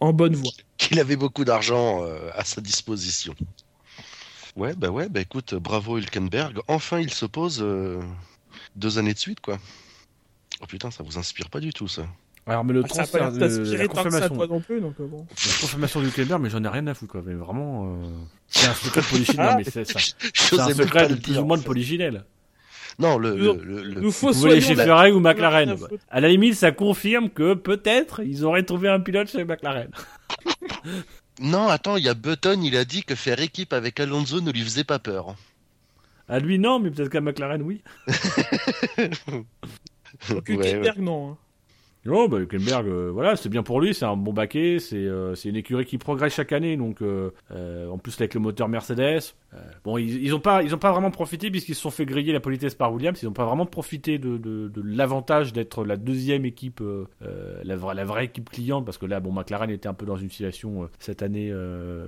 Speaker 1: en bonne voie.
Speaker 3: qu'il avait beaucoup d'argent euh, à sa disposition. Ouais, bah ouais, bah écoute, bravo Hülkenberg. Enfin, il se pose euh, deux années de suite, quoi. Oh putain, ça vous inspire pas du tout, ça.
Speaker 2: Alors, mais le
Speaker 1: Ah, ça a pas
Speaker 2: transfert, de, la
Speaker 1: ça,
Speaker 2: confirmation,
Speaker 1: toi non plus, donc bon.
Speaker 2: la confirmation du Kleber, mais j'en ai rien à foutre, quoi. Mais vraiment, euh... c'est un secret de [LAUGHS] polichinelle.
Speaker 1: Ah.
Speaker 2: non, mais c'est ça. C'est un secret
Speaker 3: pas
Speaker 2: de plus ou moins de
Speaker 3: fait. Non, le,
Speaker 1: Nous-
Speaker 3: le, le, le-
Speaker 1: Nous
Speaker 2: Vous voulez chez Ferrari ou McLaren
Speaker 1: à
Speaker 2: la limite, ça confirme que peut-être ils auraient trouvé un pilote chez McLaren. [LAUGHS]
Speaker 3: Non, attends, il y a Button, il a dit que faire équipe avec Alonso ne lui faisait pas peur.
Speaker 2: À lui, non, mais peut-être qu'à McLaren, oui. [LAUGHS]
Speaker 1: Donc,
Speaker 3: Ouais,
Speaker 1: Hülkenberg, non. hein.
Speaker 2: Non, bah, Hülkenberg, euh, voilà, c'est bien pour lui, c'est un bon baquet, c'est euh, une écurie qui progresse chaque année, donc euh, en plus avec le moteur Mercedes. bon, ils, ils ont pas, ils ont pas vraiment profité puisqu'ils se sont fait griller la politesse par Williams. Ils ont pas vraiment profité de, de, de l'avantage d'être la deuxième équipe, la, vraie, la vraie équipe cliente, parce que là, bon, McLaren était un peu dans une situation cette année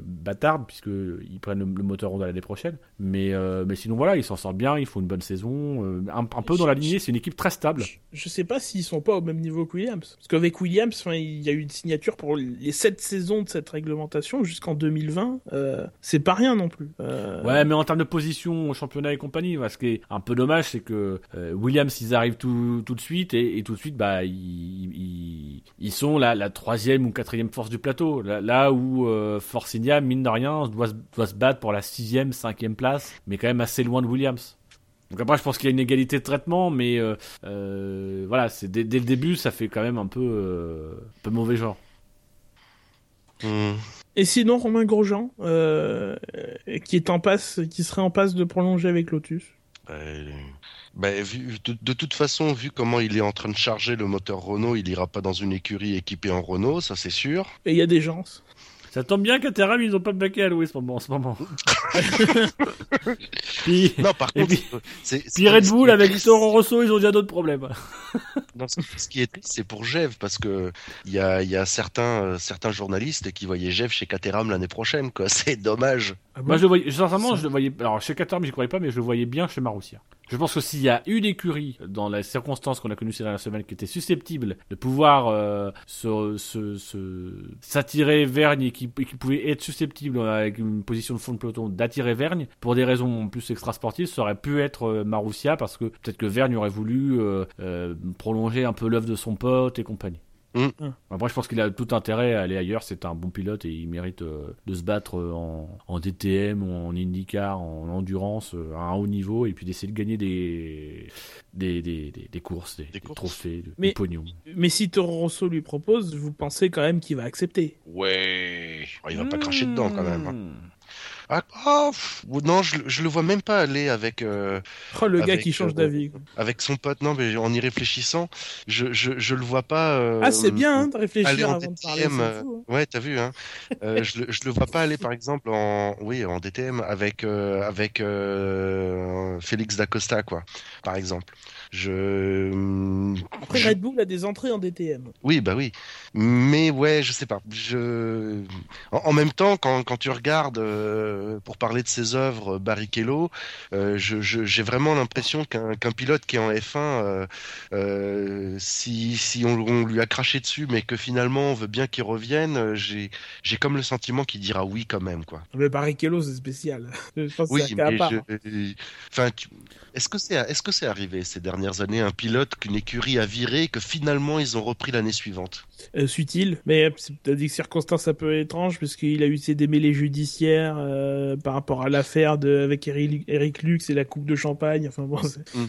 Speaker 2: bâtarde puisque ils prennent le, le moteur Honda l'année prochaine. Mais mais sinon voilà, ils s'en sortent bien, ils font une bonne saison, un, un peu dans la lignée, c'est une équipe très stable.
Speaker 1: Je, je sais pas s'ils sont pas au même niveau que Parce qu'avec Williams, il y a eu une signature pour les 7 saisons de cette réglementation jusqu'en 2020. Euh, c'est pas rien non plus. Euh,
Speaker 2: Ouais, mais en termes de position au championnat et compagnie, ce qui est un peu dommage, c'est que euh, Williams, ils arrivent tout, tout de suite et, tout de suite, bah, ils, ils, sont la, la troisième ou quatrième force du plateau. Là, là où euh, Force India, mine de rien, doit, doit se battre pour la sixième, cinquième place, mais quand même assez loin de Williams. Donc après, je pense qu'il y a une égalité de traitement, mais euh, euh, voilà, c'est dès, dès le début, ça fait quand même un peu, euh, un peu mauvais genre.
Speaker 1: Et sinon, Romain Grosjean, qui est en passe, qui serait en passe de prolonger avec Lotus?
Speaker 3: Euh, bah, vu, de, de toute façon, vu comment il est en train de charger le moteur Renault, il ira pas dans une écurie équipée en Renault, ça c'est sûr.
Speaker 1: Et il y a des gens.
Speaker 2: Ça tombe bien qu'à Terram, ils ont pas de baquet à louer ce moment- en ce moment. [LAUGHS] Puis,
Speaker 3: Non, par contre,
Speaker 2: puis-
Speaker 3: c'est c'est-
Speaker 2: Puis Red Bull avec Toro Rosso, ils ont déjà d'autres problèmes.
Speaker 3: Non, ce ce qui est triste, c'est pour Jev, parce que il y a, y a certains, euh, certains journalistes qui voyaient Jev chez Caterham l'année prochaine, quoi. [LAUGHS] C'est dommage.
Speaker 1: Ah
Speaker 2: Moi, je le voyais, sincèrement, je le voyais. Alors, chez Caterham, j'y croyais pas, mais je le voyais bien chez Marussia. Je pense que s'il y a une écurie dans les circonstances qu'on a connues ces dernières semaines qui était susceptible de pouvoir euh, se, s'attirer Vergne et qui, pouvait être susceptible euh, avec une position de fond de peloton d'attirer Vergne pour des raisons plus extrasportives, ça aurait pu être euh, Marussia parce que peut-être que Vergne aurait voulu prolonger un peu l'œuvre de son pote et compagnie.
Speaker 3: Mm.
Speaker 2: Après, je pense qu'il a tout intérêt à aller ailleurs. C'est un bon pilote et il mérite euh, de se battre euh, en, en DTM en IndyCar, en endurance euh, à un haut niveau et puis d'essayer de gagner des, des, des, des, des courses, des, des
Speaker 3: courses.
Speaker 2: trophées, du,
Speaker 1: Mais-
Speaker 2: du pognon.
Speaker 1: Mais si Toro Rosso lui propose, vous pensez quand même qu'il va accepter?
Speaker 3: Ouais. Oh, il va pas cracher dedans quand même. hein. Ah, oh, pff, non, je, je le vois même pas aller avec euh,
Speaker 1: Oh, le gars qui change
Speaker 3: euh,
Speaker 1: d'avis.
Speaker 3: avec son pote. Non, mais en y réfléchissant, je je, je le vois pas. euh,
Speaker 1: Ah, c'est bien hein, de réfléchir
Speaker 3: en
Speaker 1: avant de parler.
Speaker 3: DTM, euh,
Speaker 1: fou, hein.
Speaker 3: Ouais, t'as vu, hein. Euh, je, le, je le vois pas aller, par exemple, en, oui, en DTM avec, euh, avec euh, Félix Dacosta, quoi, par exemple. Je,
Speaker 1: Après,
Speaker 3: je-
Speaker 1: Red Bull a des entrées en DTM.
Speaker 3: oui, bah oui. Mais ouais, je sais pas. Je, en, en même temps, quand, quand tu regardes, euh, pour parler de ses œuvres, Barrichello, euh, je, je- j'ai vraiment l'impression qu'un qu'un pilote qui est en F1, euh, euh, si, si on, on lui a craché dessus, mais que finalement on veut bien qu'il revienne, euh, j'ai, comme le sentiment qu'il dira oui quand même, quoi.
Speaker 1: Mais Barrichello, c'est spécial. [LAUGHS] Je pense que
Speaker 3: Oui, mais
Speaker 1: part.
Speaker 3: je- enfin, tu- est-ce que c'est, est-ce que c'est arrivé ces dernières années un pilote qu'une écurie a viré et que finalement ils ont repris l'année suivante?
Speaker 1: Euh, subtil, mais c'est peut-être des circonstances un peu étranges puisqu'il a eu ses démêlés judiciaires euh, par rapport à l'affaire de avec Eric, Eric Lux et la coupe de champagne. Enfin bon,
Speaker 3: Mm.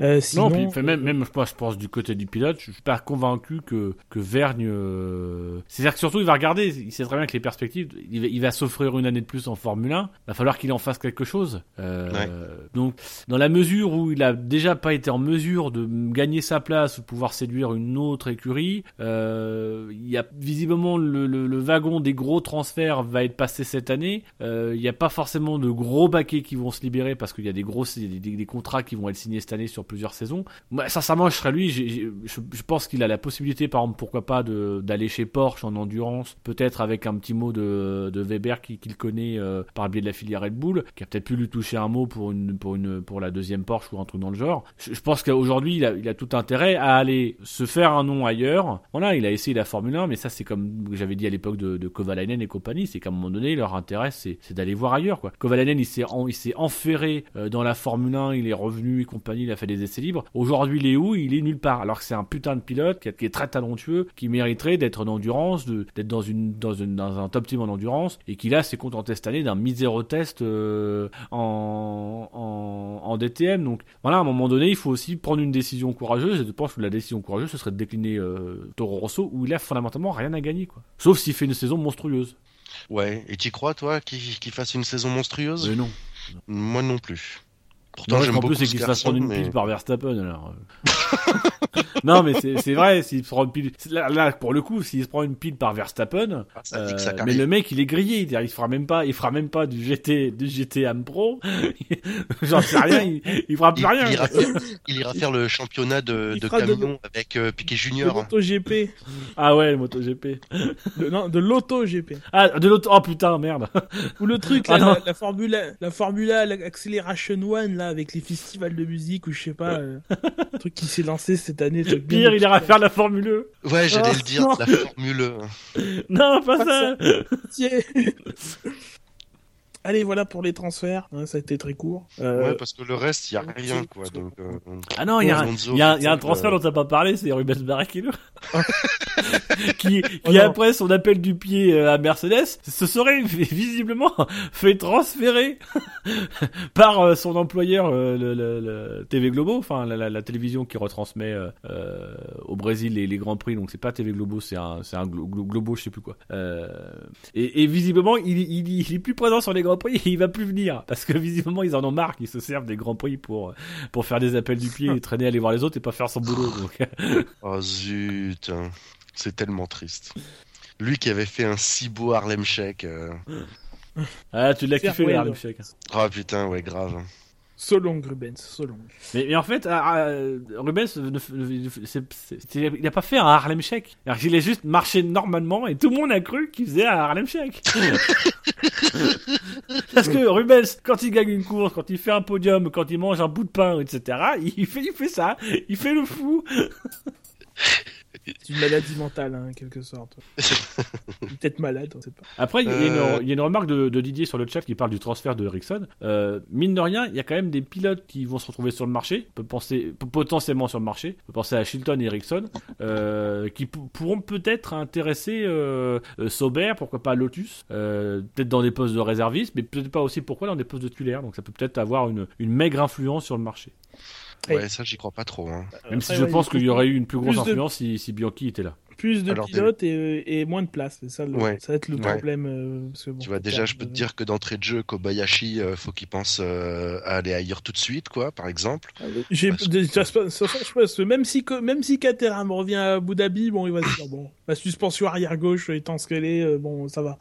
Speaker 1: Euh, sinon,
Speaker 2: non, puis, même, même moi, je pense du côté du pilote, je suis pas convaincu que, que Vergne. euh, C'est-à-dire que surtout, il va regarder, il sait très bien que les perspectives, il va, il va s'offrir une année de plus en Formule 1, va falloir qu'il en fasse quelque chose. Euh,
Speaker 3: Ouais.
Speaker 2: Donc, dans la mesure où il a déjà pas été en mesure de gagner sa place ou pouvoir séduire une autre écurie, euh, il y a visiblement le, le, le wagon des gros transferts va être passé cette année. Euh, il n'y a pas forcément de gros baquets qui vont se libérer parce qu'il y a des gros des, des- des contrats qui vont être signés cette année sur plusieurs saisons. Moi, sincèrement, je serais lui. je, pense qu'il a la possibilité, par exemple, pourquoi pas, d'aller chez Porsche en endurance, peut-être avec un petit mot de, de Weber qui- qu'il connaît euh, par le biais de la filière Red Bull, qui a peut-être pu lui toucher un mot pour une pour une pour la deuxième Porsche ou un truc dans le genre. Je, pense qu'aujourd'hui, il a, tout intérêt à aller se faire un nom ailleurs. Voilà, il a essayé la Formule 1, mais ça, c'est comme j'avais dit à l'époque de, de Kovalainen et compagnie, c'est qu'à un moment donné, leur intérêt, c'est d'aller voir ailleurs. Quoi. Kovalainen, il s'est en- il s'est enferré euh, dans la Formule 1, il est revenu et compagnie, il a fait des essais libres. Aujourd'hui, il est où Il est nulle part. Alors que c'est un putain de pilote qui, est- très talentueux, qui mériterait d'être en endurance, de- d'être dans une dans une dans un top team en endurance, et qui là s'est contenté cette année d'un miséreux test euh, en, en en DTM. Donc voilà, à un moment donné, il faut aussi prendre une décision courageuse. Et je pense que la décision courageuse, ce serait de décliner euh, Toro Rosso, où il a fondamentalement rien à gagner, quoi. Sauf s'il fait une saison monstrueuse.
Speaker 3: Ouais. Et tu crois, toi, qu'il qu'il fasse une saison monstrueuse?
Speaker 2: Mais non.
Speaker 3: Moi non plus. Pourtant, j'aime
Speaker 2: en plus, c'est
Speaker 3: ce
Speaker 2: qu'il se fasse prendre une
Speaker 3: mais-
Speaker 2: pile par Verstappen, alors. [LAUGHS] [LAUGHS] non, mais c'est vrai, s'il se prend une pile. Là, là, pour le coup, s'il se prend une pile par Verstappen,
Speaker 3: Ah,
Speaker 2: euh, mais le mec, il est grillé. c'est-à-dire, Il fera même pas, il fera même pas du GT, du GT Am Pro. [LAUGHS] J'en sais rien, il, il fera plus
Speaker 3: Il,
Speaker 2: rien.
Speaker 3: il ira faire, il ira faire le championnat de,
Speaker 1: Il
Speaker 3: de
Speaker 1: de
Speaker 3: camion avec euh, Piquet
Speaker 1: de
Speaker 3: Junior.
Speaker 1: l'auto-GP.
Speaker 2: Ah ouais, le MotoGP.
Speaker 1: De, non, de l'auto-GP.
Speaker 2: Ah, de l'auto, oh putain, merde.
Speaker 1: Ou le truc,
Speaker 2: Ah
Speaker 1: là,
Speaker 2: non.
Speaker 1: la, la Formula, la Formula l'Acceleration One, là, avec les festivals de musique, ou je sais pas, euh, un [LAUGHS] truc qui s'est lancé cette année. Truc bien
Speaker 2: Pire, il ira faire la Formule E.
Speaker 3: Ouais, j'allais le dire,
Speaker 1: non.
Speaker 3: la Formule 1.
Speaker 2: Non, pas
Speaker 1: Pas
Speaker 2: ça.
Speaker 1: Tiens. Allez, voilà pour les transferts. hein, ça a été très court. Euh,
Speaker 3: Ouais, parce que le reste, il y a rien, quoi. Donc, euh,
Speaker 2: Ah non, il y a, un- y y a transfert
Speaker 3: euh,
Speaker 2: dont t'as pas parlé, c'est Rubens Barrichello. [LAUGHS] qui, qui
Speaker 1: Oh
Speaker 2: après son appel du pied euh, à Mercedes, se serait visiblement [LAUGHS] fait transférer [LAUGHS] par son employeur, le, le- le TV Globo, enfin la, la- la télévision qui retransmet euh, au Brésil les, les grands prix. Donc c'est pas TV Globo, c'est un, c'est un Glo- Glo- Globo, je sais plus quoi. Euh, et, et visiblement, il, il, il est plus présent sur les grands prix, et il va plus venir parce que visiblement ils en ont marre qu'ils se servent des grands prix pour pour faire des appels du pied et [LAUGHS] traîner aller voir les autres et pas faire son boulot. Donc [LAUGHS]
Speaker 3: Oh zut, hein. c'est tellement triste. Lui qui avait fait un si beau Harlem Shake. euh,
Speaker 2: ah, tu l'as kiffé,
Speaker 1: ouais,
Speaker 2: Harlem. Shake.
Speaker 3: Oh putain, ouais, grave.
Speaker 1: Solong, Rubens, Solong.
Speaker 2: Mais, mais en fait, Rubens, ne- ne- il a pas fait un Harlem Shake. Alors qu'il a juste marché normalement et tout le monde a cru qu'il faisait un Harlem Shake. [LAUGHS] Parce que Rubens, quand il gagne une course, quand il fait un podium, quand il mange un bout de pain, etc., il fait, il fait ça. Il fait le fou. [LAUGHS]
Speaker 1: C'est une maladie mentale, hein, en quelque sorte. [LAUGHS] Peut-être malade, on sait pas.
Speaker 2: Après, il y, a
Speaker 3: Euh.
Speaker 2: une- il y a une remarque de, de Didier sur le chat qui parle du transfert de Ericsson. Euh, mine de rien, il y a quand même des pilotes qui vont se retrouver sur le marché, on peut penser potentiellement sur le marché. On peut penser à Shilton et Ericsson, euh, qui pou- pourront peut-être intéresser euh, euh, Sauber, pourquoi pas Lotus, euh, peut-être dans des postes de réservistes, mais peut-être pas aussi pourquoi dans des postes de titulaires. Donc ça peut peut-être avoir une, une maigre influence sur le marché.
Speaker 3: Ouais, ça, j'y crois pas trop. Hein.
Speaker 2: Même si je
Speaker 1: ouais,
Speaker 2: pense
Speaker 1: il
Speaker 2: qu'il y aurait eu une plus grosse
Speaker 1: plus de-
Speaker 2: influence si, si Bianchi était là.
Speaker 1: Plus de
Speaker 3: Alors,
Speaker 1: pilotes et, et moins de place. C'est ça, le-
Speaker 3: Ouais.
Speaker 1: ça va être le
Speaker 3: Ouais.
Speaker 1: problème. euh, parce que bon,
Speaker 3: Tu vois, déjà, je peux te dire que d'entrée de jeu, Kobayashi, euh, faut qu'il pense euh, à aller ailleurs tout de suite, quoi, par exemple.
Speaker 1: J'ai
Speaker 3: Parce
Speaker 1: que même si même si Caterham revient à Abu Dhabi, bon, il va se dire bon, la suspension arrière gauche étant ce qu'elle est, euh, bon, ça va.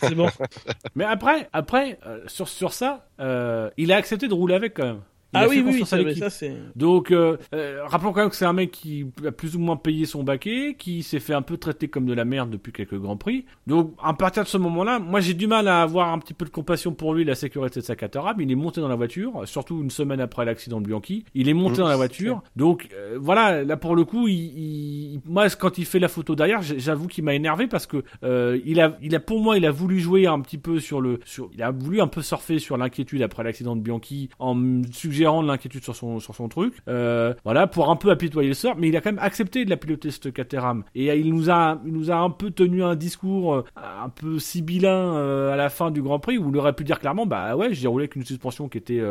Speaker 1: C'est bon. [LAUGHS]
Speaker 2: Mais après, après euh, sur, sur ça, euh, il a accepté de rouler avec quand même. Il
Speaker 1: ah
Speaker 2: a
Speaker 1: oui,
Speaker 2: fait
Speaker 1: oui, oui,
Speaker 2: confiance à
Speaker 1: ça, mais
Speaker 2: l'équipe.
Speaker 1: ça c'est.
Speaker 2: Donc, euh, euh, rappelons quand même que c'est un mec qui a plus ou moins payé son baquet, qui s'est fait un peu traiter comme de la merde depuis quelques grands prix. Donc, à partir de ce moment-là, moi j'ai du mal à avoir un petit peu de compassion pour lui, et la sécurité de sa Caterham. Il est monté dans la voiture, surtout une semaine après l'accident de Bianchi. Il est monté
Speaker 3: Mmh,
Speaker 2: dans la voiture. Donc, euh, voilà, là pour le coup, il, il- moi quand il fait la photo derrière, j'avoue qu'il m'a énervé parce que euh, il a, il a pour moi, il a voulu jouer un petit peu sur le, sur, il a voulu un peu surfer sur l'inquiétude après l'accident de Bianchi en me suggérant de l'inquiétude sur son, sur son truc. Euh, voilà, pour un peu apitoyer le sort, mais il a quand même accepté de la piloter cette Caterham et euh, il nous a, il nous a un peu tenu un discours euh, un peu sibyllin à la fin du Grand Prix où il aurait pu dire clairement, bah ouais, j'ai roulé avec une suspension qui était,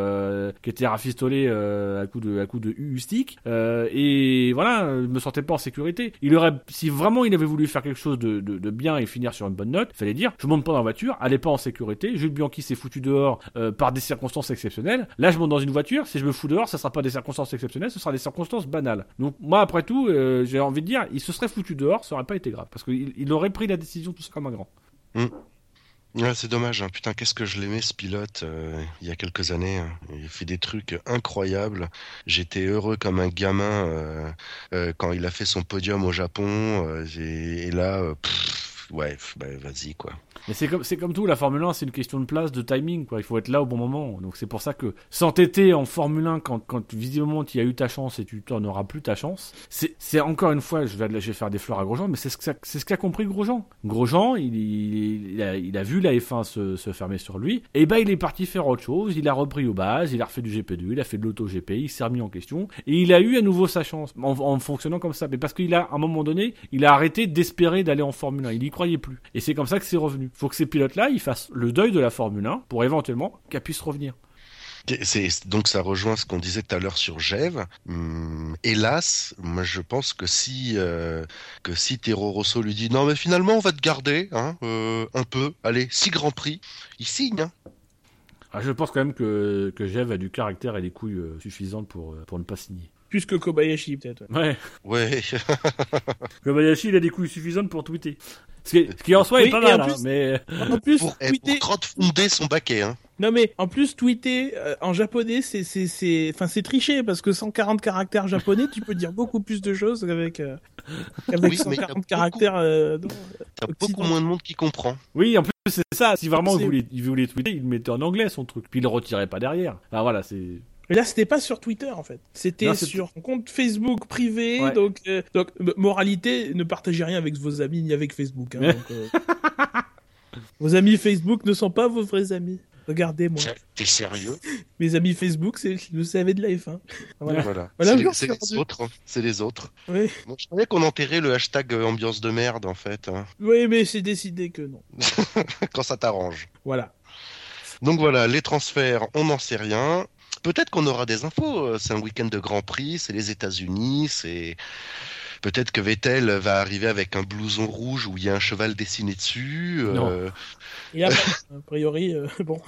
Speaker 2: qui était rafistolée à coup de, à coup de U stick et voilà, je me sentais pas en sécurité. Il aurait, si vraiment il avait voulu faire quelque chose de, de, bien et finir sur une bonne note, fallait dire, je monte pas dans la voiture, allez pas en sécurité. Jules Bianchi s'est foutu dehors par des circonstances exceptionnelles. Là, je monte dans une voiture, si je me fous dehors, ça sera pas des circonstances exceptionnelles, ce sera des circonstances banales. Donc moi, après tout, euh, j'ai envie de dire, il se serait foutu dehors, ça aurait pas été grave, parce qu'il il aurait pris la décision tout ça comme un grand.
Speaker 3: Ouais, c'est dommage, hein. putain, qu'est-ce que je l'aimais ce pilote euh, il y a quelques années. hein. Il fait des trucs incroyables. J'étais heureux comme un gamin euh, quand il a fait son podium au Japon. et, là, ouais, bah, vas-y quoi.
Speaker 2: Mais c'est comme, c'est comme tout, la Formule 1, c'est une question de place, de timing, quoi. Il faut être là au bon moment. Donc c'est pour ça que s'entêter en Formule 1 quand, quand visiblement tu as eu ta chance et tu t'en auras plus ta chance, c'est, c'est encore une fois, je vais, je vais faire des fleurs à Grosjean, mais c'est ce que c'est ce qu'a compris Grosjean. Grosjean, il, il, il a, il a vu la F1 se, se fermer sur lui, et ben il est parti faire autre chose, il a repris aux bases, il a refait du GP2, il a fait de l'auto GP, il s'est remis en question, et il a eu à nouveau sa chance en, en fonctionnant comme ça. Mais parce qu'il a, à un moment donné, il a arrêté d'espérer d'aller en Formule 1, il y croyait plus. Et c'est comme ça que c'est revenu. Faut que ces pilotes-là, ils fassent le deuil de la Formule 1 pour éventuellement qu'elle puisse revenir.
Speaker 3: C'est, donc ça rejoint ce qu'on disait tout à l'heure sur Gève. Hum, hélas, moi je pense que si euh, que si Tero Rosso lui dit non mais finalement on va te garder hein, euh, un peu, allez six grands prix, il signe. Hein.
Speaker 2: Ah, je pense quand même que, que Jeff a du caractère et des couilles euh, suffisantes pour, euh, pour ne pas signer.
Speaker 1: Plus que Kobayashi peut-être. ouais.
Speaker 2: Ouais.
Speaker 3: Ouais. [LAUGHS]
Speaker 2: Kobayashi, il a des couilles suffisantes pour tweeter. Ce qui, ce qui en soi
Speaker 1: Oui,
Speaker 2: est pas
Speaker 1: et en
Speaker 2: mal, hein,
Speaker 1: plus-
Speaker 2: mais.
Speaker 1: En plus,
Speaker 3: pour, eh,
Speaker 1: tweeter.
Speaker 3: pour fonder son baquet. Hein.
Speaker 1: Non mais en plus tweeter euh, en japonais c'est c'est c'est enfin c'est tricher parce que 140 caractères japonais tu peux dire beaucoup plus de choses qu'avec euh, qu'avec
Speaker 3: Oui, mais il y a
Speaker 1: 140
Speaker 3: beaucoup-
Speaker 1: caractères euh,
Speaker 3: a beaucoup moins de monde qui comprend.
Speaker 2: Oui, en plus, c'est ça. Si vraiment il voulait, il voulait tweeter, il mettait en anglais son truc. Puis il le retirait pas derrière. Enfin voilà, c'est.
Speaker 1: Mais là c'était pas sur Twitter en fait c'était sur un compte Facebook privé
Speaker 2: Ouais.
Speaker 1: donc euh, donc moralité ne partagez rien avec vos amis ni avec Facebook hein, donc, euh, [LAUGHS] vos amis Facebook ne sont pas vos vrais amis regardez moi
Speaker 3: T'es sérieux?
Speaker 1: Mes amis Facebook c'est le savez de la F1 voilà
Speaker 3: Voilà.
Speaker 1: Voilà,
Speaker 3: c'est les, autres. hein. C'est les autres.
Speaker 1: oui
Speaker 3: Bon, je savais qu'on enterrait le hashtag euh, ambiance de merde en fait, hein,
Speaker 1: oui mais c'est décidé que non [LAUGHS]
Speaker 3: quand ça t'arrange.
Speaker 1: voilà
Speaker 3: Donc voilà, les transferts, on n'en sait rien. Peut-être qu'on aura des infos. euh, C'est un week-end de Grand Prix, c'est les États-Unis, c'est peut-être que Vettel va arriver avec un blouson rouge où il y a un cheval dessiné dessus. euh,
Speaker 2: Non.
Speaker 1: il a pas, a priori euh, bon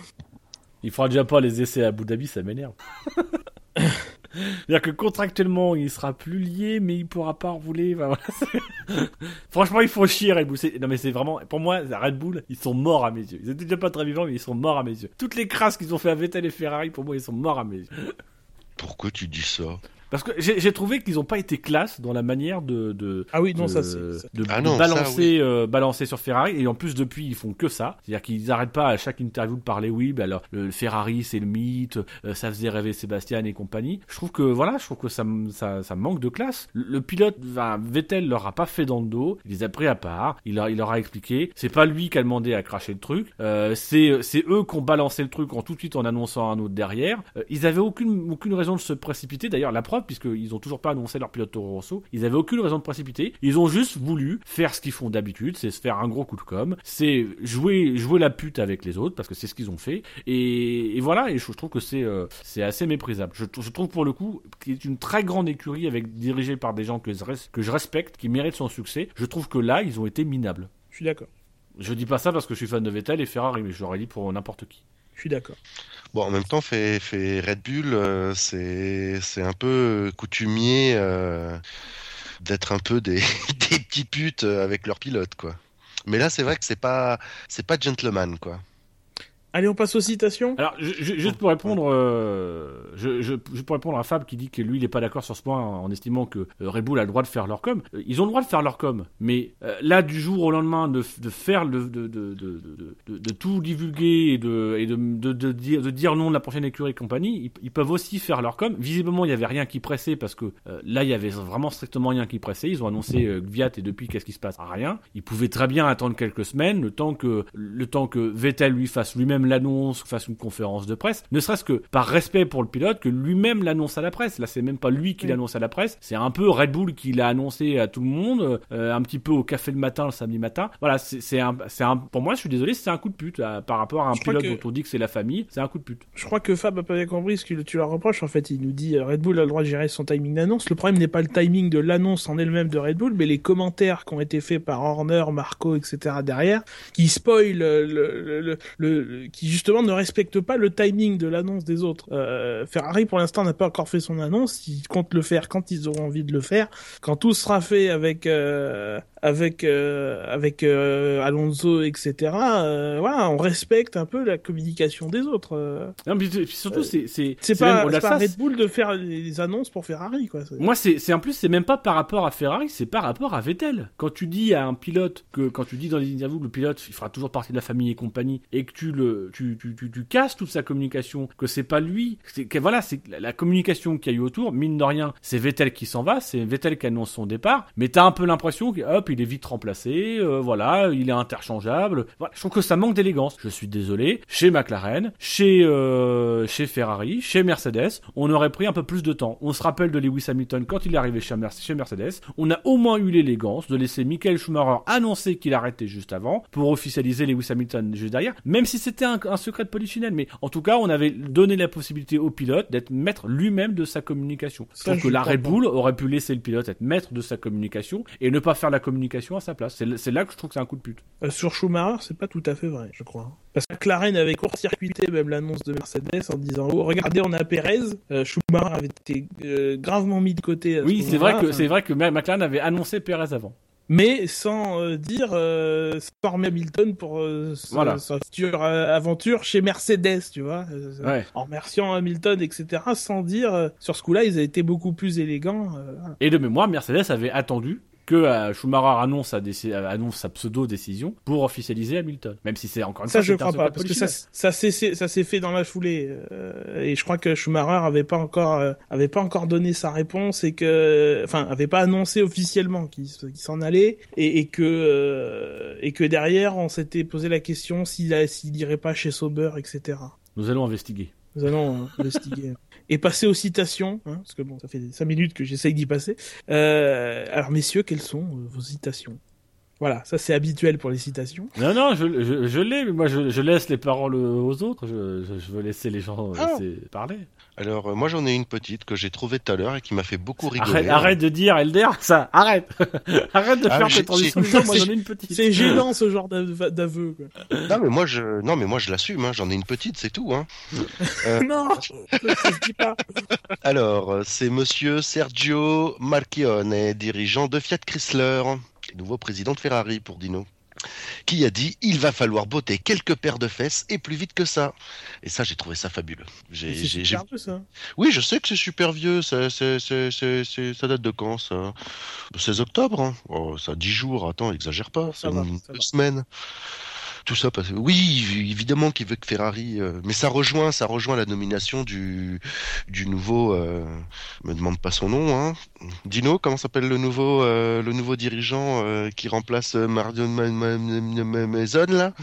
Speaker 2: Il fera déjà pas les essais à Abu Dhabi, ça m'énerve. [LAUGHS] C'est-à-dire que contractuellement, il sera plus lié, mais il pourra pas rouler. [LAUGHS] Franchement, ils font chier Red Bull. Non, mais c'est vraiment, pour moi, Red Bull, ils sont morts à mes yeux. Ils étaient déjà pas très vivants, mais ils sont morts à mes yeux. Toutes les crasses qu'ils ont fait à Vettel et Ferrari, pour moi, ils sont morts à mes yeux.
Speaker 3: Pourquoi tu dis ça?
Speaker 2: Parce que j'ai trouvé qu'ils ont pas été classe dans la manière de de
Speaker 1: Ah oui, non,
Speaker 2: de,
Speaker 1: ça c'est. ça.
Speaker 2: de,
Speaker 3: Ah
Speaker 2: de
Speaker 3: non, ça,
Speaker 2: balancer euh, balancer sur Ferrari. Et en plus depuis ils font que ça. C'est-à-dire qu'ils arrêtent pas à chaque interview de parler oui ben alors le Ferrari c'est le mythe euh, ça faisait rêver Sébastien et compagnie. Je trouve que voilà je trouve que ça ça, ça manque de classe. Le, le pilote enfin, Vettel leur a pas fait dans le dos. Il les a pris à part. Il leur il leur a expliqué. C'est pas lui qui a demandé à cracher le truc. Euh, c'est c'est eux qui ont balancé le truc en tout de suite en annonçant un autre derrière. Euh, ils avaient aucune aucune raison de se précipiter. D'ailleurs la preuve puisqu'ils ont toujours pas annoncé leur pilote Toro Rosso. Ils avaient aucune raison de précipiter. Ils ont juste voulu faire ce qu'ils font d'habitude c'est se faire un gros coup de com c'est jouer jouer la pute avec les autres parce que c'est ce qu'ils ont fait. Et, et voilà et je, je trouve que c'est euh, c'est assez méprisable. Je, je trouve pour le coup qu'il est une très grande écurie avec dirigée par des gens que je, res- que je respecte qui méritent son succès. Je trouve que là ils ont été minables.
Speaker 1: Je suis d'accord.
Speaker 2: je dis pas ça parce que je suis fan de Vettel et Ferrari mais je l'aurais dit pour n'importe qui
Speaker 1: Je suis d'accord.
Speaker 3: Bon, en même temps, fait, Red Bull, euh, c'est c'est un peu coutumier euh, d'être un peu des, [LAUGHS] des petits putes euh, avec leurs pilotes, quoi. Mais là, c'est vrai que c'est pas c'est pas gentleman, quoi.
Speaker 1: Allez, on passe aux citations.
Speaker 2: Alors, je- je- juste pour répondre, euh, je, je, juste pour répondre à Fab qui dit que lui, il est pas d'accord sur ce point en estimant que euh, Red Bull a le droit de faire leur com. Euh, Ils ont le droit de faire leur com, mais euh, là, du jour au lendemain, de, de faire de, de, de, de, de, de tout divulguer et de, et de, de, de, dire, de dire non de la prochaine écurie et compagnie, ils, ils peuvent aussi faire leur com. Visiblement, il y avait rien qui pressait parce que euh, là, il y avait vraiment strictement rien qui pressait. Ils ont annoncé euh, Gviat et depuis, qu'est-ce qui se passe? Rien. Ils pouvaient très bien attendre quelques semaines, le temps que, le temps que Vettel lui fasse lui-même l'annonce, fasse une conférence de presse, ne serait-ce que par respect pour le pilote, que lui-même l'annonce à la presse. Là, c'est même pas lui qui l'annonce à la presse, c'est un peu Red Bull qui l'a annoncé à tout le monde, euh, un petit peu au café le matin, le samedi matin. Voilà, c'est un, c'est un, pour moi, je suis désolé, c'est un coup de pute euh, par rapport à un
Speaker 1: Je
Speaker 2: pilote
Speaker 1: que-
Speaker 2: dont on dit que c'est la famille, c'est un coup de pute.
Speaker 1: Je crois que Fab a pas bien compris ce que tu leur reproches. En fait, il nous dit euh, Red Bull a le droit de gérer son timing d'annonce. Le problème n'est pas le timing de l'annonce en elle-même de Red Bull, mais les commentaires qui ont été faits par Horner, Marco, etc. derrière, qui spoilent le, le, le, le- le- qui justement ne respectent pas le timing de l'annonce des autres. Euh, Ferrari, pour l'instant, n'a pas encore fait son annonce. Ils comptent le faire quand ils auront envie de le faire. Quand tout sera fait avec euh, avec euh, avec euh, Alonso, etc. euh, voilà, on respecte un peu la communication des autres.
Speaker 2: Non, mais surtout, c'est, c'est,
Speaker 1: C'est
Speaker 2: même
Speaker 1: pas,
Speaker 2: de
Speaker 1: pas
Speaker 2: ça,
Speaker 1: Red Bull de faire les annonces pour Ferrari, quoi.
Speaker 2: Moi, c'est, c'est en plus, c'est même pas par rapport à Ferrari, c'est par rapport à Vettel. Quand tu dis à un pilote que, quand tu dis dans les interviews que le pilote, il fera toujours partie de la famille et compagnie, et que tu le, tu, tu, tu, tu casses toute sa communication, que c'est pas lui, c'est que voilà, c'est la, la communication qu'il y a eu autour, mine de rien, c'est Vettel qui s'en va, c'est Vettel qui annonce son départ, mais t'as un peu l'impression que, hop, il est vite remplacé, euh, voilà, il est interchangeable. Voilà, je trouve que ça manque d'élégance. Je suis désolé. Chez McLaren, chez, euh, chez Ferrari, chez Mercedes, on aurait pris un peu plus de temps. On se rappelle de Lewis Hamilton quand il est arrivé chez, Mer- chez Mercedes. On a au moins eu l'élégance de laisser Michael Schumacher annoncer qu'il arrêtait juste avant pour officialiser Lewis Hamilton juste derrière, même si c'était un, un secret de polichinelle. Mais en tout cas, on avait donné la possibilité au pilote d'être maître lui-même de sa communication. Je
Speaker 1: Ça,
Speaker 2: trouve
Speaker 1: je
Speaker 2: que la Red. Bull aurait pu laisser le pilote être maître de sa communication et ne pas faire la communication à sa place. C'est là que je trouve que c'est un coup de pute.
Speaker 1: Euh, sur Schumacher, c'est pas tout à fait vrai, je crois. Parce que McLaren avait court-circuité même l'annonce de Mercedes en disant oh, regardez, on a Perez. Euh, Schumacher avait été euh, gravement mis de côté.
Speaker 2: Oui, c'est vrai que
Speaker 1: Enfin,
Speaker 2: c'est vrai que McLaren avait annoncé Perez avant.
Speaker 1: mais sans dire sans remettre Hamilton pour sa,
Speaker 2: Voilà.
Speaker 1: future aventure chez Mercedes, tu vois,
Speaker 2: Ouais.
Speaker 1: en remerciant Hamilton, etc. Sans dire sur ce coup-là, ils avaient été beaucoup plus élégants.
Speaker 2: Et de mémoire, Mercedes avait attendu que euh, Schumacher annonce sa, déci- euh, annonce sa pseudo-décision pour officialiser Hamilton. Même si c'est encore une
Speaker 1: Ça,
Speaker 2: fois,
Speaker 1: je
Speaker 2: c'est un
Speaker 1: crois pas, parce que ça, ça s'est ça fait dans la foulée, euh, et je crois que Schumacher avait pas encore euh, avait pas encore donné sa réponse et que, enfin, avait pas annoncé officiellement qu'il s'en allait et, et que et que derrière on s'était posé la question s'il a- s'il irait pas chez Sauber, etc.
Speaker 2: Nous allons investiguer.
Speaker 1: Nous allons investiguer. [LAUGHS] Et passer aux citations, hein, parce que bon, ça fait cinq minutes que j'essaye d'y passer. Euh, alors, messieurs, quelles sont euh, vos citations? Voilà, ça c'est habituel pour les citations.
Speaker 2: Non, non, je, je, je l'ai, mais moi je, je laisse les paroles aux autres. Je, veux laisser les gens euh,
Speaker 1: Ah.
Speaker 2: parler.
Speaker 3: Alors, euh, moi, j'en ai une petite que j'ai trouvée tout à l'heure et qui m'a fait beaucoup rigoler.
Speaker 2: Arrête, arrête de dire Elder, ça, arrête [LAUGHS] Arrête de
Speaker 3: Ah,
Speaker 2: faire tes transitions, moi j'en ai une petite.
Speaker 1: C'est gênant ce genre d'av- d'aveu. quoi.
Speaker 3: Non, mais moi, je, non, mais moi, je l'assume. Hein. J'en ai une petite, c'est tout. Hein. [LAUGHS] Euh,
Speaker 1: non, ça se dit pas. [LAUGHS]
Speaker 3: Alors, euh, c'est Monsieur Sergio Marchionne, dirigeant de Fiat Chrysler, nouveau président de Ferrari pour Dino. Qui a dit il va falloir botter quelques paires de fesses et plus vite que ça. Et ça, j'ai trouvé ça fabuleux. J'ai,
Speaker 1: C'est super
Speaker 3: j'ai-
Speaker 1: vieux, ça.
Speaker 3: Oui, je sais que c'est super vieux. Ça, c'est- c'est- c'est- c'est- ça date de quand ça? 16 octobre. hein. Oh, ça a 10 jours. Attends, exagère pas.
Speaker 1: Ça va,
Speaker 3: une-
Speaker 1: ça
Speaker 3: deux
Speaker 1: va.
Speaker 3: semaines. Tout ça parce oui, évidemment qu'il veut que Ferrari, euh, mais ça rejoint, ça rejoint la nomination du du nouveau. Euh, me demande pas son nom, hein. Dino, comment s'appelle le nouveau euh, le nouveau dirigeant euh, qui remplace Mario Ma- Ma- Ma- Ma- Maison là?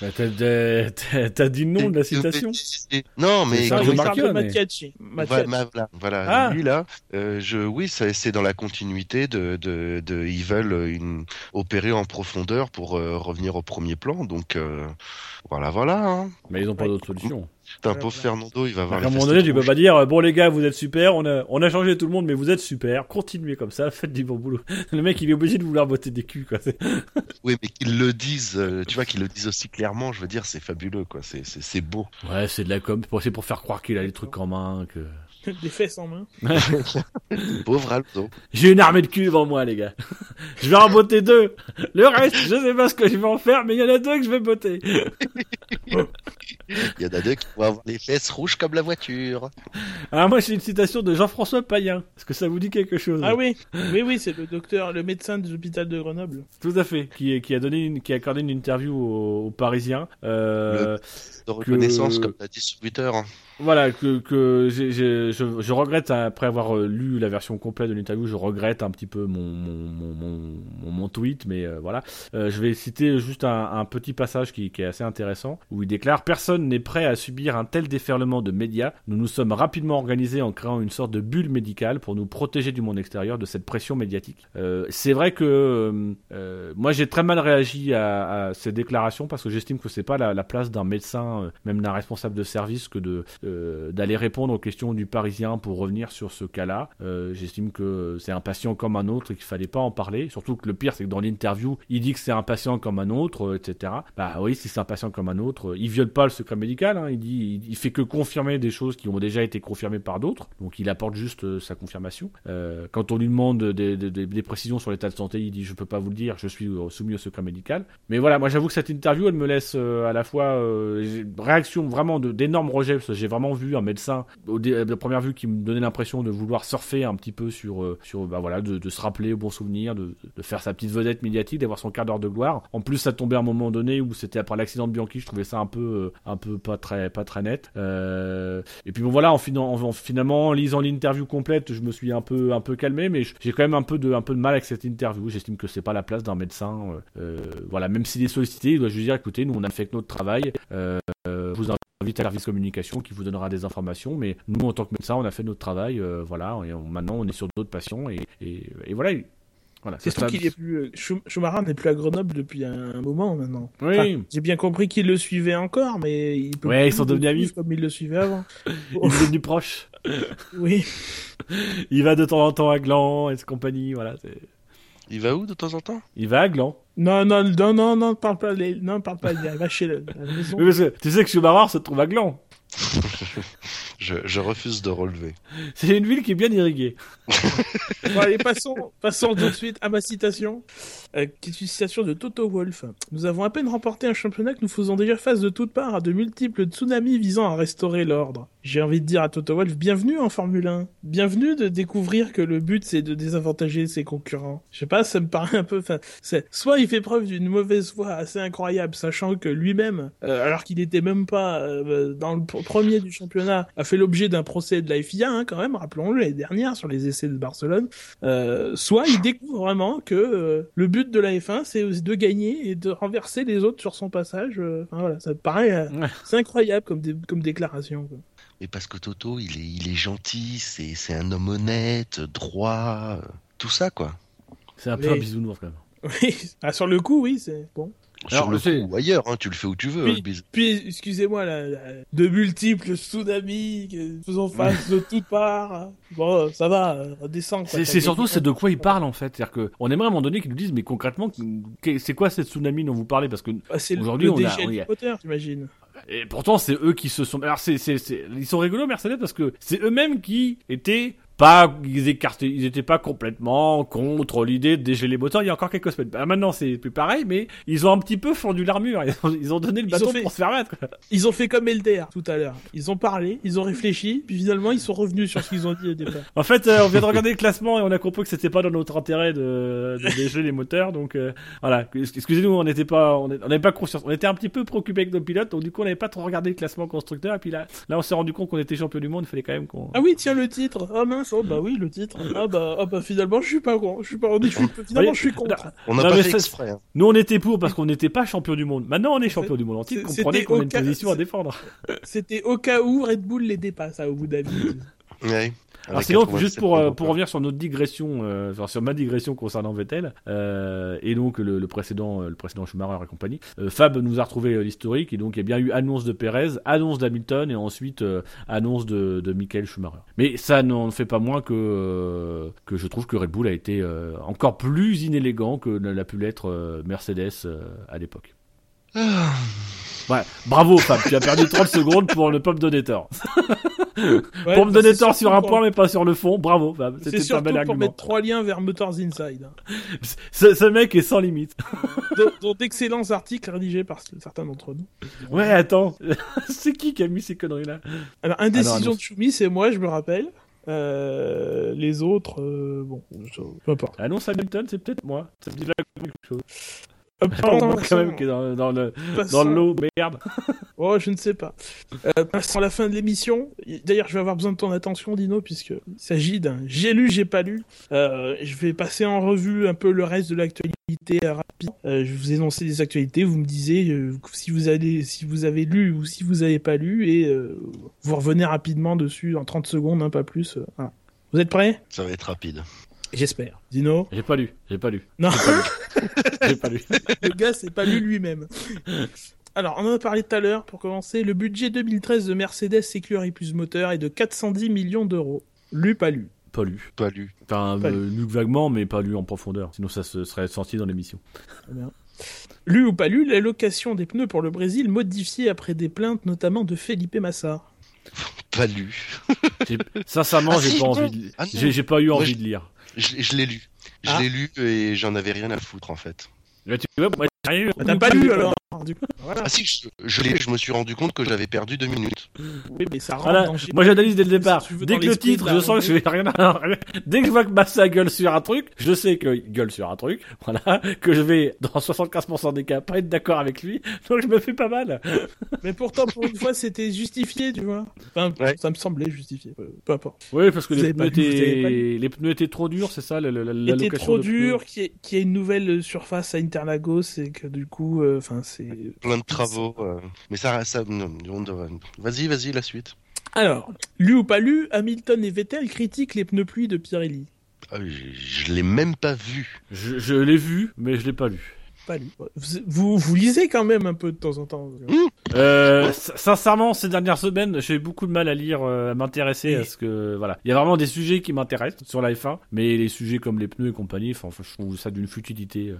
Speaker 2: Bah, t'as- dit le nom de la citation
Speaker 3: Non, mais
Speaker 2: C'est
Speaker 3: comment
Speaker 2: Sergio
Speaker 3: il
Speaker 2: Marchionne.
Speaker 1: Ricardo
Speaker 2: Marchione.
Speaker 1: Mattiacci.
Speaker 3: Voilà, voilà, voilà.
Speaker 2: Ah.
Speaker 3: lui là, euh, je, oui, ça- c'est dans la continuité de, de, de ils veulent une, opérer en profondeur pour euh, revenir au premier plan. Donc euh, voilà, voilà. Hein.
Speaker 2: Mais ils ont pas
Speaker 1: Ouais.
Speaker 2: d'autre solution.
Speaker 3: Putain, pauvre. Fernando, il va
Speaker 2: À
Speaker 3: avoir
Speaker 2: un
Speaker 3: les
Speaker 2: moment donné, tu peux pas dire bon les gars, vous êtes super, on a on a changé tout le monde, mais vous êtes super, continuez comme ça, faites du bon boulot. [LAUGHS] Le mec, il est obligé de vouloir botter des culs quoi. [LAUGHS]
Speaker 3: Oui, mais qu'ils le disent, euh, tu vois, qu'ils le disent aussi clairement. Je veux dire, c'est fabuleux, quoi. C'est, c'est, c'est beau.
Speaker 2: Ouais, c'est de la com, c'est pour faire croire qu'il a les trucs en main. Que [LAUGHS]
Speaker 1: Des fesses en main. [LAUGHS]
Speaker 3: Pauvre Alonso.
Speaker 2: j'ai une armée de cul devant moi, les gars. [LAUGHS] je vais en botter deux. Le reste, je sais pas ce que je vais en faire, mais il y en a deux que je vais botter.
Speaker 3: Il y en a deux qui vont avoir les fesses rouges comme la voiture.
Speaker 2: Alors moi, j'ai une citation de Jean-François Payen. Est-ce que ça vous dit quelque chose
Speaker 1: Ah oui, oui, oui, c'est le docteur, le médecin de l'hôpital de Grenoble.
Speaker 2: Tout à fait. Qui, qui a donné, une, qui a accordé une interview aux, aux Parisiens. Euh,
Speaker 3: De reconnaissance,
Speaker 2: Que-
Speaker 3: comme t'as dit sur Twitter. Hein.
Speaker 2: Voilà, que, que je, je regrette, après avoir euh, lu la version complète de l'interview, je regrette un petit peu mon, mon, mon, mon, tweet, mais euh, voilà. Euh, je vais citer juste un, petit passage qui, est assez intéressant, où il déclare « Personne n'est prêt à subir un tel déferlement de médias. Nous nous sommes rapidement organisés en créant une sorte de bulle médicale pour nous protéger du monde extérieur de cette pression médiatique. C'est vrai que moi j'ai très mal réagi à, à ces déclarations parce que j'estime que c'est pas la, la place d'un médecin, même d'un responsable de service, que de d'aller répondre aux questions du Parisien pour revenir sur ce cas-là. Euh, J'estime que c'est un patient comme un autre et qu'il fallait pas en parler. Surtout que le pire, c'est que dans l'interview, il dit que c'est un patient comme un autre, euh, etc. Bah oui, si c'est un patient comme un autre, euh, il viole pas le secret médical. Hein, il dit, il, fait que confirmer des choses qui ont déjà été confirmées par d'autres. Donc il apporte juste euh, sa confirmation. Euh, quand on lui demande des, précisions sur l'état de santé, il dit je peux pas vous le dire, je suis euh, soumis au secret médical. Mais voilà, moi j'avoue que cette interview, elle me laisse euh, à la fois euh, réaction vraiment d'énormes rejets parce que j'ai vraiment vu un médecin au dé- de première vue qui me donnait l'impression de vouloir surfer un petit peu sur euh, sur bah voilà de, se rappeler au bon souvenir, de, de faire sa petite vedette médiatique, d'avoir son quart d'heure de gloire. En plus, ça tombait à un moment donné où c'était après l'accident de Bianchi, je trouvais ça un peu euh, un peu pas très pas très net. Euh, et puis bon voilà, en, finan- en- en- finalement en lisant l'interview complète, je me suis un peu un peu calmé, mais j'ai quand même un peu de un peu de mal avec cette interview. J'estime que c'est pas la place d'un médecin. voilà, même s'il est sollicité, il doit juste dire écoutez, nous on a fait notre travail. Euh, vous invite à la service communication qui vous donnera des informations, mais nous en tant que médecin, on a fait notre travail. euh, voilà, et on- maintenant on est sur d'autres patients et, et, et voilà. Voilà,
Speaker 1: C'est
Speaker 2: ça,
Speaker 1: qu'il est plus. euh, Schumacher n'est plus à Grenoble depuis un, moment maintenant.
Speaker 2: Oui.
Speaker 1: Enfin, J'ai bien compris qu'il le suivait encore, mais il peut
Speaker 2: Ouais, ils sont devenus amis.
Speaker 1: comme il le suivait avant. [LAUGHS]
Speaker 2: il est devenu proche.
Speaker 1: oui. [LAUGHS]
Speaker 2: Il va de temps en temps à Gland et compagnie. Voilà, c'est-
Speaker 3: Il va où de temps en temps?
Speaker 2: Il va à Gland.
Speaker 1: Non, non, non, non, non, parle pas, les... non, parle pas, il va chez le- la [LAUGHS] maison.
Speaker 2: Parce que tu sais que Schumacher se trouve à Gland. [LAUGHS]
Speaker 3: je, je refuse de relever.
Speaker 2: C'est une ville qui est bien irriguée. [LAUGHS]
Speaker 1: Bon, allez, passons, passons tout de suite à ma citation, euh, qui est une citation de Toto Wolff. Nous avons à peine remporté un championnat que nous faisons déjà face de toutes parts à de multiples tsunamis visant à restaurer l'ordre. J'ai envie de dire à Toto Wolff, bienvenue en Formule 1. Bienvenue de découvrir que le but c'est de désavantager ses concurrents. Je sais pas, ça me paraît un peu, enfin, c'est, soit il fait preuve d'une mauvaise foi assez incroyable, sachant que lui-même, euh, alors qu'il était même pas euh, dans le pr- premier du championnat, a fait l'objet d'un procès de la FIA, hein, quand même, rappelons-le, l'année dernière, sur les essais de Barcelone. Euh, soit il découvre vraiment que euh, le but de la F1 c'est de gagner et de renverser les autres sur son passage. euh, enfin, voilà, ça me paraît, euh, c'est incroyable comme, dé- comme déclaration. quoi.
Speaker 3: Mais parce que Toto, il est, il est gentil, c'est, c'est un homme honnête, droit, euh, tout ça quoi.
Speaker 2: C'est un peu
Speaker 1: Mais-
Speaker 2: un bisounours quand même. [LAUGHS]
Speaker 1: Oui, ah, sur le coup, oui, c'est bon.
Speaker 3: Sur
Speaker 2: Alors,
Speaker 3: le coup ou ailleurs, hein, tu le fais où tu veux. Hein, le bis-
Speaker 1: Puis, excusez-moi, là, là, de multiples tsunamis faisant face de toutes parts. Bon, ça va, quoi.
Speaker 2: C'est surtout c'est de quoi il parle en fait. C'est-à-dire que on aimerait à un moment donné qu'ils nous disent mais concrètement c'est quoi cette tsunami dont vous parlez? Parce que
Speaker 1: Ah,
Speaker 2: Aujourd'hui, on a- on a-
Speaker 1: moteur, t'imagines.
Speaker 2: et pourtant c'est eux qui se sont alors c'est c'est c'est ils sont rigolos Mercedes parce que c'est eux-mêmes qui étaient pas, ils écartaient, ils étaient pas complètement contre l'idée de dégeler les moteurs il y a encore quelques semaines. Bah, maintenant, c'est plus pareil, mais ils ont un petit peu fondu l'armure. Ils, ont- ils ont donné le
Speaker 1: fait-
Speaker 2: pour se faire mettre. quoi.
Speaker 1: Ils ont fait comme LDR tout à l'heure. Ils ont parlé, ils ont réfléchi, puis finalement ils sont revenus sur ce qu'ils ont dit au départ.
Speaker 2: En fait, euh, on vient de regarder le classement et on a compris que c'était pas dans notre intérêt de, de dégeler les moteurs. Donc euh, voilà, excusez-nous, on n'était pas, on n'avait pas conscience. On était un petit peu préoccupé avec nos pilotes, donc du coup on n'avait pas trop regardé le classement constructeur. Et puis là, là on s'est rendu compte qu'on était champion du monde. Il fallait quand même qu'on.
Speaker 1: Ah oui, tiens le titre. Ah mince, oh bah oui le titre. Ah bah, ah bah finalement je suis pas con, je suis pas, je suis, finalement je suis contre.
Speaker 3: On n'a
Speaker 2: Non,
Speaker 3: pas fait
Speaker 2: ça,
Speaker 3: exprès. hein.
Speaker 2: Nous on était pour parce qu'on n'était pas champion du monde. Maintenant on est champion du monde en titre.
Speaker 1: C'était
Speaker 2: Comprenez qu'on a une
Speaker 1: au cas-
Speaker 2: position à défendre.
Speaker 1: C'était au cas où Red Bull les dépasse à Abu Dhabi.
Speaker 3: Ouais.
Speaker 2: Alors sinon,
Speaker 3: 87
Speaker 2: juste pour, euh, pour revenir sur notre digression, euh, enfin, sur ma digression concernant Vettel, euh, et donc le, le précédent, euh, le précédent Schumacher et compagnie, euh, Fab nous a retrouvé l'historique, et donc il y a bien eu annonce de Perez, annonce d'Hamilton, et ensuite euh, annonce de, de Michael Schumacher. Mais ça n'en fait pas moins que, euh, que je trouve que Red Bull a été euh, encore plus inélégant que ne l'a pu l'être euh, Mercedes euh, à l'époque.
Speaker 3: Ah, [SIGHS]
Speaker 2: Ouais, bravo Fab, tu as perdu 30 [LAUGHS] secondes pour ne pas me donner tort. [LAUGHS]
Speaker 1: Ouais,
Speaker 2: pour me donner
Speaker 1: c'est
Speaker 2: tort sur un point mais pas sur le fond, bravo Fab, c'était un bel
Speaker 1: pour
Speaker 2: argument.
Speaker 1: mettre trois liens vers Motors Inside. hein. [LAUGHS]
Speaker 2: Ce, ce mec est sans limite.
Speaker 1: Dont- d'excellents articles rédigés par certains d'entre nous.
Speaker 2: Ouais, attends. c'est qui qui a mis ces conneries-là?
Speaker 1: Alors, indécision
Speaker 2: annonce.
Speaker 1: de Choumi, c'est moi, je me rappelle. Euh, les autres, euh, bon, je- peu importe.
Speaker 2: Annonce Hamilton, c'est peut-être moi. Ça me dit là quelque chose. [LAUGHS]
Speaker 1: Passons-
Speaker 2: voit quand même qui est dans, dans le dans
Speaker 1: passons-
Speaker 2: le lot, merde. [LAUGHS]
Speaker 1: Oh, je ne sais pas. Euh, passons à la fin de l'émission. D'ailleurs, je vais avoir besoin de ton attention, Dino, puisque il s'agit d'un j'ai lu, j'ai pas lu. Euh, je vais passer en revue un peu le reste de l'actualité rapide. Euh, je vous énoncer des actualités. Vous me disiez euh, si vous allez, si vous avez lu ou si vous avez pas lu, et euh, vous revenez rapidement dessus en 30 secondes, un pas plus. voilà. Vous êtes prêts?
Speaker 3: Ça va être rapide.
Speaker 1: J'espère. Dino
Speaker 2: J'ai pas lu, j'ai pas lu,
Speaker 1: Non,
Speaker 2: j'ai pas lu. [LAUGHS]
Speaker 1: le gars s'est pas lu lui-même. Alors, on en a parlé tout à l'heure, pour commencer, le budget 2013 de Mercedes Écurie Plus Moteur est de 410 millions d'euros. Lu, pas lu?
Speaker 2: Pas lu.
Speaker 3: Pas lu.
Speaker 2: Enfin,
Speaker 1: Pas
Speaker 2: euh, lu vaguement, mais pas lu en profondeur. Sinon, ça se serait sorti dans l'émission.
Speaker 1: Lu ou pas lu, la location des pneus pour le Brésil modifiée après des plaintes notamment de Felipe Massa.
Speaker 3: Pas lu.
Speaker 2: Sincèrement,
Speaker 3: Ah,
Speaker 2: j'ai
Speaker 3: si,
Speaker 2: pas
Speaker 3: non.
Speaker 2: envie de...
Speaker 3: Ah,
Speaker 2: j'ai pas eu envie de lire.
Speaker 3: Je, je l'ai lu. Je
Speaker 1: Ah.
Speaker 3: l'ai lu et j'en avais rien à foutre en fait.
Speaker 2: Mais tu vois, moi,
Speaker 1: Bah, T'as pas lu alors voilà.
Speaker 3: Ah si, je, je l'ai. Je me suis rendu compte que j'avais perdu deux minutes.
Speaker 1: Oui, mais ça rentre
Speaker 2: Voilà,
Speaker 1: dans-
Speaker 2: moi j'analyse dès le départ.
Speaker 1: Si
Speaker 2: Dès que le titre, je sens que je vais rien à... [LAUGHS] Dès que je vois que Massa gueule sur un truc, je sais qu'il gueule sur un truc, [LAUGHS] voilà, que je vais, dans 75% des cas, pas être d'accord avec lui, [LAUGHS] donc je me fais pas mal.
Speaker 1: Mais pourtant, pour une fois, c'était justifié, tu vois. Enfin,
Speaker 3: Ouais.
Speaker 1: ça me semblait justifié. Euh, Peu importe.
Speaker 2: Oui, parce que les pneus, étaient... les pneus étaient trop durs, c'est ça, la, la, la
Speaker 1: était
Speaker 2: location
Speaker 1: trop
Speaker 2: de pneus.
Speaker 1: dur, qu'il y, ait- qu'il y ait une nouvelle euh, surface à Interlagos et que du coup, euh, enfin, c'est.
Speaker 3: Plein de travaux. euh, Mais ça, ça. Vas-y, vas-y, la suite.
Speaker 1: Alors, lu ou pas lu, Hamilton et Vettel critiquent les pneus pluie de Pirelli.
Speaker 3: Ah oui, je, je l'ai même pas vu.
Speaker 2: Je, je l'ai vu, mais je l'ai pas lu.
Speaker 1: Pas lu. Vous, vous, lisez quand même un peu de temps en temps.
Speaker 2: Euh, sincèrement, ces dernières semaines, j'ai eu beaucoup de mal à lire, euh, à m'intéresser à
Speaker 1: Oui.
Speaker 2: ce que, voilà. Il y a vraiment des sujets qui m'intéressent sur la F1, mais les sujets comme les pneus et compagnie, enfin, je trouve ça d'une futilité.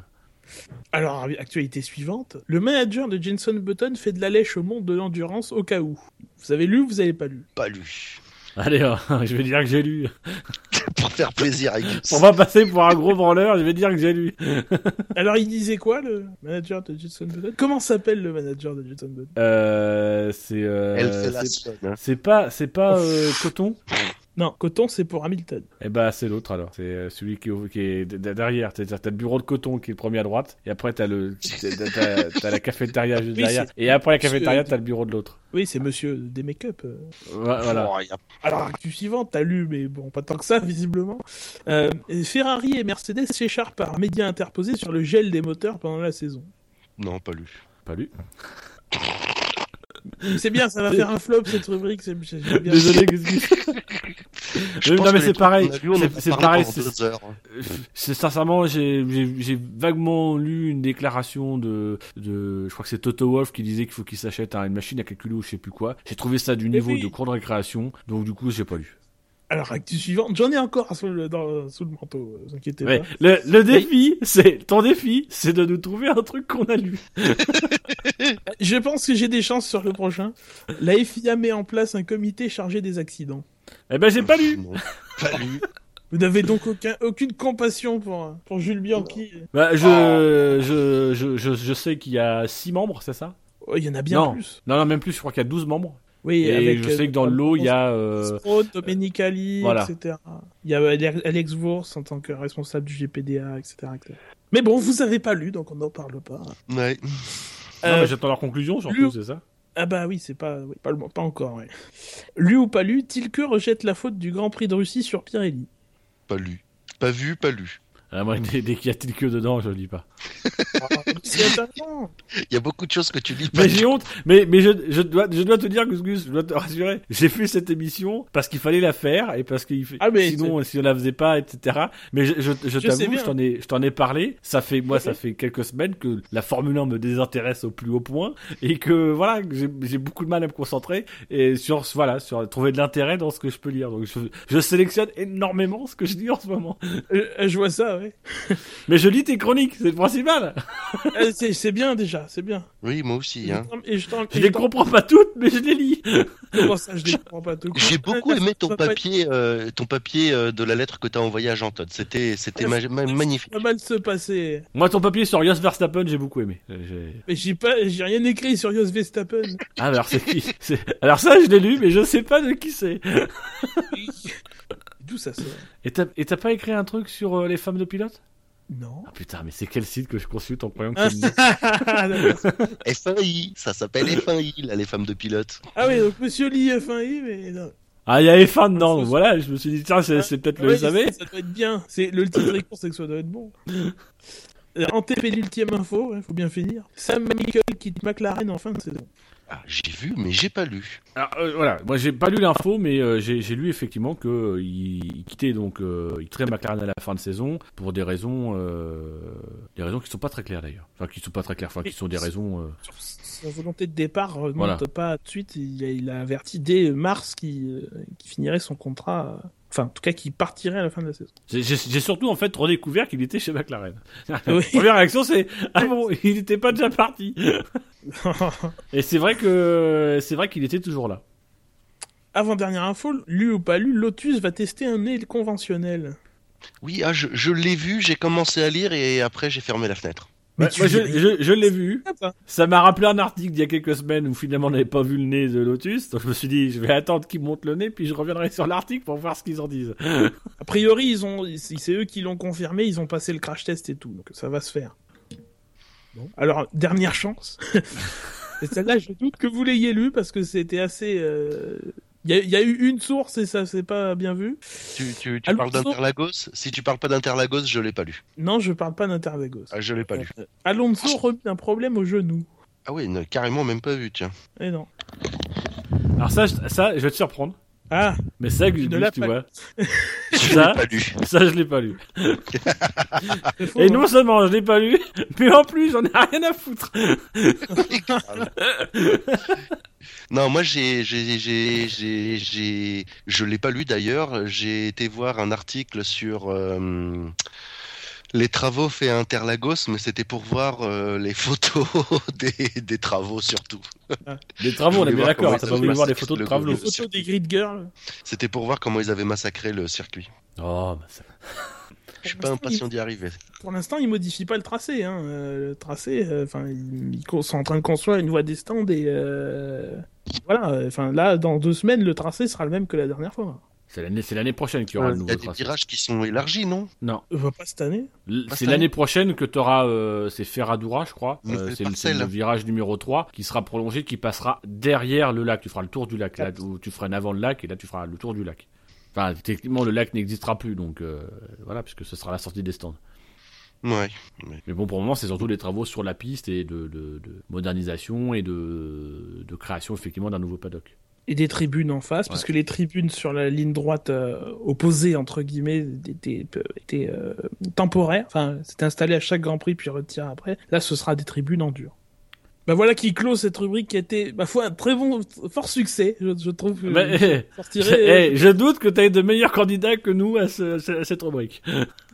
Speaker 1: Alors, actualité suivante. Le manager de Jenson Button fait de la lèche au monde de l'endurance au cas où. Vous avez lu ou vous avez pas lu?
Speaker 3: Pas lu.
Speaker 2: Allez, euh, [LAUGHS] je vais dire que j'ai lu. [LAUGHS]
Speaker 3: Pour faire plaisir à Gus.
Speaker 2: On va passer pour un gros branleur, je vais dire que j'ai lu. [LAUGHS]
Speaker 1: Alors, il disait quoi, le manager de Jenson Button? Comment s'appelle le manager de Jenson Button?
Speaker 2: Euh, c'est, euh,
Speaker 3: Elle fait la
Speaker 2: c'est-
Speaker 3: sonne. hein.
Speaker 2: c'est pas, c'est pas euh, coton?
Speaker 1: Non, Coton, c'est pour Hamilton.
Speaker 2: Eh ben, c'est l'autre alors. C'est euh, celui qui, est qui derrière. C'est-à-dire, t'as le bureau de coton qui est le premier à droite, et après t'as le, t'as, t'as- t'as la cafétéria juste
Speaker 1: Oui,
Speaker 2: derrière, et après la cafétéria
Speaker 1: Monsieur-
Speaker 2: t'as le bureau de l'autre.
Speaker 1: Oui, c'est monsieur des make-up. euh.
Speaker 2: Voilà.
Speaker 3: Oh,
Speaker 1: Alors, actu suivante, t'as lu, mais bon, pas tant que ça, [LAUGHS] visiblement. Euh, Ferrari et Mercedes s'écharpent par médias interposés sur le gel des moteurs pendant la saison.
Speaker 3: Non, pas lu.
Speaker 2: Pas lu. [LAUGHS]
Speaker 1: C'est bien, ça va faire un flop cette rubrique. c'est- bien.
Speaker 2: Désolé, Gus.
Speaker 3: Je
Speaker 2: non, mais c'est pareil. C'est- pareil, c'est- sincèrement, j'ai vaguement lu une déclaration de, de, je crois que c'est Toto Wolff qui disait qu'il faut qu'il s'achète un- une machine à calculer ou je sais plus quoi. J'ai trouvé ça du niveau
Speaker 1: oui.
Speaker 2: de cours de récréation, donc du coup j'ai pas lu.
Speaker 1: Alors, actu suivante, j'en ai encore sous le, dans- sous le manteau, euh, vous inquiétez
Speaker 2: Ouais.
Speaker 1: pas.
Speaker 2: Le, le défi, c'est ton défi, c'est de nous trouver un truc qu'on a lu. [LAUGHS]
Speaker 1: Je pense que j'ai des chances sur le prochain. La FIA met en place un comité chargé des accidents.
Speaker 2: Eh ben j'ai pas lu.
Speaker 3: Non. Pas lu. [LAUGHS]
Speaker 1: Vous n'avez donc aucun, aucune compassion pour, pour Jules Bianchi.
Speaker 2: Bah, je, je, je, je, je sais qu'il y a 6 membres, c'est ça?
Speaker 1: Oh, il y en a bien
Speaker 2: Non.
Speaker 1: plus.
Speaker 2: Non, non, même plus, je crois qu'il y a 12 membres.
Speaker 1: Oui,
Speaker 2: Et
Speaker 1: avec,
Speaker 2: je
Speaker 1: euh,
Speaker 2: sais que dans le lot, il y a... euh,
Speaker 1: Strauss, Domenicali,
Speaker 2: voilà.
Speaker 1: etc. Il y a Ale- Alex Wurst en tant que responsable du GPDA, etc. etc. Mais bon, vous avez pas lu, donc on n'en parle pas.
Speaker 3: Ouais.
Speaker 2: Non,
Speaker 1: Euh,
Speaker 2: mais j'attends leur conclusion, surtout,
Speaker 1: lu-
Speaker 2: c'est ça
Speaker 1: Ah bah oui, c'est pas, oui, pas, le- pas encore. Ouais. Lu ou pas lu, Tilke rejette la faute du Grand Prix de Russie sur Pirelli.
Speaker 3: Pas lu. Pas vu, pas lu.
Speaker 2: Ah, Moi, dès, dès qu'il y a que dedans, je le dis pas. [LAUGHS]
Speaker 3: Il y a beaucoup de choses que tu lis pas.
Speaker 2: Mais j'ai honte. Mais, mais je, je, dois, je dois te dire, Gus Gus, je dois te rassurer. J'ai fait cette émission parce qu'il fallait la faire et parce qu'il fait...
Speaker 1: Ah, mais
Speaker 2: sinon, si on la faisait pas, etc. Mais je, je, je
Speaker 1: Je sais
Speaker 2: t'avoue, je t'en ai, je t'en ai parlé. Ça fait, moi, ça fait quelques semaines que la Formule 1 me désintéresse au plus haut point et que voilà, j'ai, j'ai beaucoup de mal à me concentrer et sur, voilà, sur trouver de l'intérêt dans ce que je peux lire. Donc, je, je sélectionne énormément ce que je lis en ce moment.
Speaker 1: Euh, je vois ça, ouais. [LAUGHS]
Speaker 2: Mais je lis tes chroniques, c'est le principal. [LAUGHS]
Speaker 1: Euh, c'est bien déjà, c'est bien.
Speaker 3: Oui, moi aussi. Hein.
Speaker 1: Et je t'en-
Speaker 2: Je
Speaker 1: et
Speaker 2: les comprends pas toutes, mais je les lis. [LAUGHS]
Speaker 1: Comment ça, je les comprends pas tout.
Speaker 3: J'ai beaucoup aimé ton
Speaker 1: pas
Speaker 3: papier, euh, ton papier euh, de la lettre que t'as envoyé à Jean-Todt. C'était, c'était ma- ma- magnifique.
Speaker 1: Ça va mal se passer?
Speaker 2: Moi, ton papier sur Jos Verstappen, j'ai beaucoup aimé. J'ai-
Speaker 1: Mais j'ai pas, j'ai rien écrit sur Jos Verstappen.
Speaker 2: Ah, alors c'est qui? Alors ça, je l'ai lu, mais je sais pas de qui c'est.
Speaker 1: D'où ça sort
Speaker 2: Et t'as pas écrit un truc sur euh, les femmes de pilotes
Speaker 1: Non.
Speaker 2: Ah putain, mais c'est quel site que je consulte en croyant que [LAUGHS] c'est [LAUGHS]
Speaker 3: F1I, ça s'appelle F1I, là, les femmes de pilote.
Speaker 1: ah oui, donc Monsieur Lee F1I, mais non.
Speaker 2: Ah, il y a F1 dedans,
Speaker 1: Ah,
Speaker 2: donc voilà, je me suis dit, tiens, c'est c'est peut-être le
Speaker 1: Ouais,
Speaker 2: SAV.
Speaker 1: ça, ça doit être bien. C'est le titre écourt, c'est que ça doit être bon. Euh, En TP l'ultime info, il faut bien finir. Sam Michael quitte McLaren en fin de saison.
Speaker 3: Ah, j'ai vu, mais j'ai pas lu.
Speaker 2: Alors euh, voilà, moi j'ai pas lu l'info, mais euh, j'ai lu effectivement que euh, il, il quittait donc, euh, il quitterait McLaren à la fin de saison pour des raisons, euh, des raisons qui sont pas très claires d'ailleurs. Enfin, qui sont pas très claires, enfin, qui sont des raisons. euh,
Speaker 1: Sa volonté de départ remonte
Speaker 2: Voilà.
Speaker 1: pas tout de suite. Il a, il a averti dès mars qu'il euh, qu'il finirait son contrat. Enfin, en tout cas, qu'il partirait à la fin de la saison.
Speaker 2: J'ai surtout en fait redécouvert qu'il était chez McLaren. [LAUGHS]
Speaker 1: Oui.
Speaker 2: Première réaction c'est ah bon il n'était pas déjà parti. [LAUGHS] Et c'est vrai que c'est vrai qu'il était toujours là.
Speaker 1: Avant dernière info, lu ou pas lu, Lotus va tester un nez conventionnel.
Speaker 3: Oui, ah, je, je l'ai vu, j'ai commencé à lire et après j'ai fermé la fenêtre.
Speaker 1: Mais
Speaker 2: Ouais,
Speaker 1: tu
Speaker 2: moi, je,
Speaker 1: lis
Speaker 2: je, je l'ai vu.
Speaker 1: Ah, bah.
Speaker 2: Ça m'a rappelé un article d'il y a quelques semaines où finalement on n'avait pas vu le nez de Lotus. Donc je me suis dit je vais attendre qu'ils montent le nez puis je reviendrai sur l'article pour voir ce qu'ils en disent. [LAUGHS]
Speaker 1: A priori, ils ont, c'est eux qui l'ont confirmé, ils ont passé le crash test et tout, donc ça va se faire. Bon. Alors, dernière chance. [LAUGHS] celle-là, je doute que vous l'ayez lu parce que c'était assez. euh, Il y, a- il y a eu une source et ça s'est pas bien vu.
Speaker 3: Tu, tu, tu
Speaker 1: Alonso-
Speaker 3: parles d'Interlagos Si tu parles pas d'Interlagos, je l'ai pas lu.
Speaker 1: Non, je parle pas d'Intervagos.
Speaker 3: Ah, je l'ai pas lu.
Speaker 1: Euh, Alonso remet un problème au genou.
Speaker 3: Ah oui, carrément même pas vu, tiens.
Speaker 1: Eh non.
Speaker 2: Alors ça ça je vais te surprendre.
Speaker 1: Ah,
Speaker 2: Mais ça Gus,
Speaker 1: l'as
Speaker 2: tu vois. [LAUGHS]
Speaker 3: Je
Speaker 2: Ça
Speaker 3: l'ai pas lu.
Speaker 2: Ça je l'ai pas lu. Et
Speaker 1: hein.
Speaker 2: non seulement je l'ai pas lu, mais en plus j'en ai rien à foutre. [LAUGHS]
Speaker 3: Non, moi j'ai, j'ai, j'ai, j'ai, j'ai, je l'ai pas lu d'ailleurs. J'ai été voir un article sur euh, les travaux faits à Interlagos, mais c'était pour voir euh, les photos [LAUGHS] des, des travaux surtout.
Speaker 2: Des travaux, on est bien
Speaker 3: voir
Speaker 2: d'accord. pas voulu voir des
Speaker 3: massacré
Speaker 2: photos de travaux.
Speaker 1: Les photos des grid girls.
Speaker 3: C'était pour voir comment ils avaient massacré le circuit.
Speaker 2: Oh, bah, ça- [LAUGHS]
Speaker 3: Je suis pas impatient d'y arriver.
Speaker 1: Pour l'instant, ils modifient pas le tracé. Hein. Euh, le tracé, euh, ils, ils sont en train de construire une voie des stands et euh, voilà. Enfin, là, dans deux semaines, le tracé sera le même que la dernière fois.
Speaker 2: C'est l'année, c'est l'année prochaine qu'il y aura le
Speaker 3: Il y
Speaker 2: nouveau
Speaker 3: a des virages qui sont élargis, non?
Speaker 2: Non,
Speaker 1: On va pas cette année?
Speaker 2: L- c'est l'année prochaine que tu auras, c'est Ferradura, je crois. Euh, c'est le, c'est
Speaker 3: parcelle.
Speaker 2: le virage numéro 3 qui sera prolongé, qui passera derrière le lac. Tu feras le tour du lac, là où tu feras un avant le lac, et là tu feras le tour du lac. Enfin, techniquement, le lac n'existera plus, donc euh, voilà, puisque ce sera la sortie des stands.
Speaker 3: Ouais.
Speaker 2: Mais bon, pour le moment, c'est surtout des travaux sur la piste et de, de- de modernisation et de, de création, effectivement, d'un nouveau paddock.
Speaker 1: Et des tribunes en face, parce que les tribunes sur la ligne droite euh, opposée, entre guillemets, étaient, étaient euh, temporaires. Enfin, c'était installé à chaque Grand Prix, puis retiré après. Là, ce sera des tribunes en dur. Bah voilà qui clôt cette rubrique qui a été, ma foi, un très bon, fort succès, je, je trouve.
Speaker 2: Mais,
Speaker 1: je
Speaker 2: eh,
Speaker 1: sortirai, [LAUGHS]
Speaker 2: eh, je doute que tu aies de meilleurs candidats que nous à, ce- à cette rubrique.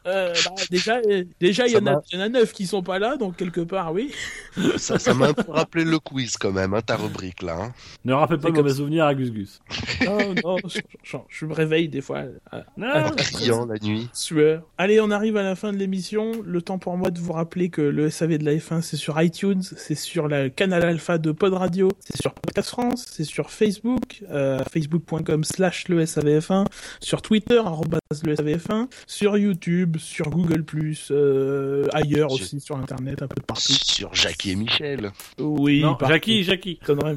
Speaker 1: Euh, bah, [LAUGHS] déjà, euh, déjà, il y,
Speaker 3: Ça
Speaker 1: en a-
Speaker 3: m'a-
Speaker 1: il y en a neuf qui sont pas là, donc quelque part, oui. [LAUGHS]
Speaker 3: Ça ça m'a un peu rappelé le quiz quand même, hein, ta rubrique là. hein.
Speaker 2: Ne rappelle pas mauvais souvenirs à Gus Gus. [LAUGHS]
Speaker 1: Non, non, je, je- je me réveille des fois. à-
Speaker 2: Non,
Speaker 1: Ah,
Speaker 3: En criant la nuit.
Speaker 1: sueur. Allez, on arrive à la fin de l'émission. Le temps pour moi de vous rappeler que le SAV de la F1, c'est sur iTunes, c'est sur le canal alpha de Pod Radio, c'est sur Podcast France, c'est sur Facebook, euh, facebook.com slash le SAVF1, sur Twitter, arrobas le SAVF1, sur YouTube, sur Google+, euh, ailleurs aussi, sur Internet, un peu partout.
Speaker 3: Sur Jackie et Michel.
Speaker 1: Oui,
Speaker 2: non. Jackie, Jackie.
Speaker 1: Connerie,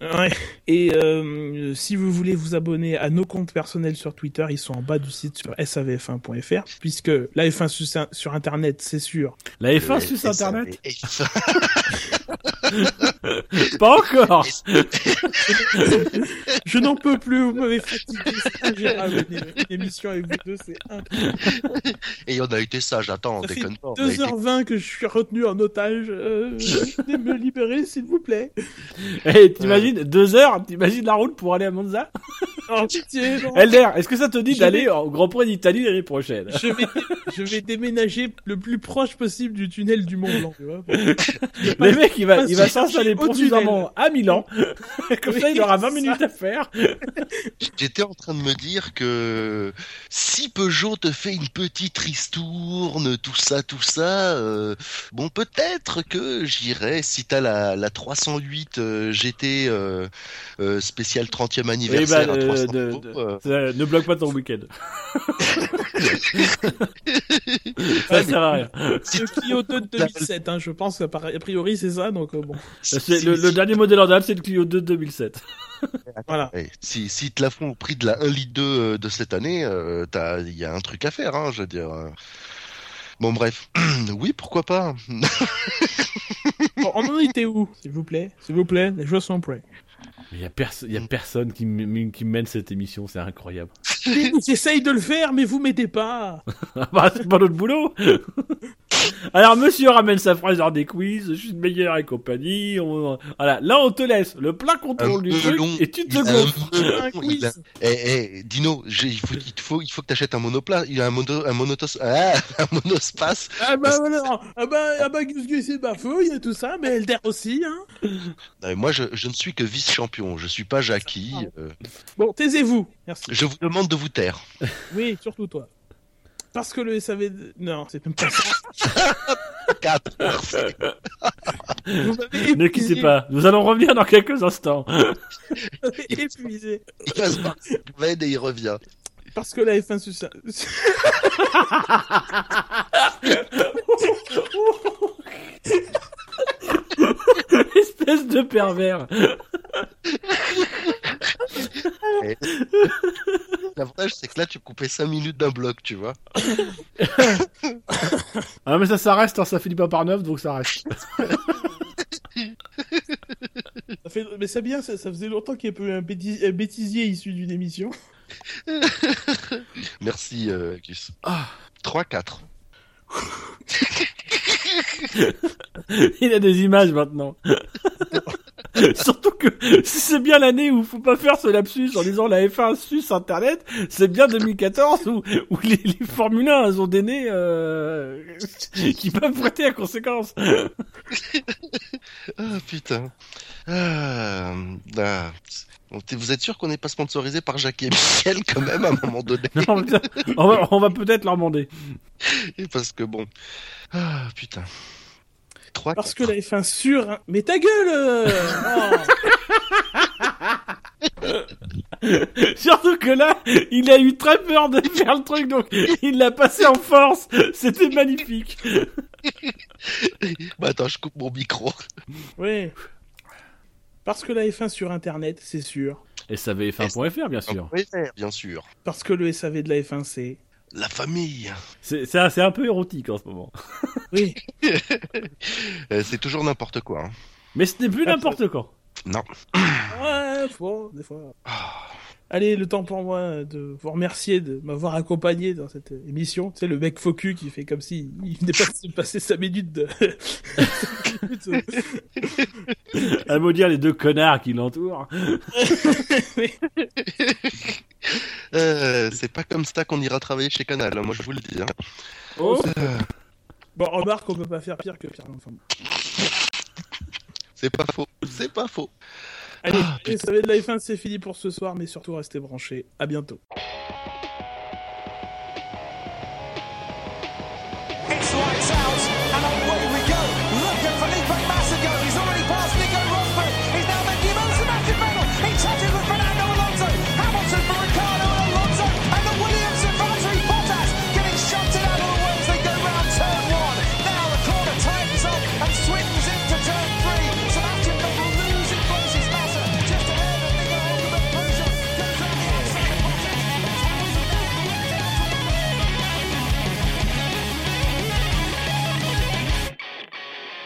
Speaker 1: mais- ouais. Et euh, si vous voulez vous abonner à nos comptes personnels sur Twitter, ils sont en bas du site sur savf1.fr, puisque la F1 sur, sur Internet, c'est sûr.
Speaker 2: La F1
Speaker 3: Euh,
Speaker 2: sur
Speaker 3: et
Speaker 2: Internet [LAUGHS] [LAUGHS] Pas encore [LAUGHS]
Speaker 1: Je n'en peux plus, vous m'avez fatigué, c'est ingérable une, une émission avec vous deux, c'est un...
Speaker 3: Et on a été sage, attends,
Speaker 1: Ça fait
Speaker 3: déconne pas. on a été-
Speaker 1: 2h20 que je suis retenu en otage, euh, venez me libérer s'il vous plaît. [LAUGHS]
Speaker 2: Eh, t'imagines, deux heures, t'imagines la route pour aller à Monza [LAUGHS]
Speaker 1: Oh, pitié, [LAUGHS] non.
Speaker 2: Elder, est-ce que ça te dit
Speaker 1: Je
Speaker 2: d'aller
Speaker 1: vais-
Speaker 2: au Grand Prix d'Italie l'année prochaine
Speaker 1: Je vais, je vais déménager le plus proche possible du tunnel du Mont Blanc, tu vois.
Speaker 2: Le mec, il va, il va
Speaker 1: Pas
Speaker 2: s'installer
Speaker 1: au
Speaker 2: provisoirement à Milan. Comme ça, il aura 20
Speaker 1: c'est
Speaker 2: minutes
Speaker 1: ça.
Speaker 2: à faire.
Speaker 3: J'étais en train de me dire que si Peugeot te fait une petite ristourne, tout ça, tout ça, euh, bon peut-être que j'irai si t'as la, la 308 euh, GT euh, euh, spécial 30e anniversaire
Speaker 2: bah,
Speaker 3: à
Speaker 2: euh,
Speaker 3: 300
Speaker 2: de-
Speaker 3: euros,
Speaker 2: de-
Speaker 3: euh,
Speaker 2: ne bloque pas ton week-end. [LAUGHS] ça sert à rien.
Speaker 1: Le Clio 2 de 2007, hein, je pense a priori c'est ça, donc euh, bon,
Speaker 2: le, le dernier modèle en date, c'est le Clio 2 de 2007.
Speaker 1: Voilà.
Speaker 3: Si, si te la font au prix de la 1 litre 2 euh, de cette année, euh, t'as- il y a un truc à faire, hein, je veux dire. euh. Bon bref, [CLEARS THROAT] oui pourquoi pas.
Speaker 1: Bon, on en était où, s'il vous plaît? S'il vous plaît, les joueurs sont prêts.
Speaker 2: Il y a, perso- a personne qui mène cette émission, c'est incroyable.
Speaker 1: J'essaye de le faire, mais vous m'aidez pas. [LAUGHS]
Speaker 2: Ah bah, c'est pas notre boulot [LAUGHS] [LAUGHS] Alors, monsieur ramène sa phrase dans des quiz, je suis le meilleur et compagnie. on- Voilà, là, on te laisse le plein contrôle
Speaker 3: Un
Speaker 2: du truc
Speaker 3: long.
Speaker 2: et tu te gonfles.
Speaker 3: Eh, eh, Dino, il faut, il faut, il faut que t'achètes un monoplat, il a un mono, un monotos, ah, un monospace.
Speaker 1: Ah bah voilà, ah bah, ah bah Gus Gus c'est ma feu, il y a tout ça, mais Elder aussi, hein.
Speaker 3: Moi, je, je ne suis que vice-champion, je suis pas Jackie. euh,
Speaker 1: Bon, taisez-vous, merci.
Speaker 3: je vous demande de vous taire.
Speaker 1: Oui, surtout toi. Parce que le SAV... Non, c'est même pas ça. [LAUGHS]
Speaker 3: 4.
Speaker 1: Vous m'avez
Speaker 2: Ne quittez pas, nous allons revenir dans quelques instants.
Speaker 1: Épuisé.
Speaker 3: Il va se barrer de Gwen et il revient.
Speaker 1: Parce que la F1 sur ça...
Speaker 2: Espèce de pervers. [LAUGHS]
Speaker 3: L'avantage, c'est que là, tu coupais 5 minutes d'un bloc, tu vois. [LAUGHS]
Speaker 2: Ah, mais ça, ça reste, hein, ça finit pas par 9, donc ça reste.
Speaker 1: Ça fait... Mais c'est bien, ça, ça faisait longtemps qu'il y avait un, bêtis- un bêtisier issu d'une émission.
Speaker 3: Merci, euh, Gus.
Speaker 2: Ah.
Speaker 3: 3-4. [LAUGHS] [LAUGHS]
Speaker 2: Il a des images maintenant. [LAUGHS] Surtout que si c'est bien l'année où faut pas faire ce lapsus en disant la F1 sus internet, c'est bien 2014 où, où les, les Formule 1 ont des nez euh, [LAUGHS] qui peuvent prêter à conséquence.
Speaker 3: Ah, putain. Ah, ah. Vous êtes sûr qu'on n'est pas sponsorisé par Jackie et Michel quand même à un moment donné?
Speaker 2: Non, on va, va peut-être leur demander.
Speaker 3: Parce que bon. Ah, putain. 3
Speaker 1: Parce que la F1 sur... Mais ta gueule euh Oh. [LAUGHS]
Speaker 2: Surtout que là, il a eu très peur de faire le truc, donc il l'a passé en force. C'était magnifique.
Speaker 3: Bah attends, je coupe mon micro.
Speaker 1: Oui. Parce que la F1 sur Internet, c'est sûr.
Speaker 2: Et ça VF1.fr, bien sûr.
Speaker 3: Bien sûr.
Speaker 1: Parce que le SAV de la F1, c'est...
Speaker 3: La famille.
Speaker 2: C'est un, peu érotique en ce moment.
Speaker 1: Oui. [LAUGHS]
Speaker 3: Euh, c'est toujours n'importe quoi. hein.
Speaker 2: Mais ce n'est plus n'importe quand.
Speaker 3: Non.
Speaker 1: Ouais, faut, des fois. Allez, le temps pour moi de vous remercier de m'avoir accompagné dans cette émission. Tu sais, le mec cul qui fait comme si il venait pas de se passer 5 minutes de... cinq minutes, [LAUGHS]
Speaker 2: À maudire les deux connards qui l'entourent. [LAUGHS] [LAUGHS]
Speaker 3: Euh, c'est pas comme ça qu'on ira travailler chez Canal, hein, moi je vous le dis. hein.
Speaker 2: Oh,
Speaker 3: Euh,
Speaker 1: Bon, remarque, on peut pas faire pire que pire. Enfin, bon.
Speaker 3: c'est pas faux, c'est pas faux.
Speaker 1: Allez,
Speaker 3: Ah,
Speaker 1: et ça va être la F1, c'est fini pour ce soir, mais surtout restez branchés. À bientôt.